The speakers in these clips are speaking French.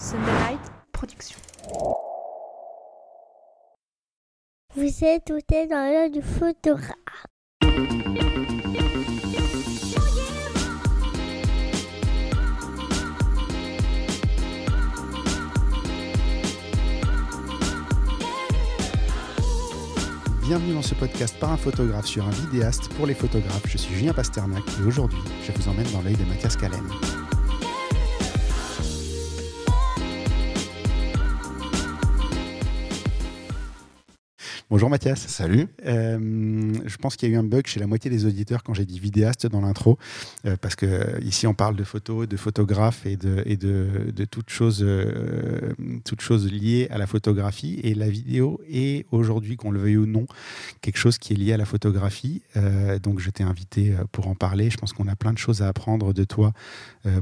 Sunderlight Production. Vous êtes tout dans l'heure du photographe. Bienvenue dans ce podcast par un photographe sur un vidéaste pour les photographes. Je suis Julien Pasternak et aujourd'hui, je vous emmène dans l'œil de Mathias Calem. Bonjour Mathias. Salut. Euh, je pense qu'il y a eu un bug chez la moitié des auditeurs quand j'ai dit vidéaste dans l'intro, euh, parce que euh, ici on parle de photos, de photographes et de, et de, de toutes, choses, euh, toutes choses liées à la photographie. Et la vidéo est aujourd'hui, qu'on le veuille ou non, quelque chose qui est lié à la photographie. Donc je t'ai invité pour en parler. Je pense qu'on a plein de choses à apprendre de toi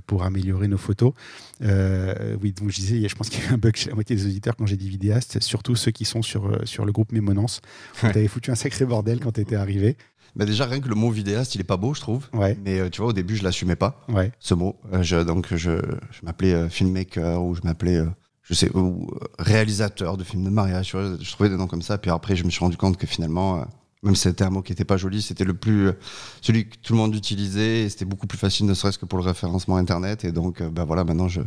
pour améliorer nos photos. Oui, donc je disais, je pense qu'il y a eu un bug chez la moitié des auditeurs quand j'ai dit vidéaste, surtout ceux qui sont sur, sur le groupe Mémonance. Tu Ouais. avais foutu un sacré bordel quand tu étais arrivé. Bah déjà, rien que le mot vidéaste, il est pas beau, je trouve. Ouais, Mais euh, tu vois, au début, je l'assumais pas, ouais. ce mot. Euh, je, donc, je, je m'appelais euh, filmmaker ou je m'appelais, je sais, ou réalisateur de films de mariage. Je trouvais des noms comme ça. Puis après, je me suis rendu compte que finalement, même si c'était un mot qui était pas joli, c'était le plus, celui que tout le monde utilisait. Et c'était beaucoup plus facile, ne serait-ce que pour le référencement internet. Et donc, bah voilà, maintenant, je,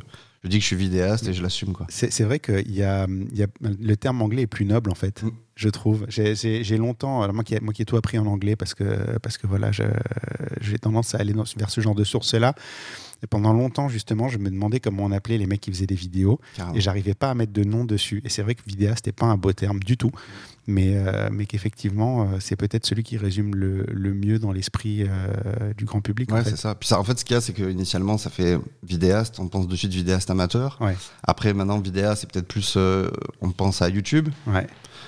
je dis que je suis vidéaste et je l'assume, quoi. C'est vrai que y a, y a- le terme anglais est plus noble en fait, Mm. Je trouve. J'ai- longtemps, alors moi qui, ai- moi qui ai tout appris en anglais parce que, parce que voilà, j'ai tendance à aller dans- vers ce genre de sources-là. Et pendant longtemps, justement, je me demandais comment on appelait les mecs qui faisaient des vidéos Carrément. et j'arrivais pas à mettre de nom dessus. Et c'est vrai que vidéaste n'est pas un beau terme du tout, mais, euh, mais qu'effectivement, euh, c'est peut-être celui qui résume le, le mieux dans l'esprit euh, du grand public. en Ouais, fait. c'est ça. Puis ça, en fait, ce qu'il y a, c'est qu'initialement, ça fait vidéaste. On pense de suite vidéaste amateur. Ouais. Après, maintenant, vidéaste, c'est peut-être plus. on pense à YouTube. Ouais.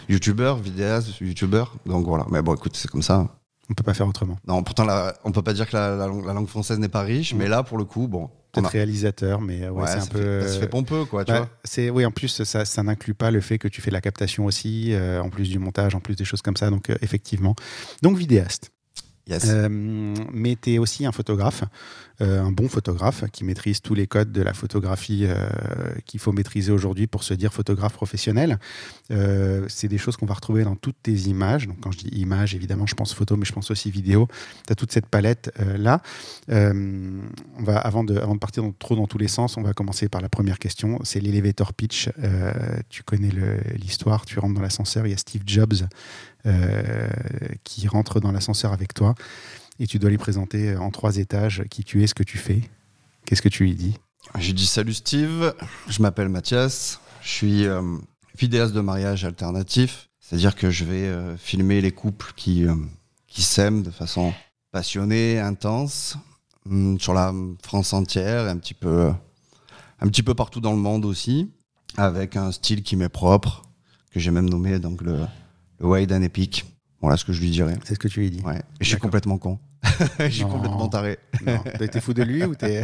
YouTubeur, vidéaste, YouTubeur. Donc voilà. Mais bon, écoute, c'est comme ça. On peut pas faire autrement. Non, pourtant, la- on peut pas dire que la, la langue- la langue française n'est pas riche, Mm. mais là, pour le coup, bon. on Peut-être a- réalisateur, mais ouais, ouais, c'est un peu. fait, ça se fait pompeux, quoi, tu Ouais, vois. oui en plus ça, ça n'inclut pas le fait que tu fais la captation aussi euh, en plus du montage en plus des choses comme ça donc euh, effectivement donc vidéaste Yes. Euh, mais tu es aussi un photographe un bon photographe qui maîtrise tous les codes de la photographie euh, qu'il faut maîtriser aujourd'hui pour se dire photographe professionnel. Euh, c'est des choses qu'on va retrouver dans toutes tes images. Donc quand je dis images évidemment je pense photo mais je pense aussi vidéo tu as toute cette palette euh, là. Euh, on va, avant, de, partir trop dans tous les sens, on va commencer par la première question. C'est l'elevator pitch. Euh, tu connais l'histoire, tu rentres dans l'ascenseur, il y a Steve Jobs euh, qui rentre dans l'ascenseur avec toi et tu dois lui présenter en trois étages qui tu es, ce que tu fais. Qu'est-ce que tu lui dis J'ai dit salut Steve, je m'appelle Mathias, je suis euh, vidéaste de mariage alternatif, c'est-à-dire que je vais euh, filmer les couples qui, euh, qui s'aiment de façon passionnée, intense, hum, sur la France entière, un petit peu, un petit peu partout dans le monde aussi, avec un style qui m'est propre, que j'ai même nommé donc le, le Wide and Epic. Voilà ce que je lui dirais. C'est ce que tu lui dis. Ouais. Et je suis complètement con. je suis Non. complètement taré. Non, t'es fou de lui ou t'es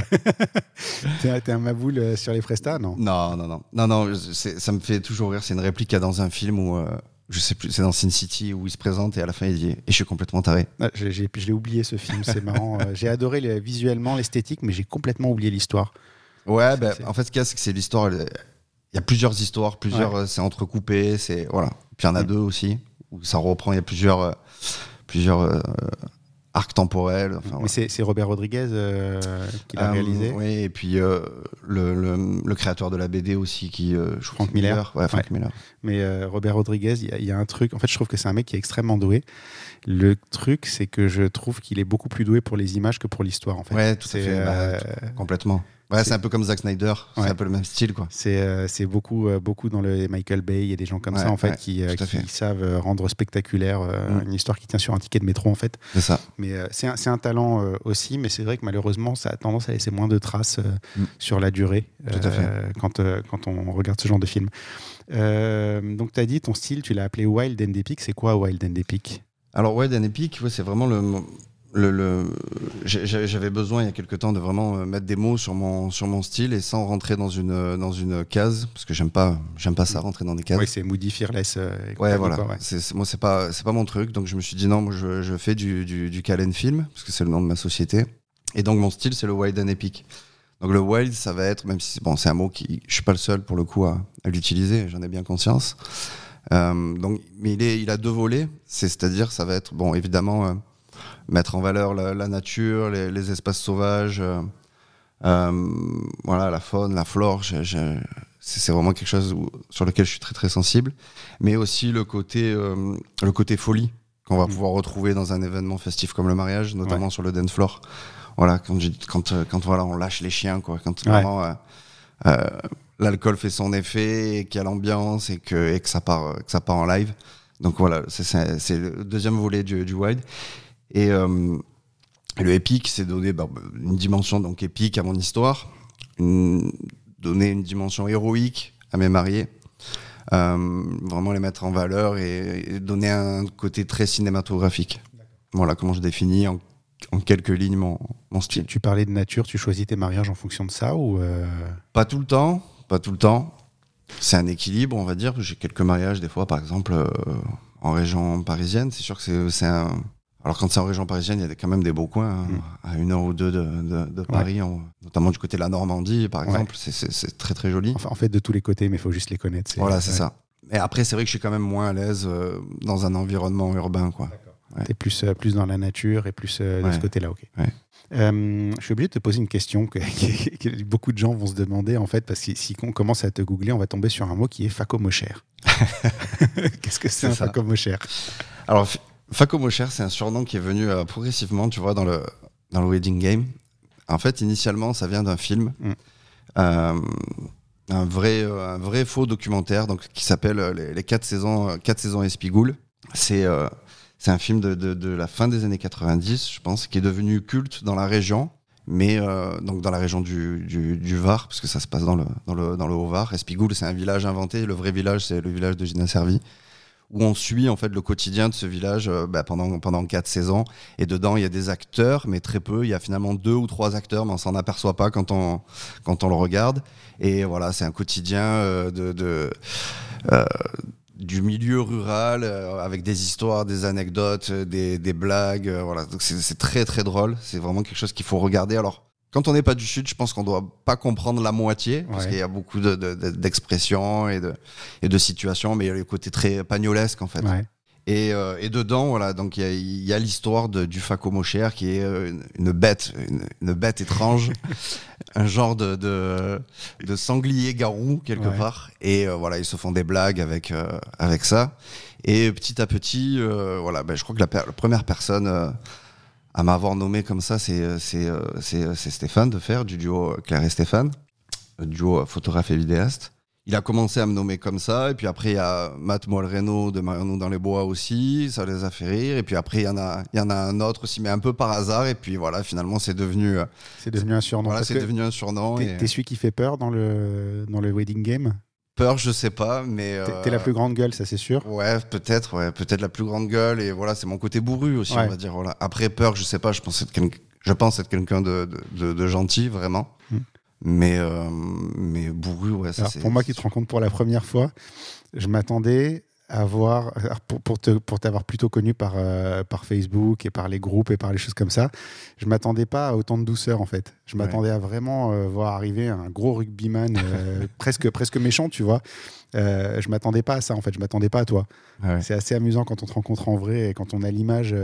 un maboule euh, sur les prestats Non. Non, non, non. Non, non, ça me fait toujours rire. C'est une réplique qu'il y a dans un film où, euh, je sais plus, c'est dans Sin City où il se présente et à la fin il dit Et je suis complètement taré. Ah, j'ai- Je l'ai oublié ce film, c'est marrant. J'ai adoré le- visuellement l'esthétique, mais j'ai complètement oublié l'histoire. Ouais, c'est- en fait, ce qu'il y a, c'est que c'est l'histoire. Il y a plusieurs histoires, plusieurs, euh, c'est entrecoupé, c'est. Voilà. Puis il y en a Mm. deux aussi, où ça reprend. Il y a plusieurs, euh, plusieurs euh, arcs temporels. Enfin, Mais voilà. c'est Robert Rodriguez euh, qui l'a réalisé? Oui, et puis le, le, le créateur de la BD aussi, qui. je Frank Miller. Ouais, Frank Miller. Mais Robert Rodriguez, il y, a- il y a un truc. En fait, je trouve que c'est un mec qui est extrêmement doué. Le truc, c'est que je trouve qu'il est beaucoup plus doué pour les images que pour l'histoire. En fait. Ouais, tout à fait. Bah, Complètement. Ouais, c'est- un peu comme Zack Snyder. C'est un peu le même style, quoi. C'est euh, beaucoup, euh, beaucoup dans le Michael Bay. Il y a des gens comme Ouais, ça en fait ouais, qui, euh, qui fait. savent rendre spectaculaire Mm. une histoire qui tient sur un ticket de métro en fait. C'est ça. Mais c'est un, un talent aussi, mais c'est vrai que malheureusement, ça a tendance à laisser moins de traces Mm. sur la durée Tout à fait. quand, quand on regarde ce genre de film. Donc, tu as dit ton style, tu l'as appelé Wild and Epic. C'est quoi Wild and Epic? Alors, Wild and Epic, ouais, c'est vraiment le. Le, le- J'avais besoin il y a quelques temps de vraiment euh, mettre des mots sur mon, sur mon style et sans rentrer dans une, euh, dans une case, parce que j'aime pas, j'aime pas ça, rentrer dans des cases. Oui, c'est Moody, Fearless. euh, et Ouais, voilà. quoi, ouais. C'est- c'est- moi, c'est pas, c'est pas mon truc. Donc, je me suis dit non, moi, je, je fais du, du, du Calen Film, parce que c'est le nom de ma société. Et donc, mon style, c'est le Wide and Epic. Donc le wild, ça va être, même si c'est bon, c'est un mot qui, je suis pas le seul pour le coup à, à l'utiliser, j'en ai bien conscience. Euh, donc, mais il, est, il a deux volets, c'est-à-dire ça va être, bon, évidemment, euh, mettre en valeur la, la nature, les, les, espaces sauvages, euh, euh, voilà, la faune, la flore. c'est vraiment quelque chose où, sur lequel je suis très très sensible, mais aussi le côté, euh, le côté folie qu'on va mmh. pouvoir retrouver dans un événement festif comme le mariage, notamment ouais. sur le dance floor. Voilà, quand, quand, quand, voilà, on lâche les chiens, quoi, quand ouais. vraiment l'alcool fait son effet et qu'il y a l'ambiance et que, et que, ça part, que ça part en live. Donc voilà, c'est le deuxième volet du, du wide. Et euh, le épique, c'est donner bah, une dimension donc épique à mon histoire, une, donner une dimension héroïque à mes mariés, euh, vraiment les mettre en valeur et, et, donner un côté très cinématographique. Voilà comment je définis en, en quelques lignes mon, mon style. Tu, tu, parlais de nature, tu choisis tes mariages en fonction de ça ou euh... Pas tout le temps, pas tout le temps. C'est un équilibre, on va dire. J'ai quelques mariages, des fois, par exemple, euh, en région parisienne. C'est sûr que c'est un. Alors, quand c'est en région parisienne, il y a quand même des beaux coins, hein, mmh. à une heure ou deux de, de, de Paris, ouais. notamment du côté de la Normandie, par exemple. C'est très, très joli. Enfin, en fait, de tous les côtés, mais il faut juste les connaître. Voilà, c'est ouais. ça. Et après, c'est vrai que je suis quand même moins à l'aise euh, dans un environnement urbain, quoi. T'es plus, euh, plus dans la nature et plus euh, de ce côté-là, ok. Euh, je suis obligé de te poser une question que, que, que, beaucoup de gens vont se demander en fait, parce que si on commence à te googler, on va tomber sur un mot qui est facomocher. Qu'est-ce que c'est un facomocher Alors, facomocher, c'est un surnom qui est venu euh, progressivement, tu vois, dans le, dans le wedding game. En fait, initialement, ça vient d'un film. Mm. Euh, un vrai, un vrai faux documentaire donc, qui s'appelle les, les 4 saisons, 4 saisons Espigoule. C'est c'est un film de, de, de, la fin des années 90, je pense, qui est devenu culte dans la région, mais euh, donc dans la région du, du, du, Var, parce que ça se passe dans le, dans le, dans le Haut-Var. Espigoule, c'est un village inventé. Le vrai village, c'est le village de Gina Servi, où on suit en fait le quotidien de ce village euh, bah, pendant, pendant quatre saisons. Et dedans, il y a des acteurs, mais très peu. Il y a finalement deux ou trois acteurs, mais on s'en aperçoit pas quand on, quand on le regarde. Et voilà, c'est un quotidien euh, de. de euh, du milieu rural avec des histoires, des anecdotes, des, des blagues. Voilà, donc c'est très très drôle. C'est vraiment quelque chose qu'il faut regarder. Alors, quand on n'est pas du sud, je pense qu'on doit pas comprendre la moitié parce ouais. qu'il y a beaucoup d'expressions de, de, et, de, et de situations, mais il y a le côté très pagnolesque en fait. Ouais. Et, euh, et, dedans, voilà, donc il y, a l'histoire du Facomocher qui est euh, une, une bête, une, une, bête étrange, un genre de, de, de sanglier garou quelque ouais. part. Et euh, voilà, ils se font des blagues avec euh, avec ça. Et petit à petit, voilà, ben, je crois que la, la première personne à m'avoir nommé comme ça, c'est c'est Stéphane de faire du duo Claire et Stéphane, duo photographe et vidéaste il a commencé à me nommer comme ça. Et puis après, il y a Matt Molreno de Mariano dans les bois aussi. Ça les a fait rire. Et puis après, il y en a, il y en a un autre aussi, mais un peu par hasard. Et puis voilà, finalement, c'est devenu. Euh, c'est devenu un surnom. Voilà, c'est devenu un surnom. T'es et... celui qui fait peur dans le, dans le wedding game? Peur, je sais pas, mais. Euh... T'es la plus grande gueule, ça c'est sûr. Ouais, peut-être, ouais, peut-être la plus grande gueule. Et voilà, c'est mon côté bourru aussi, ouais. on va dire. Voilà. Après, peur, je sais pas, je pense être, je pense être quelqu'un de, de, de, de, gentil, vraiment. Hmm. Mais, euh, mais bourru, ouais. Ça, alors, pour moi qui te rencontre pour la première fois, je m'attendais à voir, pour, pour, t'avoir plutôt connu par, euh, par Facebook et par les groupes et par les choses comme ça, je m'attendais pas à autant de douceur en fait. Je m'attendais ouais. à vraiment euh, voir arriver un gros rugbyman euh, presque, presque méchant, tu vois. Euh, je m'attendais pas à ça en fait, je m'attendais pas à toi. Ouais. C'est assez amusant quand on te rencontre en vrai et quand on a l'image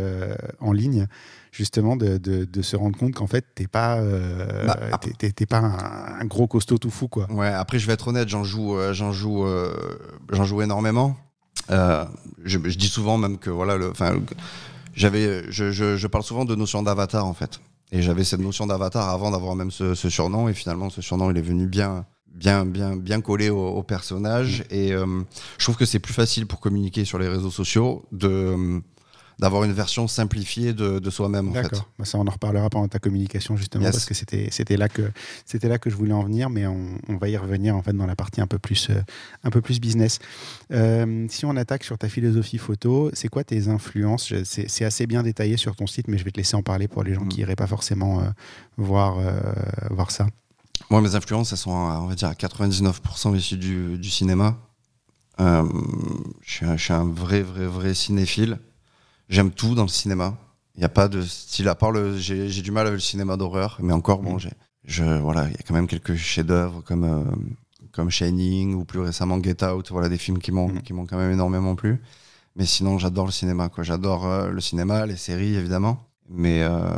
en ligne, justement de, de, de se rendre compte qu'en fait t'es pas, bah, t'es pas un, un, gros costaud tout fou quoi. Ouais. Après je vais être honnête, j'en joue, j'en joue, j'en joue énormément. Je, je, dis souvent même que voilà, le, enfin, j'avais, je, je, je parle souvent de notion d'avatar en fait. Et j'avais cette notion d'avatar avant d'avoir même ce, ce, surnom. Et finalement, ce surnom, il est venu bien, bien, bien, bien collé au, au personnage. Et euh, je trouve que c'est plus facile pour communiquer sur les réseaux sociaux de d'avoir une version simplifiée de, de soi-même. D'accord. En fait. Bah ça, on en reparlera pendant ta communication justement yes. parce que c'était c'était là que c'était là que je voulais en venir, mais on, on, va y revenir en fait dans la partie un peu plus euh, un peu plus business. Euh, si on attaque sur ta philosophie photo, c'est quoi tes influences? C'est assez bien détaillé sur ton site, mais je vais te laisser en parler pour les gens mmh. qui iraient pas forcément euh, voir voir ça. Moi, mes influences, elles sont, on va dire, à 99% issues du, du cinéma. Euh, je, suis un, je, suis un, vrai, vrai, vrai cinéphile. J'aime tout dans le cinéma. Il n'y a pas de style, à part le. J'ai du mal avec le cinéma d'horreur, mais encore, bon, mmh. je, voilà, il y a quand même quelques chefs-d'œuvre comme, euh, comme Shining ou plus récemment Get Out, voilà, des films qui m'ont, qui m'ont quand même énormément plu. Mais sinon, j'adore le cinéma, quoi. J'adore euh, le cinéma, les séries, évidemment. Mais euh,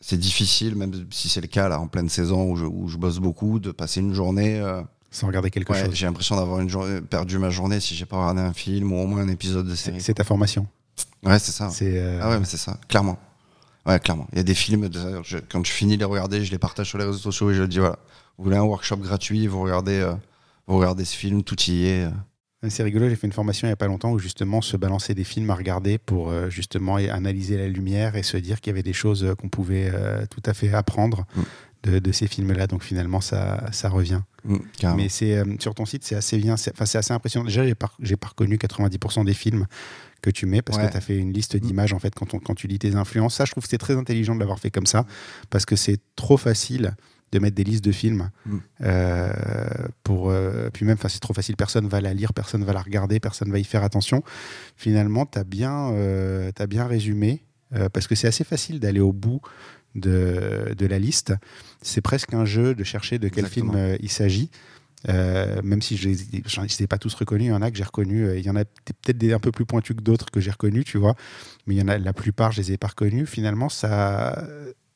c'est difficile, même si c'est le cas, là, en pleine saison où je, où je bosse beaucoup, de passer une journée. Sans regarder quelque ouais, chose. j'ai l'impression d'avoir perdu ma journée si j'ai pas regardé un film ou au moins un épisode de série. c'est ta formation. Ouais, c'est ça. C'est euh, Ah ouais, mais c'est ça, clairement. Ouais, clairement. Il y a des films, je- quand je finis de les regarder, je les partage sur les réseaux sociaux et je dis voilà, vous voulez un workshop gratuit, vous regardez, euh, vous regardez ce film, tout y est. euh. C'est rigolo, j'ai fait une formation il n'y a pas longtemps où justement se balancer des films à regarder pour justement analyser la lumière et se dire qu'il y avait des choses qu'on pouvait tout à fait apprendre Mm. de, de ces films-là. Donc finalement, ça, ça revient. Mm. Mais c'est sur ton site, c'est assez bien, c'est assez impressionnant. Déjà, j'ai pas, j'ai pas reconnu 90% des films que tu mets parce Ouais. que tu as fait une liste d'images en fait quand, on- quand tu lis tes influences. Ça, je trouve que c'est très intelligent de l'avoir fait comme ça parce que c'est trop facile de mettre des listes de films Mm. euh, pour euh, puis même c'est trop facile personne va la lire personne va la regarder personne va y faire attention finalement tu as bien euh, bien résumé euh, parce que c'est assez facile d'aller au bout de, de la liste c'est presque un jeu de chercher de quel Exactement. film il s'agit euh, même si je ne les ai pas tous reconnus, il y en a que j'ai reconnus. euh, Il y en a peut-être des un peu plus pointus que d'autres que j'ai reconnus, tu vois. Mais il y en a la plupart, je les ai pas reconnus. Finalement, ça,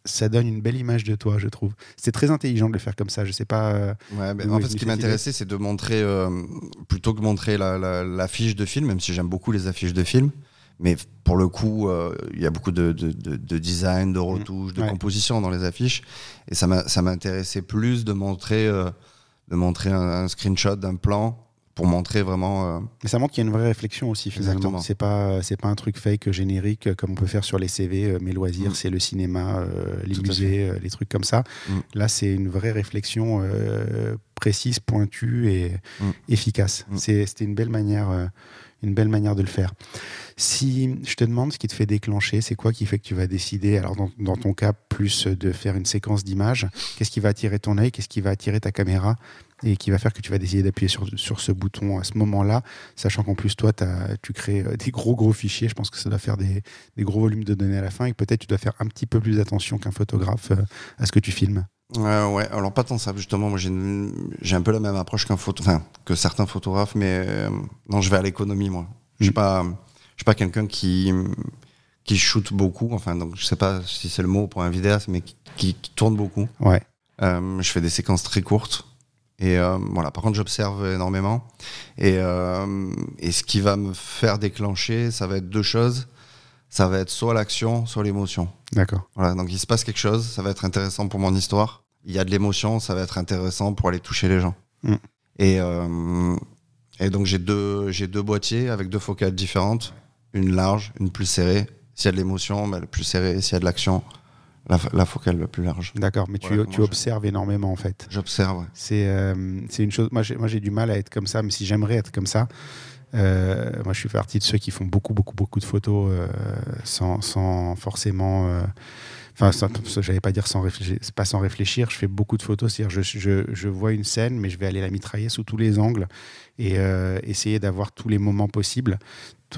ça donne une belle image de toi, je trouve. C'est très intelligent de le faire comme ça. Je sais pas. euh, Ouais, ben, en fait, ce qui m'intéressait, c'est de montrer, euh, plutôt que montrer la, la, la fiche de film, même si j'aime beaucoup les affiches de film, mais pour le coup, euh, il y a beaucoup de, de, de- de design, de retouches, de Mmh. Ouais. composition dans les affiches, et ça m'intéressait plus de montrer, de montrer un, un screenshot d'un plan pour montrer vraiment. euh, Mais ça montre qu'il y a une vraie réflexion aussi finalement. C'est pas c'est pas un truc fake euh, générique euh, comme on peut faire sur les CV. euh, mes loisirs, Mm. c'est le cinéma, euh, les Tout musées, les trucs comme ça. Mm. Là, c'est une vraie réflexion précise, pointue et Mm. efficace. Mm. C'était une belle manière. Une belle manière de le faire. Si je te demande ce qui te fait déclencher, c'est quoi qui fait que tu vas décider, alors dans, ton cas, plus de faire une séquence d'images, qu'est-ce qui va attirer ton œil, qu'est-ce qui va attirer ta caméra et qui va faire que tu vas décider d'appuyer sur, ce bouton à ce moment-là, sachant qu'en plus, toi, tu crées euh, des gros, gros fichiers. Je pense que ça doit faire des, gros volumes de données à la fin et peut-être tu dois faire un petit peu plus attention qu'un photographe euh, à ce que tu filmes. Ouais, ouais, alors pas tant ça, justement, moi j'ai une- j'ai un peu la même approche qu'un photo, enfin, que certains photographes, mais euh, non, je vais à l'économie, moi. Je suis Mm. pas, pas quelqu'un qui, qui shoot beaucoup, enfin, donc je sais pas si c'est le mot pour un vidéaste, mais qui, qui- qui tourne beaucoup. Ouais. Euh, je fais des séquences très courtes. Et euh, voilà, par contre, j'observe énormément. Et, euh, et ce qui va me faire déclencher, ça va être deux choses. Ça va être soit l'action, soit l'émotion. D'accord. Voilà, donc il se passe quelque chose, ça va être intéressant pour mon histoire. Il y a de l'émotion, ça va être intéressant pour aller toucher les gens. Mm. Et, euh, et donc j'ai deux, j'ai deux boîtiers avec deux focales différentes, une large, une plus serrée. S'il y a de l'émotion, bah, la plus serrée. S'il y a de l'action, la, la focale la plus large. D'accord. Mais tu, Voilà tu je- observes énormément en fait. J'observe. ouais. C'est euh, c'est une chose. Moi, j'ai moi, j'ai du mal à être comme ça, mais si j'aimerais être comme ça. euh, moi, je suis partie de ceux qui font beaucoup, beaucoup, beaucoup de photos euh, sans, sans forcément. Enfin, j'allais pas dire sans réfléchir, pas sans réfléchir. Je fais beaucoup de photos, c'est-à-dire je, vois une scène, mais je vais aller la mitrailler sous tous les angles et euh, essayer d'avoir tous les moments possibles.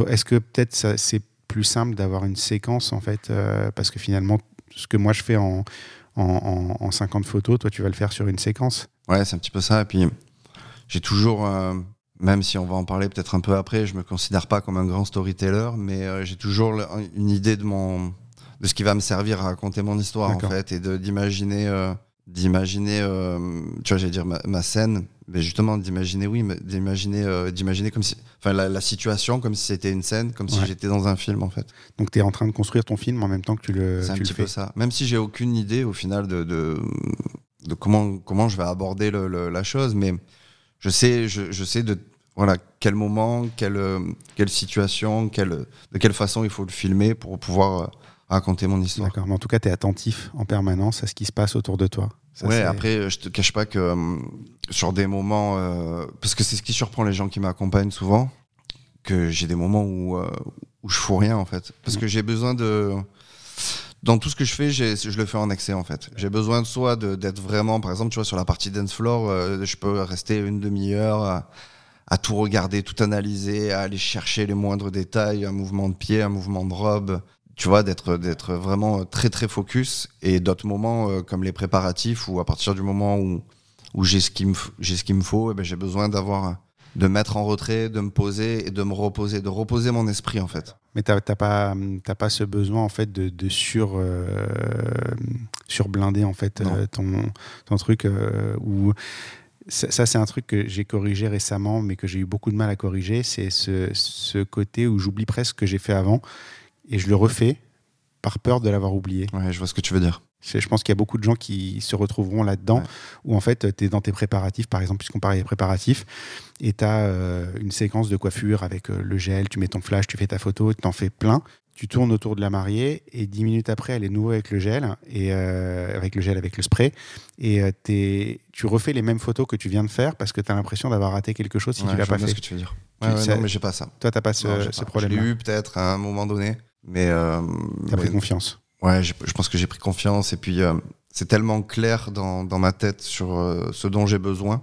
Est-ce que peut-être c'est plus simple d'avoir une séquence en fait, euh, parce que finalement, ce que moi je fais en, en, en- en 50 photos, toi tu vas le faire sur une séquence? Ouais, c'est un petit peu ça. Et puis, j'ai toujours, euh, même si on va en parler peut-être un peu après, je me considère pas comme un grand storyteller, mais j'ai toujours une idée de mon, de ce qui va me servir à raconter mon histoire en fait, et d'imaginer, euh, d'imaginer, euh, tu vois, j'allais dire ma, ma scène, mais justement d'imaginer, oui, d'imaginer, euh, d'imaginer comme si, enfin la, la situation comme si c'était une scène, comme si j'étais dans un film en fait. Donc tu es en train de construire ton film en même temps que tu le, C'est un petit fais. peu ça. Même si j'ai aucune idée au final de, de, de comment, comment je vais aborder le- le- la chose, mais je sais, je, je sais de voilà, quel moment, quelle, quelle situation, quelle, de quelle façon il faut le filmer pour pouvoir raconter mon histoire. D'accord, mais en tout cas, tu es attentif en permanence à ce qui se passe autour de toi. Ça, ouais, après, euh, je te cache pas que euh, sur des moments, euh, parce que c'est ce qui surprend les gens qui m'accompagnent souvent, que j'ai des moments où, euh, où je fous rien en fait. Parce Mhm. que j'ai besoin de. Dans tout ce que je fais, je le fais en excès en fait. J'ai besoin de soit de- d'être vraiment, par exemple, tu vois, sur la partie dance floor, euh, je peux rester une demi-heure à, à tout regarder, tout analyser, à aller chercher les moindres détails, un mouvement de pied, un mouvement de robe, tu vois, d'être d'être vraiment très très focus et d'autres moments euh, comme les préparatifs où à partir du moment où où j'ai ce qu'il me j'ai ce qu'il me faut, eh ben, j'ai besoin d'avoir de me mettre en retrait, de me poser et de me reposer, de reposer mon esprit en fait. Mais t'as t'as pas, t'as pas ce besoin en fait de, de sur, euh, surblinder en fait euh, ton, ton truc euh, où ça, ça, c'est un truc que j'ai corrigé récemment, mais que j'ai eu beaucoup de mal à corriger. C'est ce, ce côté où j'oublie presque ce que j'ai fait avant et je le refais par peur de l'avoir oublié. Ouais, je vois ce que tu veux dire. Je pense qu'il y a beaucoup de gens qui se retrouveront là-dedans, Ouais. où en fait, tu es dans tes préparatifs, par exemple, puisqu'on parlait des préparatifs, et tu as une séquence de coiffure avec euh, le gel, tu mets ton flash, tu fais ta photo, tu en fais plein. Tu tournes autour de la mariée, et dix minutes après, elle est nouveau avec le gel, et euh, avec le gel, avec le spray, et euh, t'es- tu refais les mêmes photos que tu viens de faire parce que tu as l'impression d'avoir raté quelque chose si Ouais, tu l'as je pas fait. ce que tu veux dire. Tu- Ouais, ouais, ça- non, mais j'ai pas ça. Toi, tu pas ce, ce problème. Je l'ai eu peut-être à un moment donné, mais euh, Tu as pris confiance. Ouais, je pense que j'ai pris confiance et puis euh, c'est tellement clair dans, dans ma tête sur euh, ce dont j'ai besoin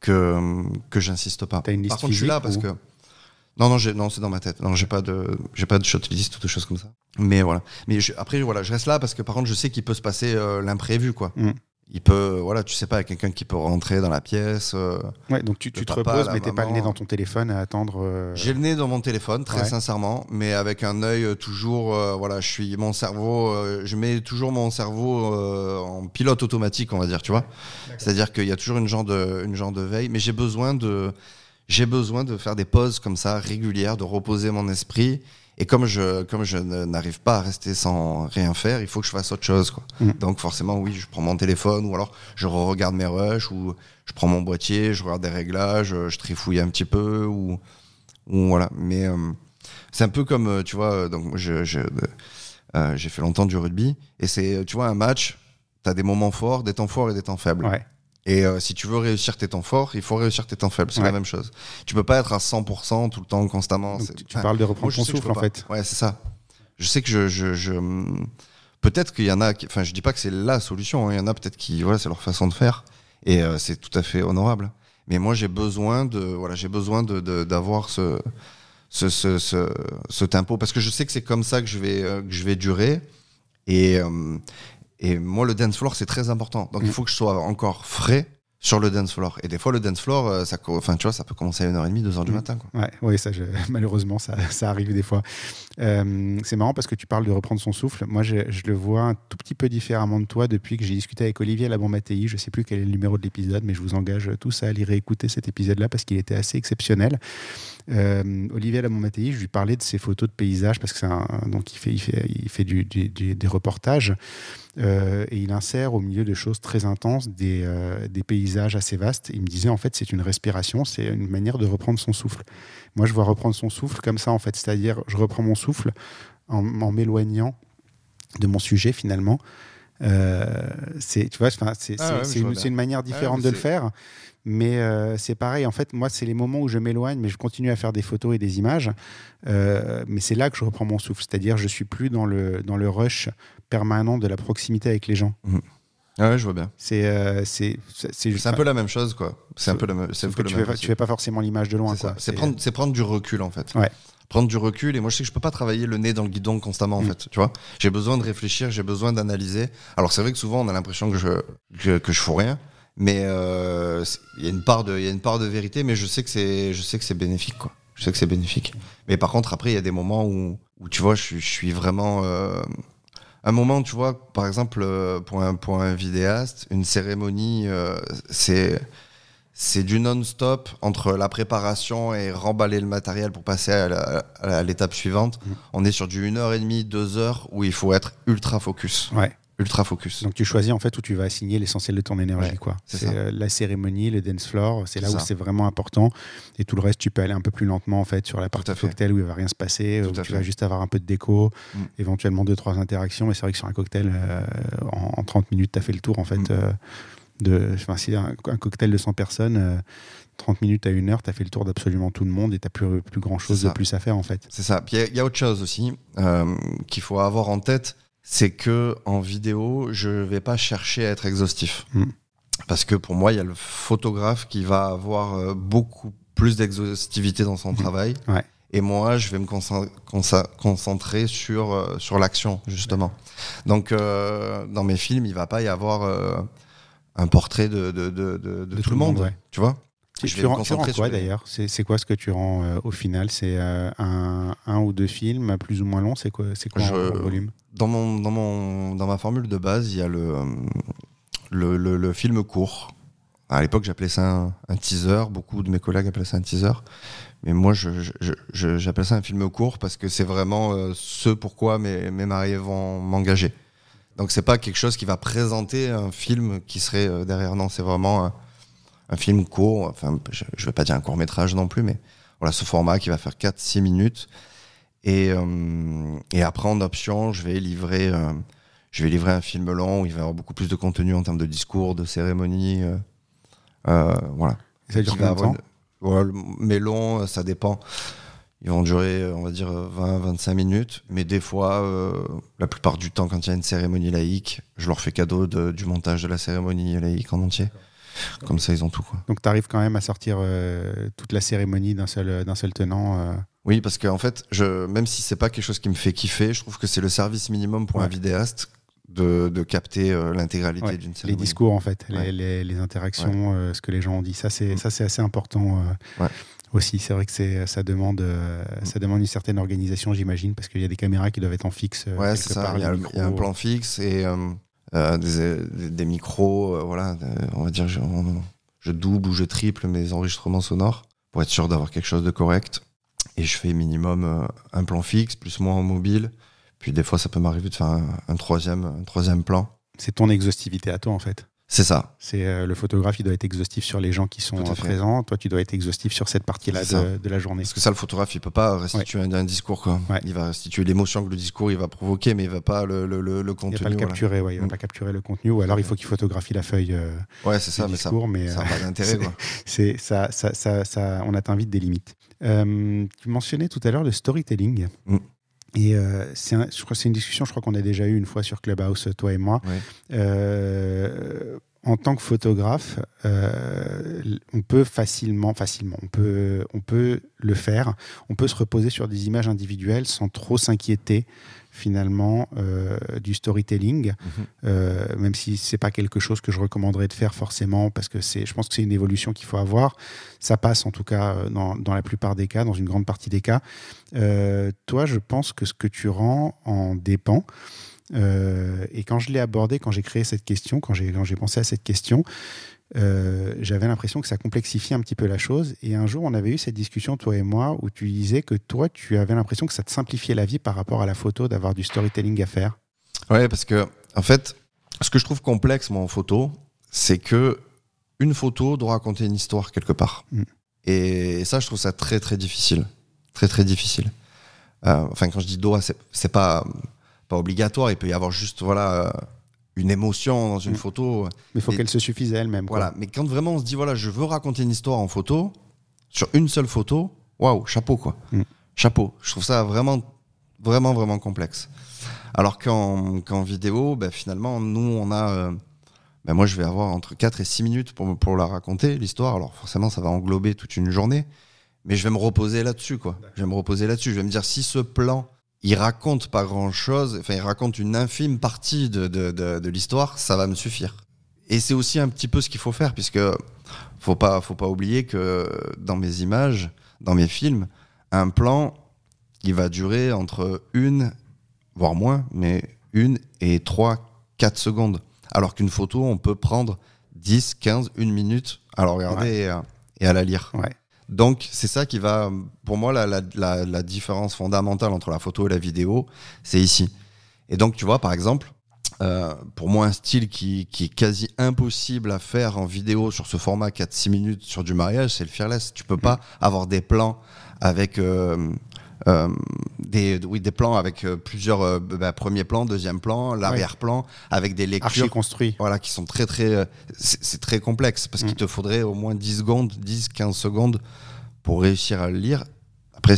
que, que j'insiste pas. T'as une liste Par contre, je suis là parce que. Non, non, non c'est dans ma tête. Non, j'ai pas de, j'ai pas de shot list ou de choses comme ça. Mais voilà. Mais je- après, voilà, je reste là parce que par contre, je sais qu'il peut se passer l'imprévu, quoi. Mm. Il peut, voilà, tu sais pas, quelqu'un qui peut rentrer dans la pièce. euh, Ouais, donc tu, te papa, reposes, mais t'es pas le nez dans ton téléphone à attendre. euh, J'ai le nez dans mon téléphone, très Ouais. sincèrement, mais avec un œil euh, toujours, euh, voilà, je suis mon cerveau, je mets toujours mon cerveau en pilote automatique, on va dire, tu vois. C'est-à-dire qu'il y a toujours une genre de, une genre de veille, mais j'ai besoin de, j'ai besoin de faire des pauses comme ça régulières, de reposer mon esprit. Et comme je, comme je n'arrive pas à rester sans rien faire, il faut que je fasse autre chose, quoi. Mm. Donc forcément, oui, je prends mon téléphone ou alors je regarde mes rushs ou je prends mon boîtier, je regarde des réglages, euh, je trifouille un petit peu ou, ou voilà. Mais euh, c'est un peu comme, euh, tu vois, euh, donc moi, je, je- euh, j'ai fait longtemps du rugby et c'est, tu vois, un match, tu as des moments forts, des temps forts et des temps faibles. Ouais. Et euh, si tu veux réussir tes temps forts, il faut réussir tes temps faibles. C'est Ouais. la même chose. Tu peux pas être à 100% tout le temps, constamment. Donc, tu, parles de reprendre ton souffle en fait. Ouais, c'est ça. Je sais que je. je, je- peut-être qu'il y en a. qui- Enfin, je dis pas que c'est la solution. hein. Il y en a peut-être qui. Voilà, c'est leur façon de faire. Et euh, c'est tout à fait honorable. Mais moi, j'ai besoin de. Voilà, j'ai besoin de- de- d'avoir ce. Ce, ce, ce, ce tempo parce que je sais que c'est comme ça que je vais euh, que je vais durer et euh, et moi le dance floor c'est très important donc Mm. il faut que je sois encore frais sur le dance floor et des fois le dance floor euh, ça enfin tu vois ça peut commencer à 1h30 2h du Mm. matin quoi Ouais, oui, ça, je- malheureusement, ça, ça arrive des fois. Euh, c'est marrant parce que tu parles de reprendre son souffle. Moi, je, je le vois un tout petit peu différemment de toi depuis que j'ai discuté avec Olivier Labon-Mattei. Je sais plus quel est le numéro de l'épisode, mais je vous engage tous à aller réécouter cet épisode-là parce qu'il était assez exceptionnel. Euh, Olivier Labon-Mattei, je lui parlais de ses photos de paysages parce que c'est un, donc il fait, il fait, il fait du, du- du- des reportages euh, et il insère au milieu de choses très intenses des, euh, des paysages assez vastes. Il me disait en fait c'est une respiration, c'est une manière de reprendre son souffle. Moi je vois reprendre son souffle comme ça en fait, c'est-à-dire je reprends mon souffle en, en m'éloignant de mon sujet finalement. Euh, c'est tu vois, c'est Ah c'est- ouais, une, manière différente mais de le faire. Mais euh, c'est pareil, en fait, moi, c'est les moments où je m'éloigne, mais je continue à faire des photos et des images. Euh, mais c'est là que je reprends mon souffle. C'est-à-dire, je suis plus dans le, dans le rush permanent de la proximité avec les gens. Ah ouais je vois bien C'est euh, c'est un peu la même chose quoi c'est un peu la un peu tu même fais, pas, principe. tu fais pas forcément l'image de loin. C'est ça. quoi. C'est prendre, prendre du recul en fait. Ouais. Prendre du recul et moi je sais que je peux pas travailler le nez dans le guidon constamment en Mm. fait. Tu vois, j'ai besoin de réfléchir, j'ai besoin d'analyser. Alors c'est vrai que souvent on a l'impression que je que, que je fous rien, mais euh, il y a une part de il y a une part de vérité, mais je sais que c'est je sais que c'est bénéfique quoi. Je sais que c'est bénéfique. Mais par contre après il y a des moments où où tu vois je, suis- je suis vraiment euh, un moment, tu vois, par exemple, euh, pour un, pour un vidéaste, une cérémonie, euh, c'est c'est du non-stop entre la préparation et remballer le matériel pour passer à l'étape suivante. Mhm. On est sur du 1h30, 2 heures où il faut être ultra focus. Ouais. Ultra focus. Donc tu choisis en fait où tu vas assigner l'essentiel de ton énergie. Ouais, quoi. c'est euh, la cérémonie, le dance floor, c'est là où c'est vraiment important. Et tout le reste, tu peux aller un peu plus lentement en fait sur la partie cocktail où il va rien se passer, Tout où à tu fait. vas juste avoir un peu de déco, Mm. éventuellement deux trois interactions. Mais c'est vrai que sur un cocktail, euh, en, en 30 minutes, tu as fait le tour en fait. Mm. euh, de, enfin, si un, un cocktail de 100 personnes, euh, 30 minutes à une heure, tu as fait le tour d'absolument tout le monde et tu plus, plus grand chose de plus à faire en fait. C'est ça. Puis il y a- il y, a autre chose aussi euh, qu'il faut avoir en tête, c'est que en vidéo, je vais pas chercher à être exhaustif. Mm. Parce que pour moi, il y a le photographe qui va avoir euh, beaucoup plus d'exhaustivité dans son Mhm. travail. Ouais. Et moi, je vais me concentrer sur, euh, sur l'action, justement. Donc, euh, dans mes films, il va pas y avoir euh, un portrait de, de, de, tout, le monde, ouais. tu vois? Je tu rends, tu rends quoi d'ailleurs? C'est quoi ce que tu rends euh, au final? C'est euh, un, un ou deux films plus ou moins longs? C'est quoi, quoi en- Je- en volume? Dans, mon, dans, mon, dans ma formule de base, il y a le, le, le- film court. À l'époque, j'appelais ça un, teaser. Beaucoup de mes collègues appelaient ça un teaser. Mais moi, j'appelle ça un film court parce que c'est vraiment euh, ce pourquoi mes, mes mariés vont m'engager. Donc, c'est pas quelque chose qui va présenter un film qui serait euh, derrière. Non, c'est vraiment un, un film court. Enfin, je, je vais pas dire un court métrage non plus, mais voilà, ce format qui va faire 4-6 minutes. Et, euh, et après, en option, je vais livrer, euh, je vais livrer un film long où il va y avoir beaucoup plus de contenu en termes de discours, de cérémonie. euh, euh, voilà. Ça dure combien de temps voilà, mais long, ça dépend. Ils vont durer, on va dire, 20-25 minutes. Mais des fois, euh, la plupart du temps, quand il y a une cérémonie laïque, je leur fais cadeau de- du montage de la cérémonie laïque en entier. Comme ça, ils ont tout. Quoi. Donc tu arrives quand même à sortir toute la cérémonie d'un seul, d'un seul tenant. Oui, parce qu'en fait, je, même si c'est pas quelque chose qui me fait kiffer, je trouve que c'est le service minimum pour Ouais. un vidéaste de, de capter euh, l'intégralité Ouais, d'une les cérémonie. discours en fait, les- Ouais. les, les interactions, euh, ce que les gens ont dit, ça c'est Mm. ça c'est assez important euh, aussi. C'est vrai que c'est ça demande Mm. ça demande une certaine organisation, j'imagine, parce qu'il y a des caméras qui doivent être en fixe. Ouais, c'est ça. Il y, a, les le- il y a un micros. plan fixe et des, des- des micros. voilà, on va dire, je, on- je double ou je triple mes enregistrements sonores pour être sûr d'avoir quelque chose de correct. Et je fais minimum euh, un plan fixe, plus moi en mobile. Puis des fois, ça peut m'arriver de faire un, un troisième, un troisième plan. C'est ton exhaustivité à toi en fait. C'est ça. C'est euh, le photographe, il doit être exhaustif sur les gens qui sont euh, présents. Toi, tu dois être exhaustif sur cette partie-là de, de la journée. Parce que ça, le photographe, il peut pas restituer un, un discours. Quoi. Ouais. Il va restituer l'émotion que le discours il va provoquer, mais il va pas le, le, le, le Il contenu. va pas le voilà. capturer, ouais, il va Mm. pas capturer le contenu, ou alors il faut qu'il photographie la feuille euh, Ouais, c'est ça, du mais ça, discours, mais ça euh, n'a pas d'intérêt. c'est- quoi. c'est ça, ça, ça, ça- on atteint vite des limites. Euh, tu mentionnais tout à l'heure le storytelling. Mm. Et euh, un- je crois c'est une discussion, je crois qu'on a déjà eu une fois sur Clubhouse, toi et moi. Ouais. Euh, en tant que photographe, euh, on peut facilement, facilement, on peut, on peut le faire. On peut se reposer sur des images individuelles sans trop s'inquiéter finalement euh, du storytelling, Mhm. euh, même si c'est pas quelque chose que je recommanderais de faire forcément, parce que c'est, je pense que c'est une évolution qu'il faut avoir. Ça passe en tout cas euh, dans, dans la plupart des cas, dans une grande partie des cas. Euh, toi, je pense que ce que tu rends en dépend. Et quand je l'ai abordé, quand j'ai créé cette question, quand j'ai, quand j'ai pensé à cette question, euh, j'avais l'impression que ça complexifiait un petit peu la chose. Et un jour, on avait eu cette discussion, toi et moi, où tu disais que toi, tu avais l'impression que ça te simplifiait la vie par rapport à la photo, d'avoir du storytelling à faire. Ouais, parce que, en fait, ce que je trouve complexe, moi, en photo, c'est que une photo doit raconter une histoire quelque part. Mm. Et ça, je trouve ça très, très difficile. Très, très difficile. Euh, enfin, quand je dis doit, c'est pas, pas obligatoire. Il peut y avoir juste, voilà, euh, une émotion dans une Mm. photo. Mais il faut qu'elle se suffise à elle-même. quoi. Voilà. Mais quand vraiment on se dit, voilà, je veux raconter une histoire en photo, sur une seule photo, waouh, chapeau, quoi. Mm. Chapeau. Je trouve ça vraiment, vraiment, vraiment complexe. Alors qu'en qu'en vidéo, ben, finalement, nous, on a. euh, ben, moi, je vais avoir entre 4 et 6 minutes pour, pour la raconter, l'histoire. Alors, forcément, ça va englober toute une journée. Mais je vais me reposer là-dessus, quoi. Je vais me reposer là-dessus. Je vais me dire, si ce plan, il raconte pas grand-chose, enfin, il raconte une infime partie de, de, de, de l'histoire, ça va me suffire. Et c'est aussi un petit peu ce qu'il faut faire, puisque faut pas, faut pas oublier que dans mes images, dans mes films, un plan, il va durer entre une, voire moins, mais une et trois, quatre secondes. Alors qu'une photo, on peut prendre 10, 15, une minute à la regarder et, à, et à la lire. Ouais. Donc, c'est ça qui va, pour moi, la, la, la, la différence fondamentale entre la photo et la vidéo, c'est ici. Et donc, tu vois, par exemple, euh, pour moi, un style qui, qui est quasi impossible à faire en vidéo sur ce format 4-6 minutes sur du mariage, c'est le fearless. Tu peux pas avoir des plans avec euh, euh, des, oui, des plans avec euh, plusieurs euh, bah, premier plan, deuxième plan, l'arrière-plan, avec des lectures construit. voilà, qui sont très très. euh, C'est très complexe parce Mm. qu'il te faudrait au moins 10 secondes, 10, 15 secondes pour réussir à le lire. Après,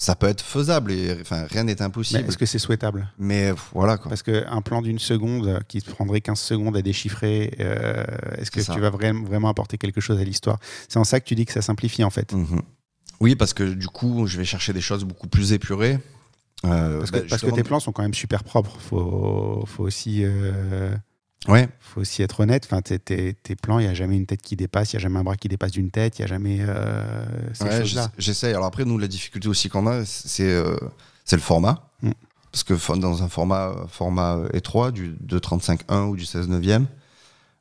ça peut être faisable et enfin, rien n'est impossible. est-ce que c'est souhaitable? Mais voilà quoi. Parce qu'un plan d'une seconde qui te prendrait 15 secondes à déchiffrer, euh, est-ce que tu vas vraiment, vraiment apporter quelque chose à l'histoire? C'est en ça que tu dis que ça simplifie en fait. Mhm. Oui, parce que du coup, je vais chercher des choses beaucoup plus épurées. Euh, parce, que, parce que, tes plans sont quand même super propres. Faut, faut aussi. Euh, ouais. Faut aussi être honnête. Enfin, tes, tes, tes plans, il n'y a jamais une tête qui dépasse, il n'y a jamais un bras qui dépasse d'une tête, il n'y a jamais euh, ces ouais, choses-là. J'essaie. Alors après, nous, la difficulté aussi qu'on a, c'est euh, c'est le format. Mm. Parce que dans un format, format étroit, du 2.35.1 ou du 16 neuvième,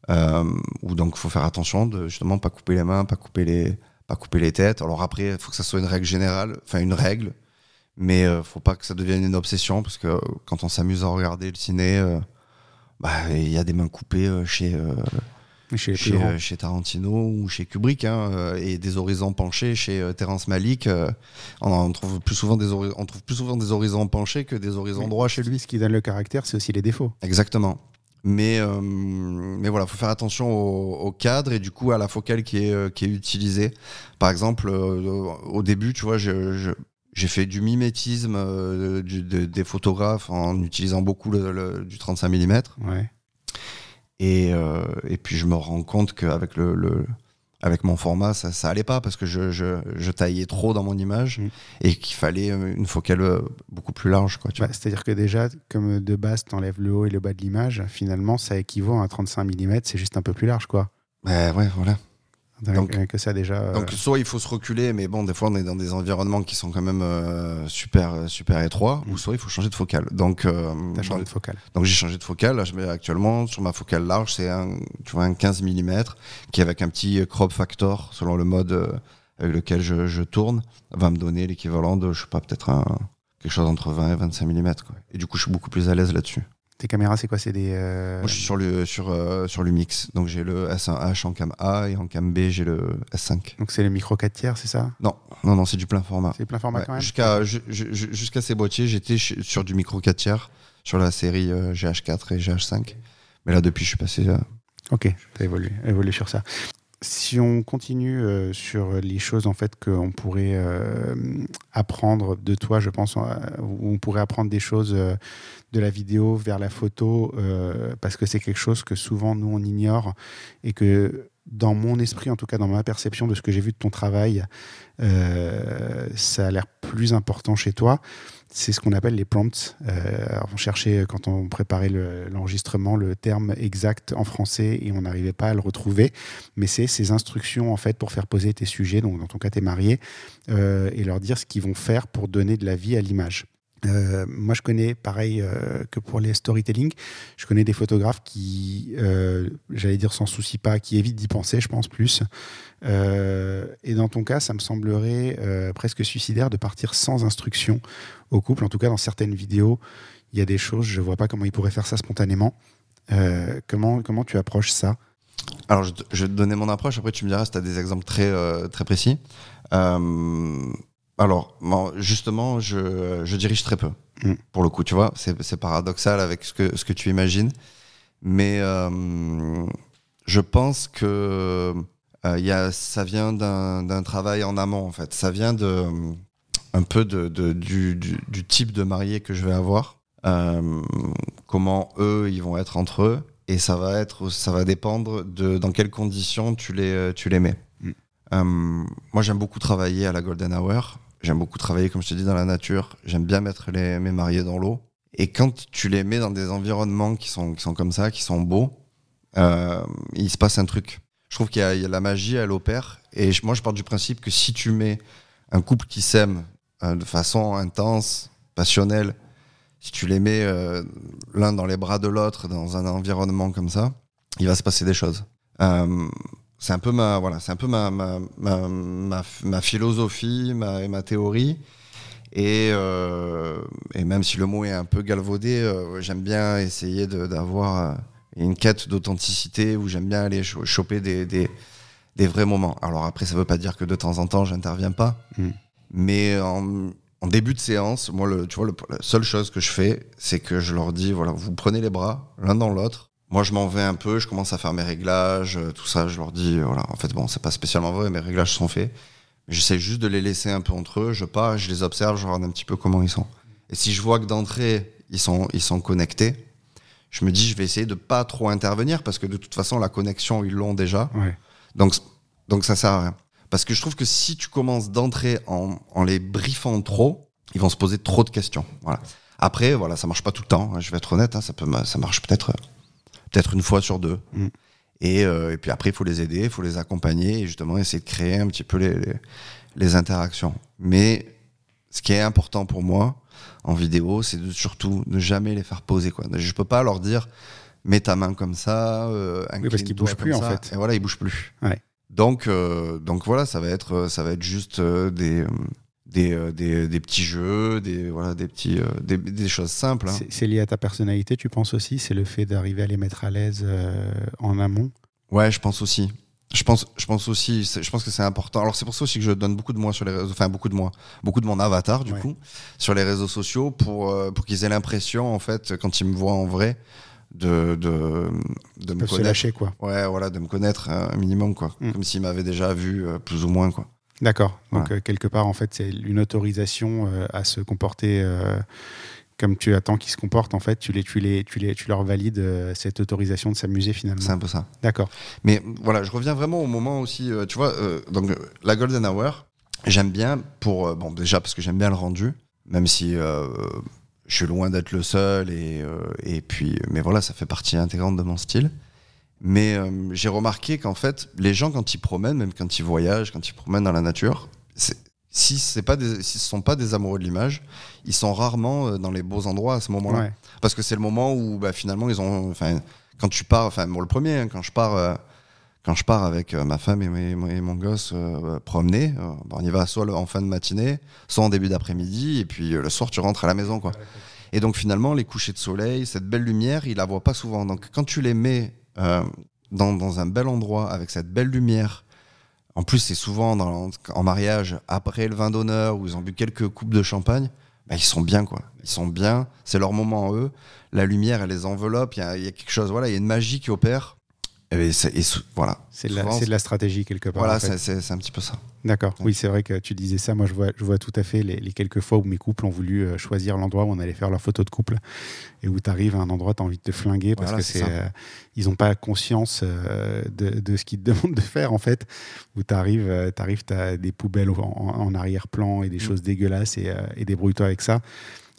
euh, où donc il faut faire attention de justement pas couper les mains, pas couper les, pas couper les têtes. Alors après, il faut que ça soit une règle générale, enfin une règle, mais euh, faut pas que ça devienne une obsession parce que euh, quand on s'amuse à regarder le ciné, euh, bah il y a des mains coupées euh, chez Chez Tarantino ou chez Kubrick hein, et des horizons penchés chez Terrence Malick. on, trouve plus souvent des hori- on trouve plus souvent des horizons penchés que des horizons Oui. droits chez lui. Ce qui donne le caractère, c'est aussi les défauts. Exactement. Mais, euh, mais voilà, faut faire attention au, au cadre et du coup à la focale qui est, euh, qui est utilisée. Par exemple, euh, au début, tu vois, je- je- j'ai fait du mimétisme euh, du- de- des photographes en utilisant beaucoup le, le- du 35 mm. Ouais. Et, euh, et puis je me rends compte qu'avec le- avec mon format, ça, ça allait pas parce que je, je, je taillais trop dans mon image Mm. et qu'il fallait euh, une focale euh, beaucoup plus large. Quoi, tu Bah. C'est-à-dire que déjà, comme de base, tu enlèves le haut et le bas de l'image, finalement, ça équivaut à un 35 mm, c'est juste un peu plus large, quoi. Ouais, ouais, voilà. Donc- Rien que ça, déjà. euh, Donc soit il faut se reculer, mais bon, des fois on est dans des environnements qui sont quand même euh, super euh, super étroits, Mm. ou soit il faut changer de focale. Donc euh, t'as changé de focale. donc j'ai changé de focale. Là, je mets actuellement sur ma focale large, c'est un tu vois un 15 mm qui avec un petit crop factor selon le mode avec lequel je, je tourne va me donner l'équivalent de je sais pas peut-être un quelque chose entre 20 et 25 mm quoi. Et du coup je suis beaucoup plus à l'aise là-dessus. Tes caméras, c'est quoi C'est des. euh, Moi je suis sur le sur euh, sur Lumix, donc j'ai le S1H en cam A et en cam B j'ai le S5. Donc c'est le micro 4 tiers, c'est ça? Non non non c'est du plein format. C'est plein format Ouais, quand même? Jusqu'à ju- ju- ju- jusqu'à ces boîtiers, j'étais sur du micro 4 tiers, sur la série euh, GH4 et GH5. Mais là, depuis, je suis passé. Ok, t'as évolué, évolué sur ça. Si on continue euh, sur les choses en fait qu'on pourrait euh, apprendre de toi, je pense, euh, où on pourrait apprendre des choses de la vidéo vers la photo, parce que c'est quelque chose que souvent nous on ignore et que dans mon esprit, en tout cas dans ma perception de ce que j'ai vu de ton travail, ça a l'air plus important chez toi. C'est ce qu'on appelle les prompts. Euh, on cherchait, quand on préparait le- l'enregistrement, le terme exact en français et on n'arrivait pas à le retrouver. Mais c'est ces instructions, en fait, pour faire poser tes sujets, donc dans ton cas, tes mariés, euh, et leur dire ce qu'ils vont faire pour donner de la vie à l'image. Euh, moi, je connais, pareil euh, que pour les storytelling, je connais des photographes qui, euh, j'allais dire sans souci pas, qui évitent d'y penser, je pense plus. Et dans ton cas, ça me semblerait presque suicidaire de partir sans instruction au couple. En tout cas, dans certaines vidéos, il y a des choses, je vois pas comment ils pourraient faire ça spontanément. Comment, comment tu approches ça? Alors, je, vais te donner mon approche. Après, tu me diras si tu as des exemples très, très précis. Alors, justement, je, je dirige très peu. Mm. Pour le coup, tu vois, c'est c'est paradoxal avec ce que, ce que tu imagines. Mais euh, je pense que euh, y a, ça vient d'un d'un travail en amont, en fait. Ça vient de, un peu de, de- du, du, du type de marié que je vais avoir. Euh, comment eux, ils vont être entre eux. Et ça va, être, ça va dépendre de dans quelles conditions tu les, tu les mets. Mm. Moi, j'aime beaucoup travailler à la Golden Hour. J'aime beaucoup travailler, comme je te dis, dans la nature. J'aime bien mettre les, mes mariés dans l'eau. Et quand tu les mets dans des environnements qui sont, qui sont comme ça, qui sont beaux, euh, il se passe un truc. Je trouve qu'il y, a- la magie, elle opère. Et moi, je pars du principe que si tu mets un couple qui s'aime euh, de façon intense, passionnelle, si tu les mets euh, l'un dans les bras de l'autre dans un environnement comme ça, il va se passer des choses. C'est un peu ma voilà, c'est un peu ma ma, ma, ma, ma philosophie, ma, ma théorie. Et, euh, et même si le mot est un peu galvaudé, euh, j'aime bien essayer d'avoir euh, une quête d'authenticité où j'aime bien aller cho- choper des, des, des vrais moments. Alors après, ça veut pas dire que de temps en temps, j'interviens pas. Mm. Mais en, en début de séance, moi, le, tu vois, le- la seule chose que je fais, c'est que je leur dis, voilà, vous prenez les bras l'un dans l'autre. Moi, je m'en vais un peu, je commence à faire mes réglages, euh, tout ça. Je leur dis, voilà, en fait, bon, c'est pas spécialement vrai, mes réglages sont faits. J'essaie juste de les laisser un peu entre eux. Je pars, je les observe, je regarde un petit peu comment ils sont. Et si je vois que d'entrée, ils sont, ils sont connectés, je me dis, je vais essayer de pas trop intervenir parce que de toute façon, la connexion, ils l'ont déjà. Ouais. Donc, donc ça sert à rien. Parce que je trouve que si tu commences d'entrer en, en les briefant trop, ils vont se poser trop de questions. Voilà. Après, voilà, ça marche pas tout le temps. hein, je vais être honnête, hein, ça peut, ça marche peut-être, peut-être une fois sur deux. Mm. Et, euh, et puis après, il faut les aider, il faut les accompagner et justement essayer de créer un petit peu les, les, les interactions. Mais ce qui est important pour moi en vidéo, c'est de surtout ne jamais les faire poser. Quoi. Je peux pas leur dire mets ta main comme ça, euh, parce qu'ils incline-toi bougent plus, en fait. Et voilà, ils bougent plus. Ouais. Donc, euh, donc voilà, ça va être, ça va être juste euh, des, des, euh, des, des petits jeux, des, voilà, des, petits, euh, des, des choses simples. hein. C'est- lié à ta personnalité, tu penses aussi? C'est le fait d'arriver à les mettre à l'aise euh, en amont? Ouais, je pense aussi. Je pense, je pense aussi, je pense que c'est important. Alors c'est pour ça aussi que je donne beaucoup de moi sur les réseaux, enfin beaucoup de moi, beaucoup de mon avatar du Ouais. coup sur les réseaux sociaux pour euh, pour qu'ils aient l'impression en fait quand ils me voient en vrai de de, de me peuvent se connaître. lâcher, quoi. Ouais, voilà, de me connaître euh, un minimum quoi, Mm. comme s'ils m'avaient déjà vu euh, plus ou moins quoi. D'accord. Donc, Voilà. euh, quelque part, en fait, c'est une autorisation euh, à se comporter euh, comme tu attends qu'ils se comportent. En fait, tu, les, tu, les, tu, les, tu leur valides euh, cette autorisation de s'amuser finalement. C'est un peu ça. D'accord. Mais voilà, je reviens vraiment au moment aussi, euh, tu vois, euh, donc la Golden Hour, j'aime bien pour, bon déjà parce que j'aime bien le rendu, même si je suis loin d'être le seul et, et puis, mais voilà, ça fait partie intégrante de mon style. Mais euh, j'ai remarqué qu'en fait, les gens quand ils promènent, même quand ils voyagent, quand ils promènent dans la nature, si ce sont pas des amoureux de l'image, ils sont rarement euh, dans les beaux endroits à ce moment-là. Ouais. parce que c'est le moment où bah, finalement ils ont quand tu pars enfin moi le premier hein, quand je pars euh, quand je pars avec ma femme et, mes- et mon gosse euh, promener euh, bah, on y va soit le- en fin de matinée soit en début d'après-midi et puis euh, le soir tu rentres à la maison quoi. Et donc finalement les couchers de soleil cette belle lumière ils la voient pas souvent. Donc quand tu les mets euh, dans, un bel endroit avec cette belle lumière en plus c'est souvent en mariage après le vin d'honneur où ils ont bu quelques coupes de champagne bah, ils sont bien quoi. Ils sont bien, c'est leur moment eux. La lumière, elle les enveloppe. Il y y a quelque chose, voilà, il y a une magie qui opère. Et, c'est- et sou- voilà. C'est de, la- de stratégie quelque part. Voilà, en fait. c'est- un petit peu ça. D'accord. Ouais. Oui, c'est vrai que tu disais ça. Moi, je vois, je vois tout à fait les, les quelques fois où mes couples ont voulu euh, choisir l'endroit où on allait faire leur photo de couple et où tu arrives à un endroit, tu as envie de te flinguer parce Voilà, que c'est ça. euh, ils n'ont pas conscience euh, de, de ce qu'ils te demandent de faire en fait. Où tu arrives, tu as des poubelles en, en arrière-plan et des Mm. choses dégueulasses et, euh, et débrouille-toi avec ça.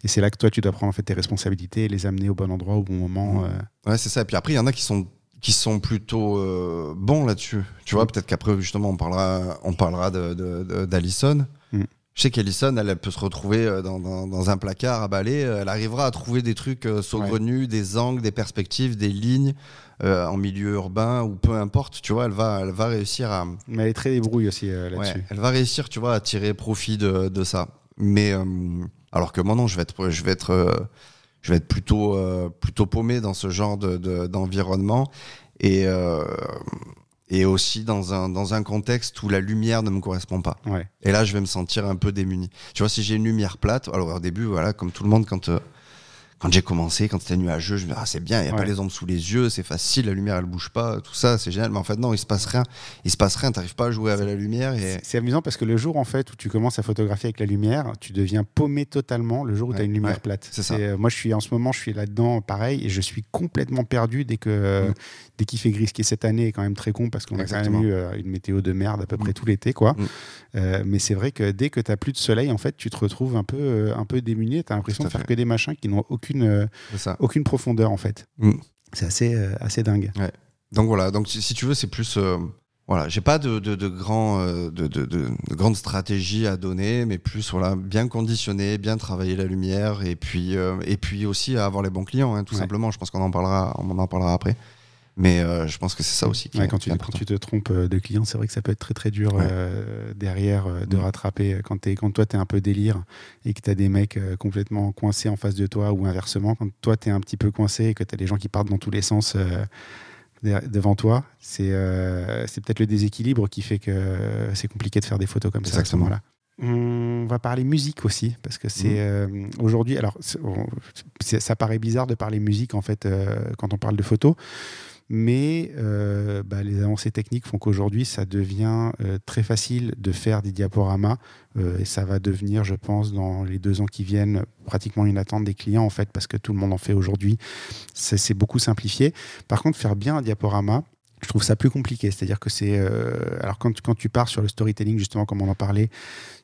Et c'est là que toi, tu dois prendre en fait tes responsabilités et les amener au bon endroit au bon moment. Mm. Ouais, c'est ça. Et puis après, il y en a qui sont qui sont plutôt euh, bons là-dessus. Tu vois, peut-être qu'après justement on parlera on parlera d'Alison. Mm. Je sais qu'Alison, elle, elle peut se retrouver euh, dans, dans- dans un placard à balai. Elle arrivera à trouver des trucs euh, saugrenus, des angles, des perspectives, des lignes euh, en milieu urbain ou peu importe. Tu vois, elle va, elle va réussir à, Mais elle est très débrouille aussi euh, là-dessus. Ouais, elle va réussir, tu vois, à tirer profit de, de ça. Mais euh, alors que moi non, je vais être, je vais être, euh, je vais être plutôt, euh, plutôt paumé dans ce genre de- de- d'environnement et euh, et aussi dans un dans un contexte où la lumière ne me correspond pas. Ouais. Et là, je vais me sentir un peu démuni. Tu vois, si j'ai une lumière plate, alors au début, voilà, comme tout le monde, quand euh, quand j'ai commencé, quand c'était nuageux, je me dis, ah, c'est bien, il n'y a Ouais. pas les ombres sous les yeux, c'est facile, la lumière, elle bouge pas, tout ça, c'est génial. Mais en fait, non, il se passe rien. Il se passe rien, t'arrives pas à jouer avec la lumière et. C'est- amusant parce que le jour en fait où tu commences à photographier avec la lumière, tu deviens paumé totalement le jour où tu as une lumière ouais, plate. c'est ça. euh, moi je suis en ce moment, je suis là-dedans pareil et je suis complètement perdu dès que euh, Mm. Dès qu'il fait gris, ce qui est cette année est quand même très con parce qu'on a quand même eu euh, une météo de merde à peu près Mm. tout l'été quoi. Mm. Euh, mais c'est vrai que dès que tu as plus de soleil en fait, tu te retrouves un peu euh, un peu démuni, tu as l'impression de faire fait. que des machins qui n'ont aucune aucune profondeur en fait. Mm. C'est assez assez dingue. Donc voilà, donc si si tu veux, c'est plus. voilà, j'ai pas de, de, de, grand, de, de, de, de grande stratégie à donner, mais plus voilà, bien conditionner, bien travailler la lumière, et puis, euh, et puis aussi à avoir les bons clients, hein, tout Ouais. simplement. Je pense qu'on en parlera, on en parlera après. Mais euh, je pense que c'est ça aussi. qui Ouais, est- quand, tu, quand te trompes euh, de client, c'est vrai que ça peut être très très dur Ouais. euh, derrière euh, de rattraper. Quand, t'es- quand toi tu es un peu délire et que tu as des mecs complètement coincés en face de toi ou inversement, quand toi tu es un petit peu coincé et que tu as des gens qui partent dans tous les sens devant toi, c'est peut-être le déséquilibre qui fait que c'est compliqué de faire des photos comme ça à ce moment-là. On va parler musique aussi, parce que c'est euh, aujourd'hui. Alors, on- ça paraît bizarre de parler musique en fait euh, quand on parle de photos, mais euh, bah, les avancées techniques font qu'aujourd'hui, ça devient euh, très facile de faire des diaporamas euh, et ça va devenir, je pense, dans les deux ans qui viennent, pratiquement une attente des clients en fait, parce que tout le monde en fait aujourd'hui. C'est beaucoup simplifié. Par contre, faire bien un diaporama, je trouve ça plus compliqué. C'est-à-dire que c'est. alors, quand, quand tu pars sur le storytelling, justement, comme on en parlait,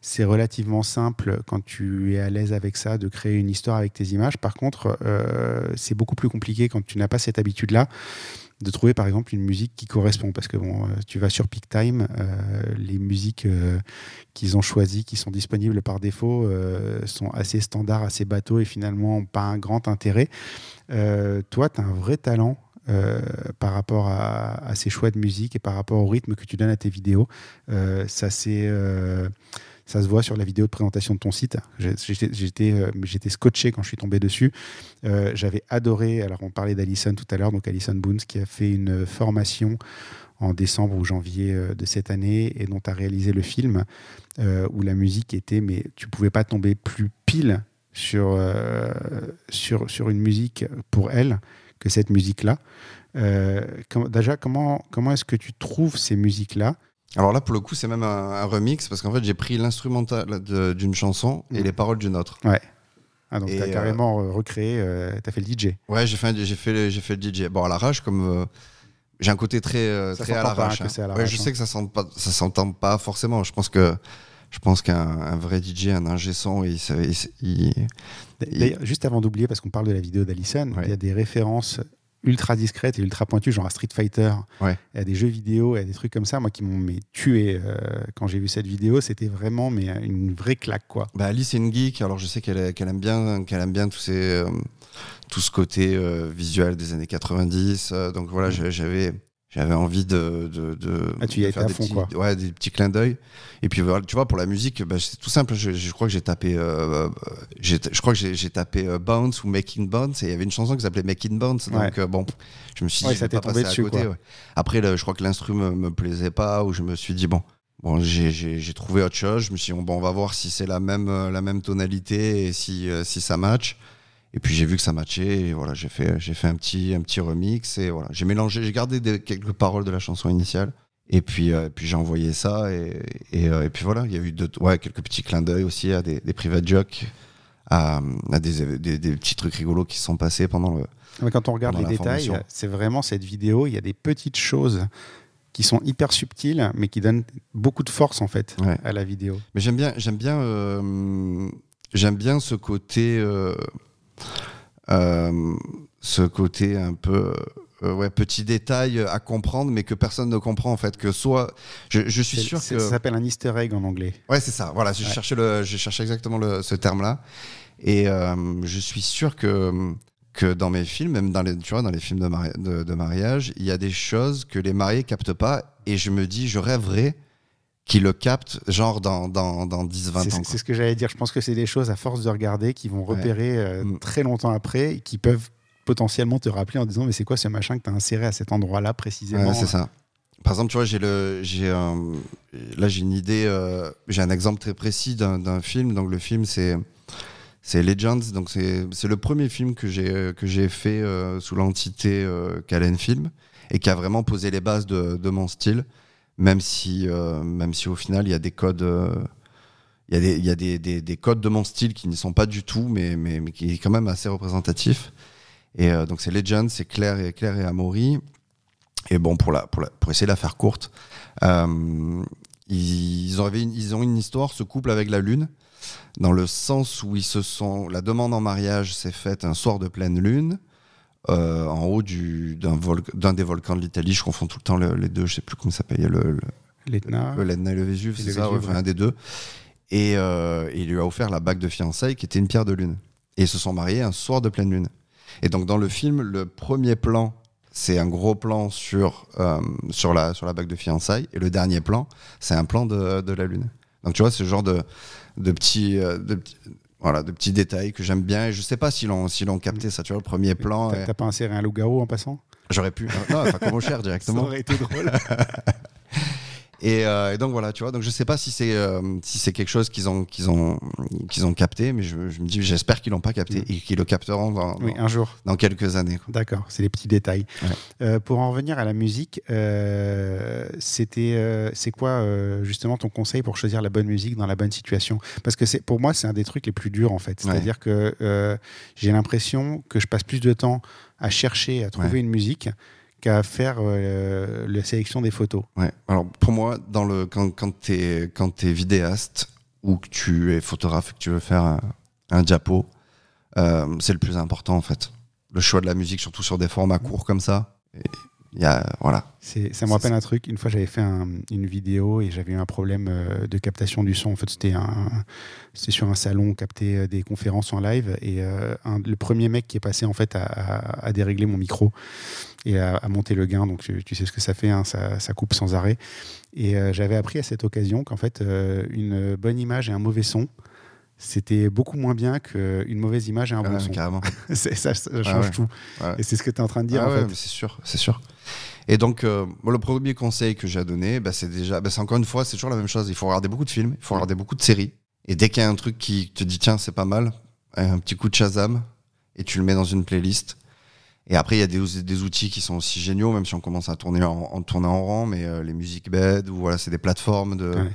c'est relativement simple quand tu es à l'aise avec ça de créer une histoire avec tes images. Par contre, c'est beaucoup plus compliqué quand tu n'as pas cette habitude-là de trouver par exemple une musique qui correspond parce que bon, euh, tu vas sur PicTime, euh, les musiques euh, qu'ils ont choisies, qui sont disponibles par défaut, sont assez standards, assez bateaux et finalement pas un grand intérêt. Toi, tu as un vrai talent par rapport à, à ces choix de musique et par rapport au rythme que tu donnes à tes vidéos. Ça c'est ça se voit sur la vidéo de présentation de ton site. Euh, j'étais scotché quand je suis tombé dessus. Euh, J'avais adoré, alors on parlait d'Alison tout à l'heure, donc Alison Boons qui a fait une formation en décembre ou janvier euh, de cette année et dont a réalisé le film où la musique était, mais tu pouvais pas tomber plus pile sur, sur, sur une musique pour elle que cette musique-là. Euh, déjà, comment, comment est-ce que tu trouves ces musiques-là? Alors là, pour le coup, c'est même un, un remix parce qu'en fait, j'ai pris l'instrumental d'une chanson et Mm. les paroles d'une autre. ah, Donc, Et, tu as euh, carrément euh, recréé, tu as fait le DJ. Ouais, j'ai fait, j'ai fait, le- j'ai fait le DJ. Bon, à l'arrache, comme euh, j'ai un côté très, euh, très à l'arrache. que hein. Ouais, je hein. sais que ça s'entend pas, ça s'entend pas forcément. Je pense que, je pense qu'un un vrai DJ, un ingé son, il, il- il- juste avant d'oublier, parce qu'on parle de la vidéo d'Alison, Ouais. il y a des références ultra discrètes et ultra pointues, genre à Street Fighter, Ouais. il y a des jeux vidéo, il y a des trucs comme ça, moi qui m'ont tué euh, quand j'ai vu cette vidéo, c'était vraiment mais, une vraie claque quoi. Bah, Alice est une geek, alors je sais qu'elle aime bien, qu'elle aime bien tous ces, euh, tout ce côté euh, visuel des années 90. euh, donc voilà, j'ai- j'avais, j'avais envie de, de, de- Ah, tu y de faire des fond, petits, quoi. Ouais, des petits clins d'œil. Et puis tu vois, pour la musique, bah, c'est tout simple. Je, je crois que j'ai tapé, euh, euh, je crois que j'ai, tapé euh, Bounce ou Making Bounce, et il y avait une chanson qui s'appelait Making Bounce. Donc euh, bon, je me suis dit, Ouais, je ça vais t'est pas tombé passer à côté. ouais. Après, là, je crois que l'instru me, me plaisait pas, ou je me suis dit bon. Bon, j'ai- j'ai j'ai trouvé autre chose. Je me suis dit, bon, on va voir si c'est la même, la même tonalité et si, si ça match. Et puis j'ai vu que ça matchait et voilà, j'ai fait, j'ai fait un petit, un petit remix et voilà, j'ai mélangé, j'ai gardé des- quelques paroles de la chanson initiale et puis, euh, puis j'ai envoyé ça et, et, euh, et puis voilà, il y a eu deux, ouais, quelques petits clins d'œil aussi à des, des private jokes, à, à des, des, des petits trucs rigolos qui se sont passés pendant le. Mais quand on regarde les détails, c'est vraiment cette vidéo, il y a des petites choses qui sont hyper subtiles, mais qui donnent beaucoup de force en fait Ouais. à la vidéo. Mais j'aime bien, j'aime bien, euh, j'aime bien ce côté, ce côté un peu, euh, ouais, petit détail à comprendre, mais que personne ne comprend en fait. Que soit, je, je suis sûr que, Ça s'appelle un easter egg en anglais. ouais, c'est ça. Voilà, je Ouais. cherchais le, je cherchais exactement le, ce terme-là, et euh, je suis sûr que que dans mes films, même dans les, tu vois, dans les films de, mari- de, de mariage, il y a des choses que les mariés captent pas, et je me dis, je rêverais qu'ils le captent, genre dans, dans, dans 10, 20 C'est ans. c'est ce que j'allais dire. Je pense que c'est des choses à force de regarder qui vont repérer euh, Mm. très longtemps après et qui peuvent potentiellement te rappeler en disant mais c'est quoi ce machin que tu as inséré à cet endroit-là précisément c'est ça. Par exemple, tu vois, j'ai le, j'ai un- là j'ai une idée, euh, j'ai un exemple très précis d'un d'un film. Donc le film c'est c'est Legends. Donc c'est c'est le premier film que j'ai que j'ai fait euh, sous l'entité euh, Calen Film et qui a vraiment posé les bases de, de mon style, même si euh, même si au final il y a des codes. euh, il y a, des, codes de mon style qui n'y sont pas du tout, mais, qui est quand même assez représentatif. Et euh, donc c'est Legends, c'est Claire et, Claire et Amaury. Et bon, pour, essayer de la faire courte, ils, ont, une, ils ont une histoire, ce couple avec la Lune, dans le sens où ils se sont. La demande en mariage s'est faite un soir de pleine Lune, euh, en haut du- d'un des volcans de l'Italie. Je confonds tout le temps le- les deux, je sais plus comment ça s'appelle. Le, le, L'Etna. le l'Etna et le Vésuve, Et c'est ça, Vésuve, ouais, un des deux. Et euh, il lui a offert la bague de fiançailles qui était une pierre de lune. Et ils se sont mariés un soir de pleine lune. Et donc dans le film, le premier plan, c'est un gros plan sur, euh, sur, la, sur la bague de fiançailles. Et le dernier plan, c'est un plan de, de la lune. Donc tu vois, ce genre de, de, petits, de, petits- voilà, de petits détails que j'aime bien. Et je sais pas si l'on si l'on capté ça, tu vois, le premier plan. T'as et- pas inséré un loup-garou en passant? J'aurais pu. Non, enfin, comme au cher Ça directement. aurait été drôle. Et, euh, et donc voilà, tu vois. Donc je sais pas si c'est euh, si c'est quelque chose qu'ils ont qu'ils ont qu'ils ont capté, mais je, je me dis j'espère qu'ils l'ont pas capté Mm. et qu'ils le capteront dans, oui, dans, un jour. dans quelques années. D'accord, c'est les petits détails. Ouais. Euh, pour en revenir à la musique, c'était, c'est quoi justement ton conseil pour choisir la bonne musique dans la bonne situation? Parce que c'est, pour moi, c'est un des trucs les plus durs en fait. C'est-à-dire que j'ai l'impression que je passe plus de temps à chercher, à trouver Ouais. une musique qu'à faire euh, la sélection des photos. Ouais. Alors pour moi, dans le, quand, quand tu es, vidéaste ou que tu es photographe et que tu veux faire un, diapo, euh, c'est le plus important en fait. Le choix de la musique, surtout sur des formats courts comme ça. Y a, voilà. C'est, ça me rappelle un truc. Une fois, j'avais fait un- une vidéo et j'avais eu un problème euh, de captation du son. En fait, c'était, sur un salon, on captait euh, des conférences en live. Et euh, un- le premier mec qui est passé, en fait, à, à- à dérégler mon micro et à, à monter le gain. Donc, tu, tu sais ce que ça fait, hein, ça, ça coupe sans arrêt. Et euh, j'avais appris à cette occasion qu'en fait, euh, une bonne image et un mauvais son, c'était beaucoup moins bien qu'une mauvaise image et un bon Ouais, son. carrément. Ça, ça change ouais. tout. Ouais. Et c'est ce que tu es en train de dire, Ah en fait. c'est sûr, c'est sûr. Et donc, euh, le premier conseil que j'ai à donner, bah, c'est déjà, bah, c'est encore une fois, c'est toujours la même chose. Il faut regarder beaucoup de films, il faut regarder beaucoup de séries. Et dès qu'il y a un truc qui te dit, tiens, c'est pas mal, un petit coup de Shazam, et tu le mets dans une playlist. Et après, il y a des, des outils qui sont aussi géniaux, même si on commence à tourner en, en tourner en rang, mais euh, les music bed, ou voilà, c'est des plateformes de, Ouais.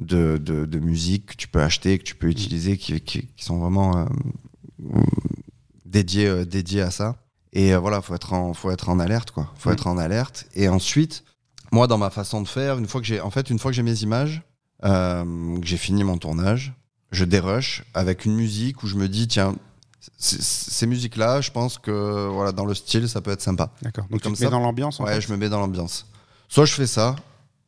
de, de, de musique que tu peux acheter, que tu peux utiliser, qui, qui, qui sont vraiment euh, dédiés, euh, dédiés à ça. Et euh, voilà, faut être en, faut être en alerte, quoi. Faut Mm. être en alerte. Et ensuite, moi, dans ma façon de faire, une fois que j'ai, en fait, une fois que j'ai mes images, euh, que j'ai fini mon tournage, je dérush avec une musique où je me dis, tiens, ces musiques-là, je pense que voilà, dans le style, ça peut être sympa. D'accord. Donc, Comme tu te mets ça. dans l'ambiance, Ouais, fait. je me mets dans l'ambiance. Soit je fais ça,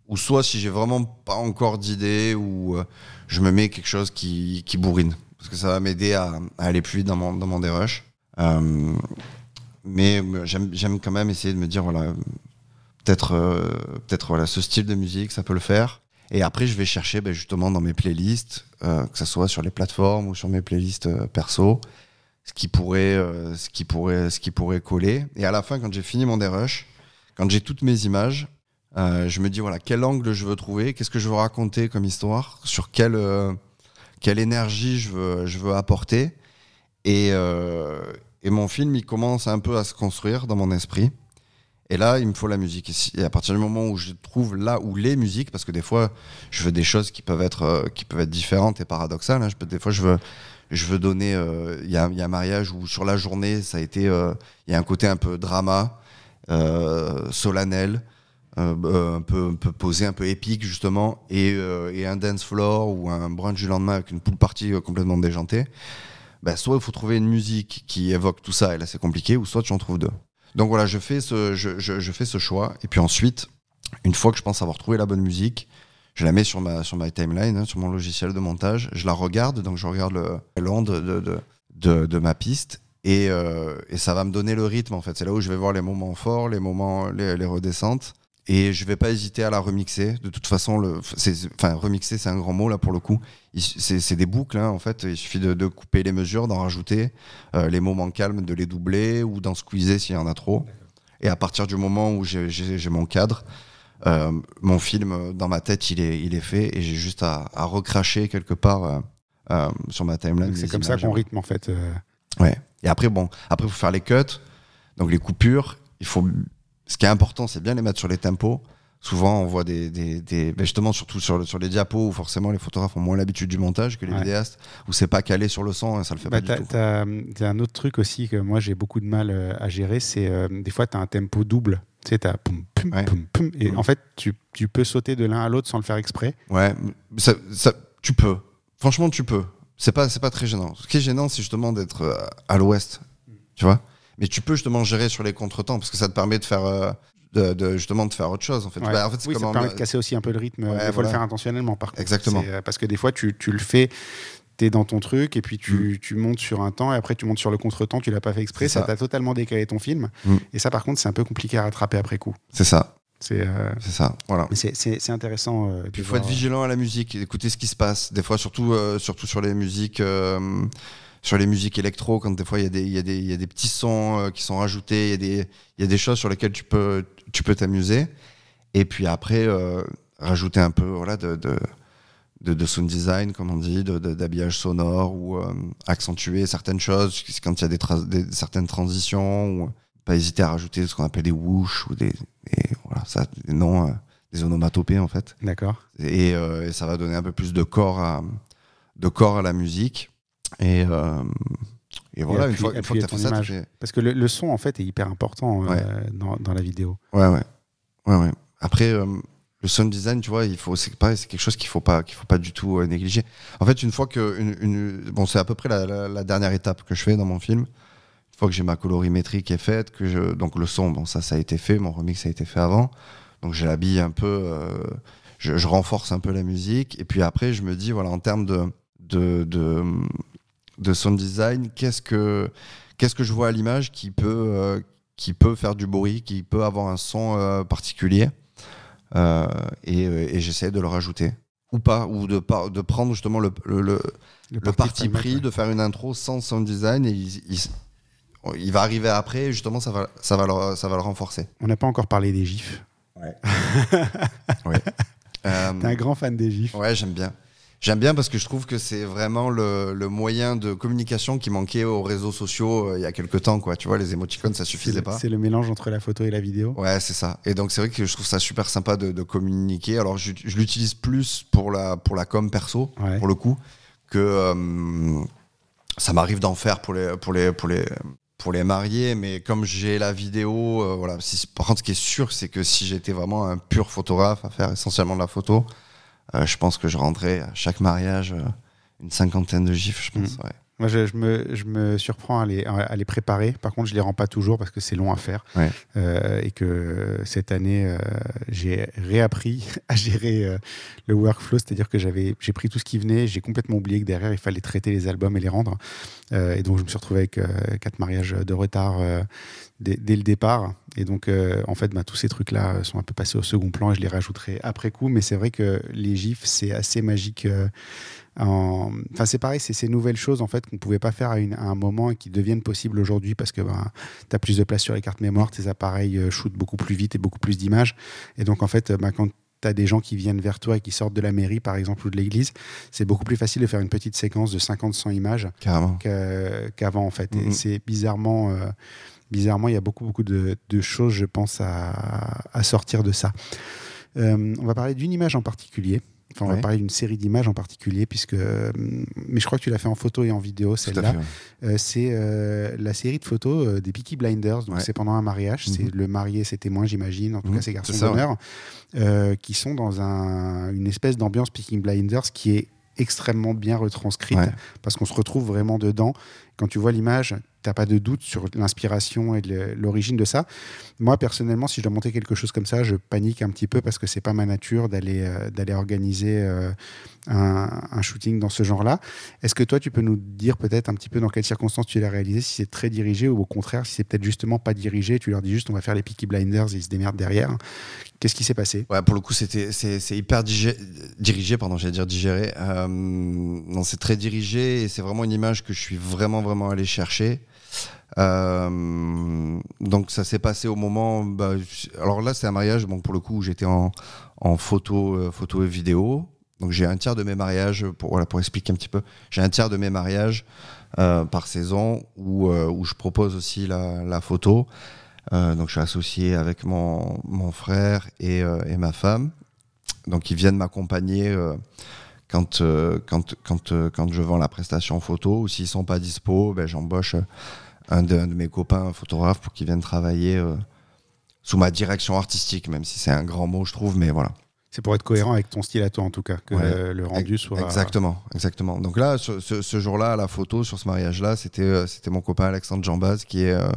ou soit si j'ai vraiment pas encore d'idée, ou euh, je me mets quelque chose qui, qui bourrine. Parce que ça va m'aider à, à aller plus vite dans mon, dans mon dérush. Euh, mais euh, j'aime quand même essayer de me dire, voilà, peut-être euh, peut-être voilà, ce style de musique, ça peut le faire. Et après, je vais chercher ben, justement dans mes playlists, euh, que ce soit sur les plateformes ou sur mes playlists perso, ce qui pourrait, ce qui pourrait, ce qui pourrait coller. Et à la fin, quand j'ai fini mon dérush, quand j'ai toutes mes images, je me dis voilà quel angle je veux trouver, qu'est-ce que je veux raconter comme histoire, sur quelle quelle énergie je veux je veux apporter. Et, et mon film, il commence un peu à se construire dans mon esprit. Et là, il me faut la musique. Et, à partir du moment où je trouve là où les musiques, parce que des fois, je veux des choses qui peuvent être, euh, qui peuvent être différentes et paradoxales. hein. Je peux, des fois, je veux, je veux donner. euh, Il y, a, un mariage où sur la journée, ça a été. euh, Il y a un côté un peu drama, solennel, un, peu, posé, un peu épique, justement, et, et un dance floor ou un brunch du lendemain avec une pool party complètement déjantée. Ben, soit il faut trouver une musique qui évoque tout ça, et là c'est compliqué, ou soit tu en trouves deux. Donc voilà, je fais ce, je, je- fais ce choix. Et puis ensuite, une fois que je pense avoir trouvé la bonne musique, je la mets sur ma, sur ma timeline, hein, sur mon logiciel de montage. Je la regarde, donc je regarde le l'onde de, de, de, de ma piste. Et, euh, et ça va me donner le rythme, en fait. C'est là où je vais voir les moments forts, les moments, les, les redescentes. Et je vais pas hésiter à la remixer. De toute façon, le, enfin, remixer, c'est un grand mot là pour le coup. C'est c'est des boucles, hein, en fait. Il suffit de, de couper les mesures, d'en rajouter. Euh, les moments calmes, de les doubler ou d'en squeezer s'il y en a trop. Et à partir du moment où j'ai- mon cadre, euh, mon film euh, dans ma tête, il est, il est fait et j'ai juste à, à recracher quelque part euh, euh, sur ma timeline. C'est comme ça qu'on rythme, en fait. euh. Ouais. Et après, bon, après, il faut faire les cuts, donc les coupures. Il faut. Ce qui est important, c'est bien les mettre sur les tempos. Souvent, on voit des, des, des- ben justement, surtout sur, le- sur les diapos où forcément les photographes ont moins l'habitude du montage que les Ouais. vidéastes, où c'est pas calé sur le son, hein, ça le fait Bah, pas du tout. t'as un autre truc aussi que moi j'ai beaucoup de mal euh, à gérer, c'est euh, des fois tu as un tempo double. Tu sais, poum, poum, Ouais. poum, poum, et Mm. en fait tu, tu peux sauter de l'un à l'autre sans le faire exprès. Ouais, mais ça, ça- tu peux. Franchement, tu peux. C'est pas, c'est pas très gênant. Ce qui est gênant, c'est justement d'être euh, à l'ouest, tu vois? Mais tu peux justement gérer sur les contretemps parce que ça te permet de faire, euh, de, de- justement de faire autre chose. En fait, Ouais. Bah, en fait c'est oui, ça te permet de casser aussi un peu le rythme. Ouais, il faut voilà. le faire intentionnellement par contre. Exactement. Euh, parce que des fois tu, tu le fais, tu es dans ton truc et puis tu, tu montes sur un temps et après tu montes sur le contre-temps, tu l'as pas fait exprès, Mm. Ça t'a totalement décalé ton film. Mm. Et ça par contre c'est un peu compliqué à rattraper après coup. c'est ça, C'est, euh, ça. Voilà. c'est, intéressant. euh, il faut voir, être vigilant à la musique, écouter ce qui se passe. Des fois, surtout, euh, surtout sur les musiques, euh, sur les musiques électro, quand des fois il y, a des- il y, a des- il y a des petits sons euh, qui sont rajoutés, il y, a des- il y a des choses sur lesquelles tu peux, tu peux t'amuser. Et puis après, euh, rajouter un peu voilà, de, de, de, de sound design, comme on dit, d'habillage sonore ou euh, accentuer certaines choses quand il y a des, tra- des- certaines transitions. Ou pas hésiter à rajouter ce qu'on appelle des whoosh ou des, des- voilà, ça, des noms, euh, des onomatopées en fait D'accord. et, et ça va donner un peu plus de corps à, de corps à la musique. Et, euh, Et voilà, appuie- fois, une fois que tu as fait ça, image. fais- Parce que le, le son, en fait, est hyper important euh, dans, dans la vidéo. Ouais, ouais. ouais, ouais. Après, euh, le sound design, tu vois, il faut, c'est pareil, c'est quelque chose qu'il faut pas, qu'il faut pas du tout négliger. En fait, une fois que, une, une- bon, c'est à peu près la, la- la dernière étape que je fais dans mon film. Une fois que j'ai ma colorimétrie qui est faite, que je, donc le son, bon, ça, ça a été fait, mon remix a été fait avant. Donc je l'habille un peu, je, je renforce un peu la musique. Et puis après, je me dis, voilà, en termes de, de, de, de sound design, qu'est-ce que, qu'est-ce que je vois à l'image qui peut, euh, qui peut faire du bruit, qui peut avoir un son euh, particulier. Euh, et et j'essaie de le rajouter. Ou pas, ou de, par- de prendre justement le, le, le- le parti pris ouais. de faire une intro sans sound design et il, il- il va arriver après et justement ça va, ça va, le, ça va le renforcer. On n'a pas encore parlé des gifs. Euh, T'es un grand fan des gifs. ouais, j'aime bien. J'aime bien parce que je trouve que c'est vraiment le, le moyen de communication qui manquait aux réseaux sociaux euh, il y a quelques temps. Quoi. Tu vois, les émoticônes, ça suffisait pas. c'est le mélange entre la photo et la vidéo. Ouais, c'est ça. Et donc c'est vrai que je trouve ça super sympa de, de communiquer. Alors je, je l'utilise plus pour la, pour la com perso, Ouais. pour le coup, que euh, ça m'arrive d'en faire pour les, pour, les, pour, les, pour les mariés. Mais comme j'ai la vidéo, euh, voilà. Si, par contre, ce qui est sûr, c'est que si j'étais vraiment un pur photographe à faire essentiellement de la photo, je pense que je rendrais à chaque mariage euh, une cinquantaine de gifs, je pense. Ouais. Moi, je, je me, je me surprends à les, à les préparer. Par contre, je les rends pas toujours parce que c'est long à faire. Ouais. Euh, et que cette année, euh, j'ai réappris à gérer euh, le workflow. C'est-à-dire que j'avais, j'ai pris tout ce qui venait. J'ai complètement oublié que derrière, il fallait traiter les albums et les rendre. Et donc, je me suis retrouvé avec quatre mariages de retard dès, dès le départ. Et donc, en fait, bah, tous ces trucs-là sont un peu passés au second plan et je les rajouterai après coup. Mais c'est vrai que les gifs, c'est assez magique. En- Enfin, c'est pareil, c'est ces nouvelles choses en fait qu'on pouvait pas faire à, une- à un moment et qui deviennent possibles aujourd'hui parce que ben, tu as plus de place sur les cartes mémoire, tes appareils euh, shootent beaucoup plus vite et beaucoup plus d'images. Et donc, en fait, ben, quand tu as des gens qui viennent vers toi et qui sortent de la mairie, par exemple, ou de l'église, c'est beaucoup plus facile de faire une petite séquence de 50-100 images qu'avant, en fait. Et Mhm. c'est bizarrement. euh, Bizarrement, il y a beaucoup, beaucoup de, de choses, je pense, à, à sortir de ça. Euh, on va parler d'une image en particulier. Enfin, on va parler d'une série d'images en particulier, puisque. euh, Mais je crois que tu l'as fait en photo et en vidéo, celle-là. ouais. Euh, c'est euh, la série de photos des Peaky Blinders. Donc Ouais. c'est pendant un mariage. C'est Mhm. le marié, ses témoins, j'imagine. En tout Mhm. cas, ses garçons C'est ça, d'honneur, euh, qui sont dans un- une espèce d'ambiance Peaky Blinders qui est extrêmement bien retranscrite parce qu'on se retrouve vraiment dedans. Quand tu vois l'image, t'as pas de doute sur l'inspiration et l'origine de ça. Moi, personnellement, si je dois monter quelque chose comme ça, je panique un petit peu parce que c'est pas ma nature d'aller euh, organiser euh, un, shooting dans ce genre-là. Est-ce que toi, tu peux nous dire peut-être un petit peu dans quelles circonstances tu l'as réalisé, si c'est très dirigé ou au contraire, si c'est peut-être justement pas dirigé, tu leur dis juste on va faire les Peaky Blinders et ils se démerdent derrière. Qu'est-ce qui s'est passé? Ouais, pour le coup, c'est hyper dirigé, pardon, j'allais dire digéré. Euh, non, c'est très dirigé et c'est vraiment une image que je suis vraiment vraiment allé chercher. Euh, donc ça s'est passé au moment. bah, alors là, c'est un mariage, bon pour le coup, j'étais en, photo, euh, photo et vidéo. Donc j'ai un tiers de mes mariages pour voilà pour expliquer un petit peu. J'ai un tiers de mes mariages euh, par saison où où je propose aussi la, la photo. Donc je suis associé avec mon, mon frère et, et ma femme. Donc ils viennent m'accompagner quand, euh, quand, quand, euh, quand je vends la prestation photo. Ou s'ils sont pas dispo, ben, j'embauche un de, un de mes copains photographes pour qu'ils viennent travailler euh, sous ma direction artistique, même si c'est un grand mot, je trouve. Mais voilà. C'est pour être cohérent avec ton style à toi, en tout cas, que Ouais. euh, le rendu soit. Exactement, exactement. Donc là, ce, ce- ce jour-là, la photo, sur ce mariage-là, c'était euh, c'était mon copain Alexandre Jambaz qui est, euh,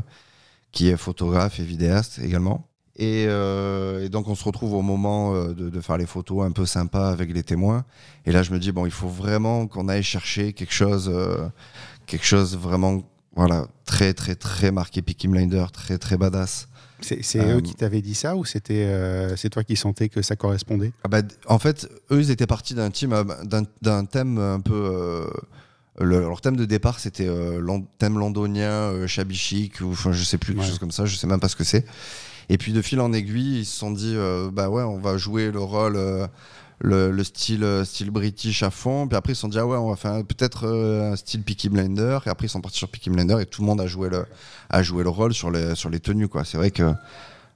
qui est photographe et vidéaste également. Et, euh, et donc on se retrouve au moment euh, de, de faire les photos un peu sympas avec les témoins. Et là, je me dis bon, il faut vraiment qu'on aille chercher quelque chose, euh, quelque chose vraiment, voilà, très très très marqué Peaky Blinder, très très badass. C'est Euh, eux qui t'avaient dit ça ou c'était c'est toi qui sentais que ça correspondait? Ah bah, en fait, eux, ils étaient partis d'un thème un peu. le- leur thème de départ, c'était euh, thème londonien, euh, shabby chic, ou enfin, je sais plus, quelque Ouais. chose comme ça, je sais même pas ce que c'est. Et puis, de fil en aiguille, ils se sont dit, euh, bah ouais, on va jouer le rôle, euh, le, le style, euh, style british à fond. Puis après, ils se sont dit, ah ouais, on va faire peut-être euh, un style Peaky Blinder. Et après, ils sont partis sur Peaky Blinder et tout le monde a joué le, a joué le rôle sur les, sur les tenues, quoi. C'est vrai que.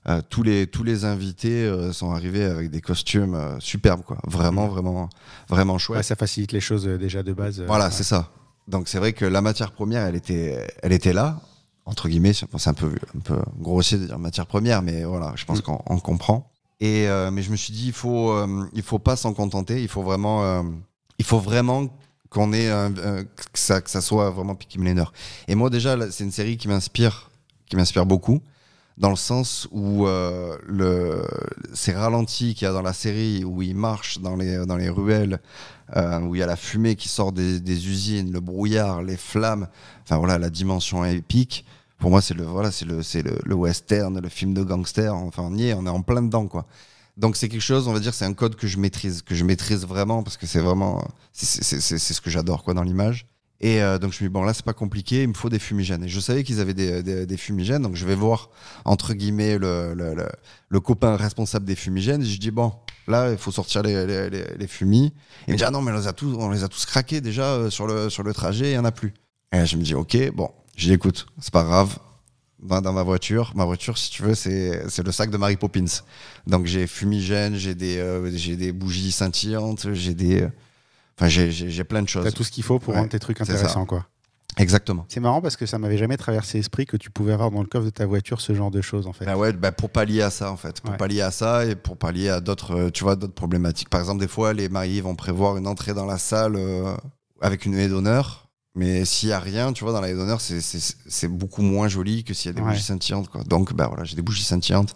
Euh, tous, les, tous les invités euh, sont arrivés avec des costumes superbes, quoi. Vraiment, vraiment, vraiment chouette. Ouais, Ça facilite les choses déjà de base. voilà, ouais. c'est ça. Donc c'est vrai que la matière première, elle était, elle était là, entre guillemets. C'est un peu, un peu grossier de dire matière première, mais voilà, je pense Mm. qu'on on comprend. Et euh, mais je me suis dit, il faut, euh, il faut pas s'en contenter. Il faut vraiment, euh, il faut vraiment qu'on ait que ça, que ça soit vraiment Peaky Blinders. Et moi déjà, c'est une série qui m'inspire, qui m'inspire beaucoup, dans le sens où le, ces ralentis qu'il y a dans la série, où il marche dans les, dans les ruelles, euh, où il y a la fumée qui sort des, des usines, le brouillard, les flammes, enfin voilà, la dimension épique. Pour moi, c'est le, voilà, c'est le, c'est le, western, le film de gangster. Enfin, on y est, on est en plein dedans, quoi. Donc c'est quelque chose, on va dire, c'est un code que je maîtrise, que je maîtrise vraiment parce que c'est vraiment, c'est- ce que j'adore, quoi, dans l'image. Et euh, donc je me dis bon là c'est pas compliqué, il me faut des fumigènes. Et je savais qu'ils avaient des, des, fumigènes, donc je vais voir entre guillemets le, le, le, copain responsable des fumigènes. Et je dis bon là il faut sortir les, les fumis. Il me dit ah non mais on les a tous, on les a tous craqués déjà euh, sur le sur le trajet, il y en a plus. Et là, je me dis ok bon, je dis écoute c'est pas grave. Dans, dans ma voiture, ma voiture, si tu veux, c'est le sac de Mary Poppins. Donc j'ai fumigène, j'ai des, euh, j'ai des bougies scintillantes, j'ai des. Enfin, j'ai- j'ai j'ai plein de choses. T'as tout ce qu'il faut pour Ouais, rendre tes trucs intéressants, quoi. Exactement. C'est marrant parce que ça m'avait jamais traversé l'esprit que tu pouvais avoir dans le coffre de ta voiture ce genre de choses, en fait. Bah ouais, bah pour pallier à ça en fait, pour Ouais. pallier à ça et pour pallier à d'autres, euh, tu vois, d'autres problématiques. Par exemple, des fois, les mariés vont prévoir une entrée dans la salle euh, avec une haie d'honneur, mais s'il y a rien, tu vois, dans la haie d'honneur, c'est- beaucoup moins joli que s'il y a des Ouais. bougies scintillantes, quoi. Donc, bah voilà, j'ai des bougies scintillantes.